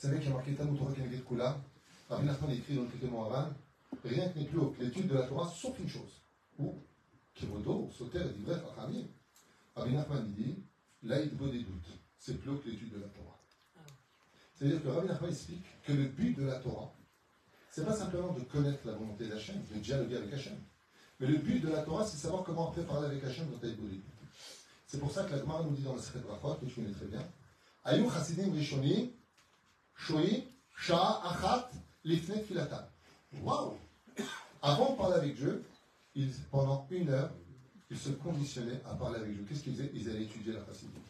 Vous savez qu'il y a marqué Talmud Torah Keneged Kula, Rabbi Nachman écrit dans le traité Moharan, rien n'est plus haut que l'étude de la Torah, sauf une chose. Ou, Kivodo, Soter et Divrei Chachamim. Rabbi Nachman il dit, Laïd des doutes, c'est plus haut que l'étude de la Torah. C'est-à-dire que Rabbi Nachman explique que le but de la Torah, c'est pas simplement de connaître la volonté d'Hachem, de dialoguer avec Hachem. Mais le but de la Torah, c'est savoir comment après parler avec Hachem dans Taïbo C'est pour ça que la Gemara nous dit dans la Secret Brachot, que tu connais très bien, Ayou Chassidim Rishonim, Shoi, Shah, Achat, Lifnet Filatam. Waouh Avant de parler avec Dieu, ils, pendant une heure, ils se conditionnaient à parler avec Dieu. Qu'est-ce qu'ils faisaient? Ils allaient étudier la Chassidut.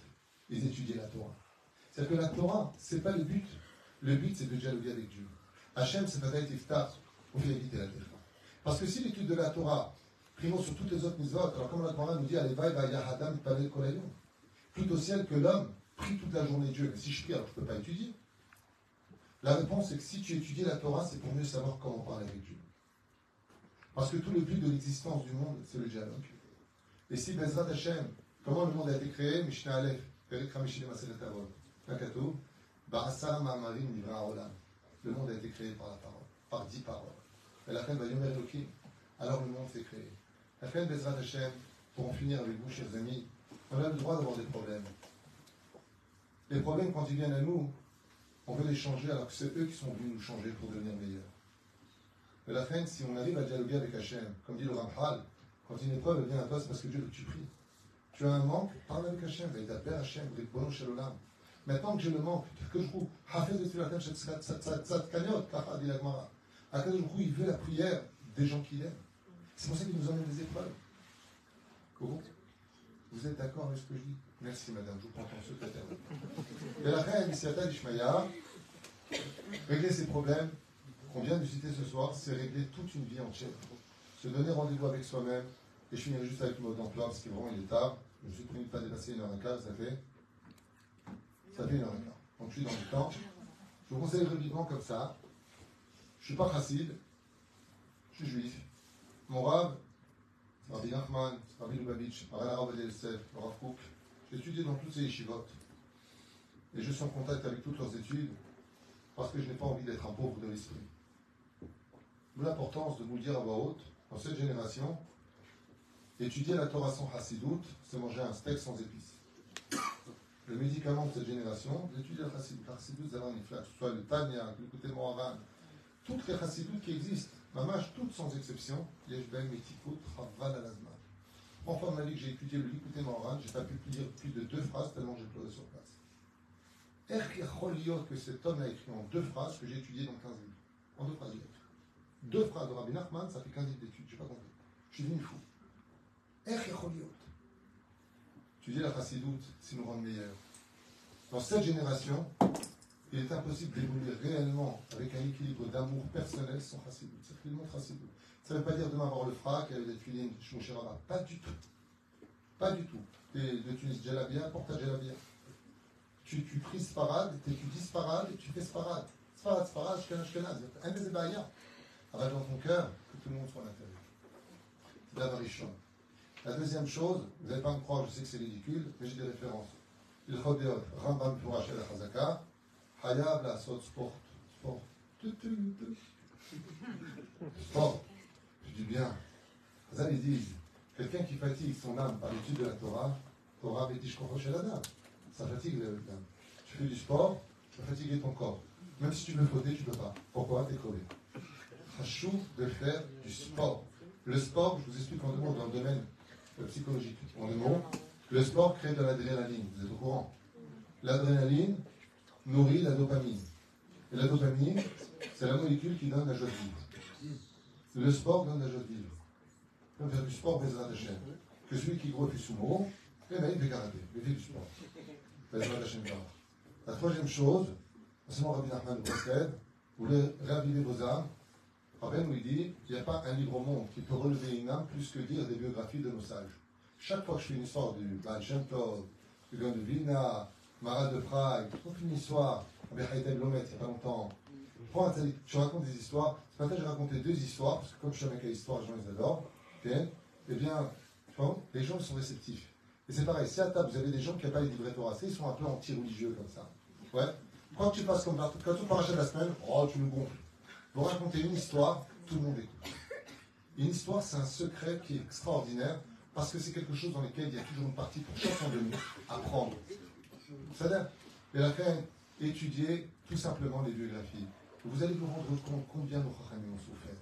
Ils étudiaient la Torah. C'est-à-dire que la Torah, c'est pas le but. Le but, c'est de dialoguer avec Dieu. Hachem, c'est pas Iftar, on fait éviter la terre. Parce que si l'étude de la Torah primo sur toutes les autres mitzvot, alors comme la Torah nous dit, allez, va, yahadam, palel, kolayom. Plus au ciel que l'homme prie toute la journée Dieu. Mais si je prie, alors je ne peux pas étudier. La réponse est que si tu étudies la Torah, c'est pour mieux savoir comment parler avec Dieu. Parce que tout le but de l'existence du monde, c'est le dialogue. Et si Bezrat Hashem, comment le monde a été créé, Mishnah Aleph, Maselet Avod, Kakatou, Ba'asar Ma'amarim Nivra Olam. Le monde a été créé par la parole, par dix paroles. Et la fin va Yomer Elohim. Alors le monde s'est créé. La fin Bezrat Hashem, pour en finir avec vous, chers amis, on a le droit d'avoir des problèmes. Les problèmes, quand ils viennent à nous, on veut les changer alors que c'est eux qui sont venus nous changer pour devenir meilleurs. Mais la fin, si on arrive à dialoguer avec Hachem, comme dit le Ramchal, quand une épreuve vient à toi, c'est parce que Dieu que tu pries. Tu as un manque, parle avec Hachem, ta paix Hachem, avec Bono Shalom. Maintenant que j'ai le manque, que je trouve, l'Agmara. Akadosh il veut la prière des gens qu'il aime. C'est pour ça qu'il nous emmène des épreuves. Vous êtes d'accord avec ce que je dis? Merci madame, je vous prends ton secrétaire. Et la reine Initiata d'Ishmaïa, régler ces problèmes qu'on vient de citer ce soir, c'est régler toute une vie entière. Se donner rendez-vous avec soi-même, et je finirai juste avec le mode d'emploi, parce qu'il vraiment il est tard. Je me suis promis de ne pas dépasser une heure et quart, ça fait ça fait une heure et quart. Donc je suis dans le temps. Je vous conseille vivement comme ça. Je ne suis pas chassid, je suis juif. Mon rab, c'est Rabbi Nachman, Rabbi Lubavitch, Rabbi Yosef, Rav Kouk. Étudié dans toutes ces yeshivot. Et je suis en contact avec toutes leurs études parce que je n'ai pas envie d'être un pauvre de l'esprit. L'importance de vous dire à voix haute, dans cette génération, étudier la Torah sans hassidout, c'est manger un steak sans épices le médicament de cette génération, d'étudier la chassidoute. La chassidoute, que ce soit le Tanya, le côté Moharan, toutes les chassidoutes qui existent, Mamash, toutes sans exception, Yeshben, Metikut, Raval, Alazman. Enfin, m'a dit que j'ai étudié le Likuté Moharan, j'ai pas pu lire plus de deux phrases tellement j'ai pleuré sur place. que cet homme a écrit en deux phrases que j'ai étudié dans 15 livres. En deux phrases, il Deux phrases de Rabbi Nachman, ça fait 15 livres d'études, j'ai pas compris. Je suis devenu fou. Tu dis la chassidoute, c'est nous rendre meilleurs. Dans cette génération, il est impossible d'évoluer réellement avec un équilibre d'amour personnel sans chassidoute. C'est le monde chassidoute. Ça ne veut pas dire demain avoir le frac, des filines, Shmoucherava. Pas du tout. Pas du tout. Et de Tunis, Djalabia, porte à Djalabia. Tu, tu pries Sparad, tu dis Sparad et tu fais Sparad. Sparad, Sparad, Shkenaz, Shkenaz. Un des Avec dans ton cœur, que tout le monde soit à l'intérieur. C'est la varichon. La deuxième chose, vous n'allez pas me croire, je sais que c'est ridicule, mais j'ai des références. Il Rambam pour acheter la Chazaka, Hayab la Sot Sport. Sport. Sport. Je dis bien. Chazal, ils disent quelqu'un qui fatigue son âme par l'étude de la Torah, Torah. Ça fatigue l'âme. Tu fais du sport, tu vas fatiguer ton corps. Même si tu veux fauter, tu ne peux pas. Pourquoi? T'es crevé. Chachou de faire du sport. Le sport, je vous explique en deux mots dans le domaine psychologique. En deux mots, le sport crée de l'adrénaline, vous êtes au courant? L'adrénaline nourrit la dopamine. Et la dopamine, c'est la molécule qui donne la joie de vivre. Le sport donne la joie de vivre. Comme faire du sport, Bezrat Hashem. Que celui qui gros fait sumo, eh bien, il fait karaté, il fait du sport. Bezrat Hashem La troisième chose, c'est mon Rabbi Nachman de vous voulez réaviver vos âmes, Rabbi nous dit il n'y a pas un livre au monde qui peut relever une âme plus que dire des biographies de nos sages. Chaque fois que je fais une histoire du Baal Shem du Vilna, Marat de Prague, fais une histoire avec Haïtem Lomet il n'y a pas longtemps. Je raconte des histoires. Ce matin, j'ai raconté deux histoires, parce que comme je suis avec les histoires, les gens les adorent. Eh bien, les gens sont réceptifs. Et c'est pareil, si à table vous avez des gens qui n'ont pas les livrets ils sont un peu anti-religieux comme ça. Ouais? Quand tu passes comme partout, quand tu paracha de la semaine, oh, tu nous gonfles. Vous racontez une histoire, tout le monde écoute. Une histoire, c'est un secret qui est extraordinaire parce que c'est quelque chose dans lequel il y a toujours une partie pour chacun de nous apprendre. C'est-à-dire, et la fin, étudier tout simplement les biographies. Vous allez vous rendre compte combien nos Chachamim ont souffert.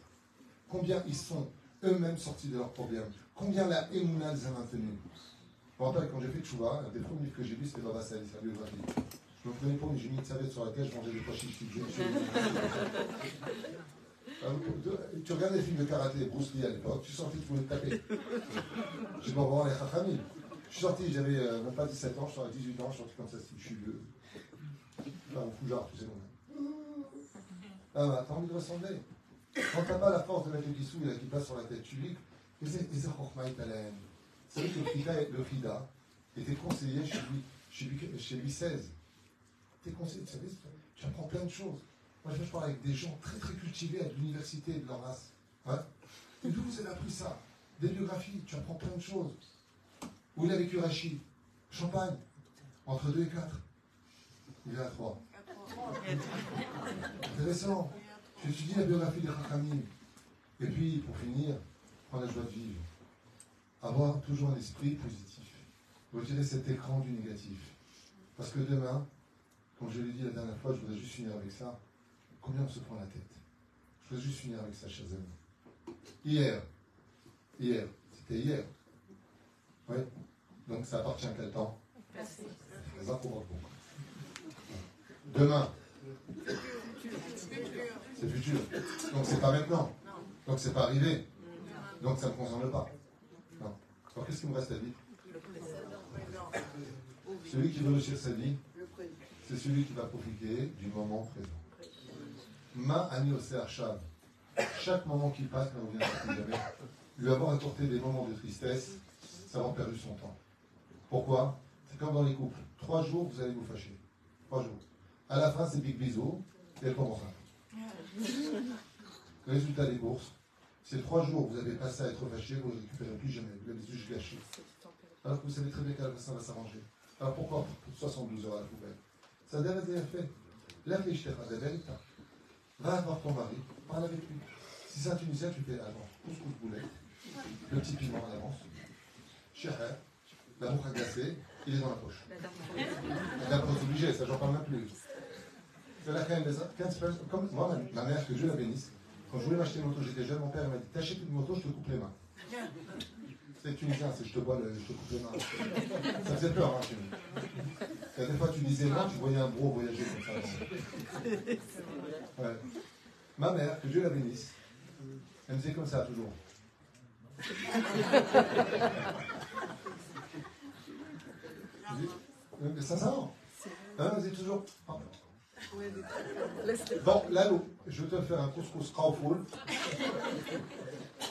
Combien ils sont eux-mêmes sortis de leurs problèmes. Combien la Emouna les a maintenus. Je me rappelle quand j'ai fait Tchouva, un des premiers livres que j'ai lu, c'était Baba Sali, sa biographie. Je me prenais pour une j'ai mis une serviette sur laquelle je mangeais des pois chiches. [LAUGHS] Ah, tu regardes les films de karaté, Bruce Lee à l'époque, tu sortais, tu voulais te taper. Je vais voir les Chachamim. Je suis sorti, j'avais euh, même pas 17 ans, je suis à 18 ans, je suis sorti comme ça, je suis vieux. Enfin, mon fougard, tu sais. Ah, bah, t'as envie de ressembler. Quand t'as pas la force de mettre le kissou et la kippa sur la tête, tu lis. C'est savez que le Frida était conseiller chez lui, chez lui, chez lui 16. T'es conseiller, tu tu apprends plein de choses. Moi, je parle avec des gens très très cultivés à l'université de leur race. Hein? Et d'où vous avez appris ça? Des biographies, tu apprends plein de choses. Où il a vécu Rachid? Champagne, entre 2 et 4. Il est à 3. Intéressant. Tu étudies la biographie des Chachamim. Et puis, pour finir, prends la joie de vivre. Avoir toujours un esprit positif. Retirer cet écran du négatif. Parce que demain, comme je l'ai dit la dernière fois, je voudrais juste finir avec ça. Combien on se prend la tête? Je voudrais juste finir avec ça, chers amis. Hier, hier, c'était hier. Oui. Donc ça appartient à quel temps Demain. C'est futur. Donc c'est pas maintenant. Donc c'est pas arrivé. Donc ça ne me concerne pas. Non. Alors qu'est-ce qui me reste à dire Celui qui veut réussir sa vie, c'est celui qui va profiter du moment présent. Ma ani Chav. Chaque moment qui passe, on vient plus jamais, lui avoir apporté des moments de tristesse, ça va perdu son temps. Pourquoi? C'est comme dans les couples. Trois jours, vous allez vous fâcher. Trois jours. À la fin, c'est big bisous, et elle commence Résultat des courses, ces trois jours, vous avez passé à être fâché, vous ne récupérez plus jamais. Vous avez juste gâché. Alors que vous savez très bien qu'à la fin, ça va s'arranger. Alors pourquoi 72 heures à la poubelle? Ça devrait être fait. Lève les vérité. Va voir ton mari, parle avec lui. Si c'est un Tunisien, tu fais avant, couscous boulet, le petit piment en avance, Chéher, la bouche glacée, il est dans la poche. La poche obligée, ça j'en parle même plus. C'est la crème des 15 Comme moi, ma mère, que Dieu la bénisse, quand je voulais m'acheter une moto, j'étais jeune, mon père m'a dit T'achètes une moto, je te coupe les mains. C'est tunisien, c'est je te bois, le, je te coupe les mains. Ça faisait peur, hein, chez nous. des fois, tu disais non, tu voyais un bro voyager comme ça. Ouais. Ma mère, que Dieu la bénisse, elle me disait comme ça toujours. Mais sincèrement, hein, elle me disait toujours. Bon, Lalo, je vais te faire un couscous Krauful.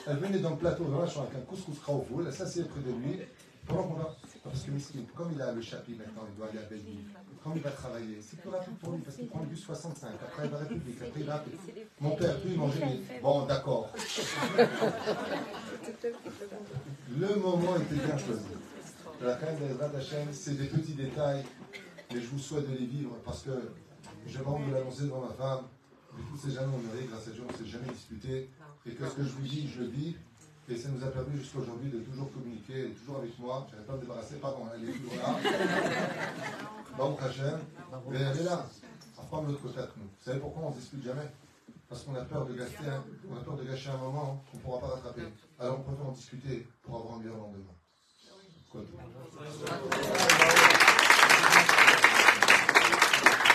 Elle venait dans le plateau de avec un couscous Krauful, elle s'assied près de lui. Parce que comme il a le chapitre maintenant, il doit aller à Belleville. Quand il va travailler, c'est plus rapide pour lui parce qu'il prend le bus 65. Après, il va à la République. Après, il va Mon père, lui, il mangeait. Bon, d'accord. Le moment était bien choisi. La reine des chaîne, c'est des petits détails, mais je vous souhaite de les vivre parce que j'ai envie de l'annoncer devant ma femme. Du coup, c'est jamais honoré, grâce à Dieu, on ne s'est jamais disputé. Et que ce que je vous dis, je le vis. Et ça nous a permis jusqu'à aujourd'hui de toujours communiquer, toujours avec moi. Je pas me débarrasser, pardon, elle est toujours là. Baruch Hashem. Mais elle est là. Prendre l'autre côté de. Vous savez pourquoi on ne discute jamais? Parce qu'on a peur de gâcher a peur de gâcher un moment qu'on ne pourra pas rattraper. Alors on préfère en discuter pour avoir un meilleur lendemain. Quando...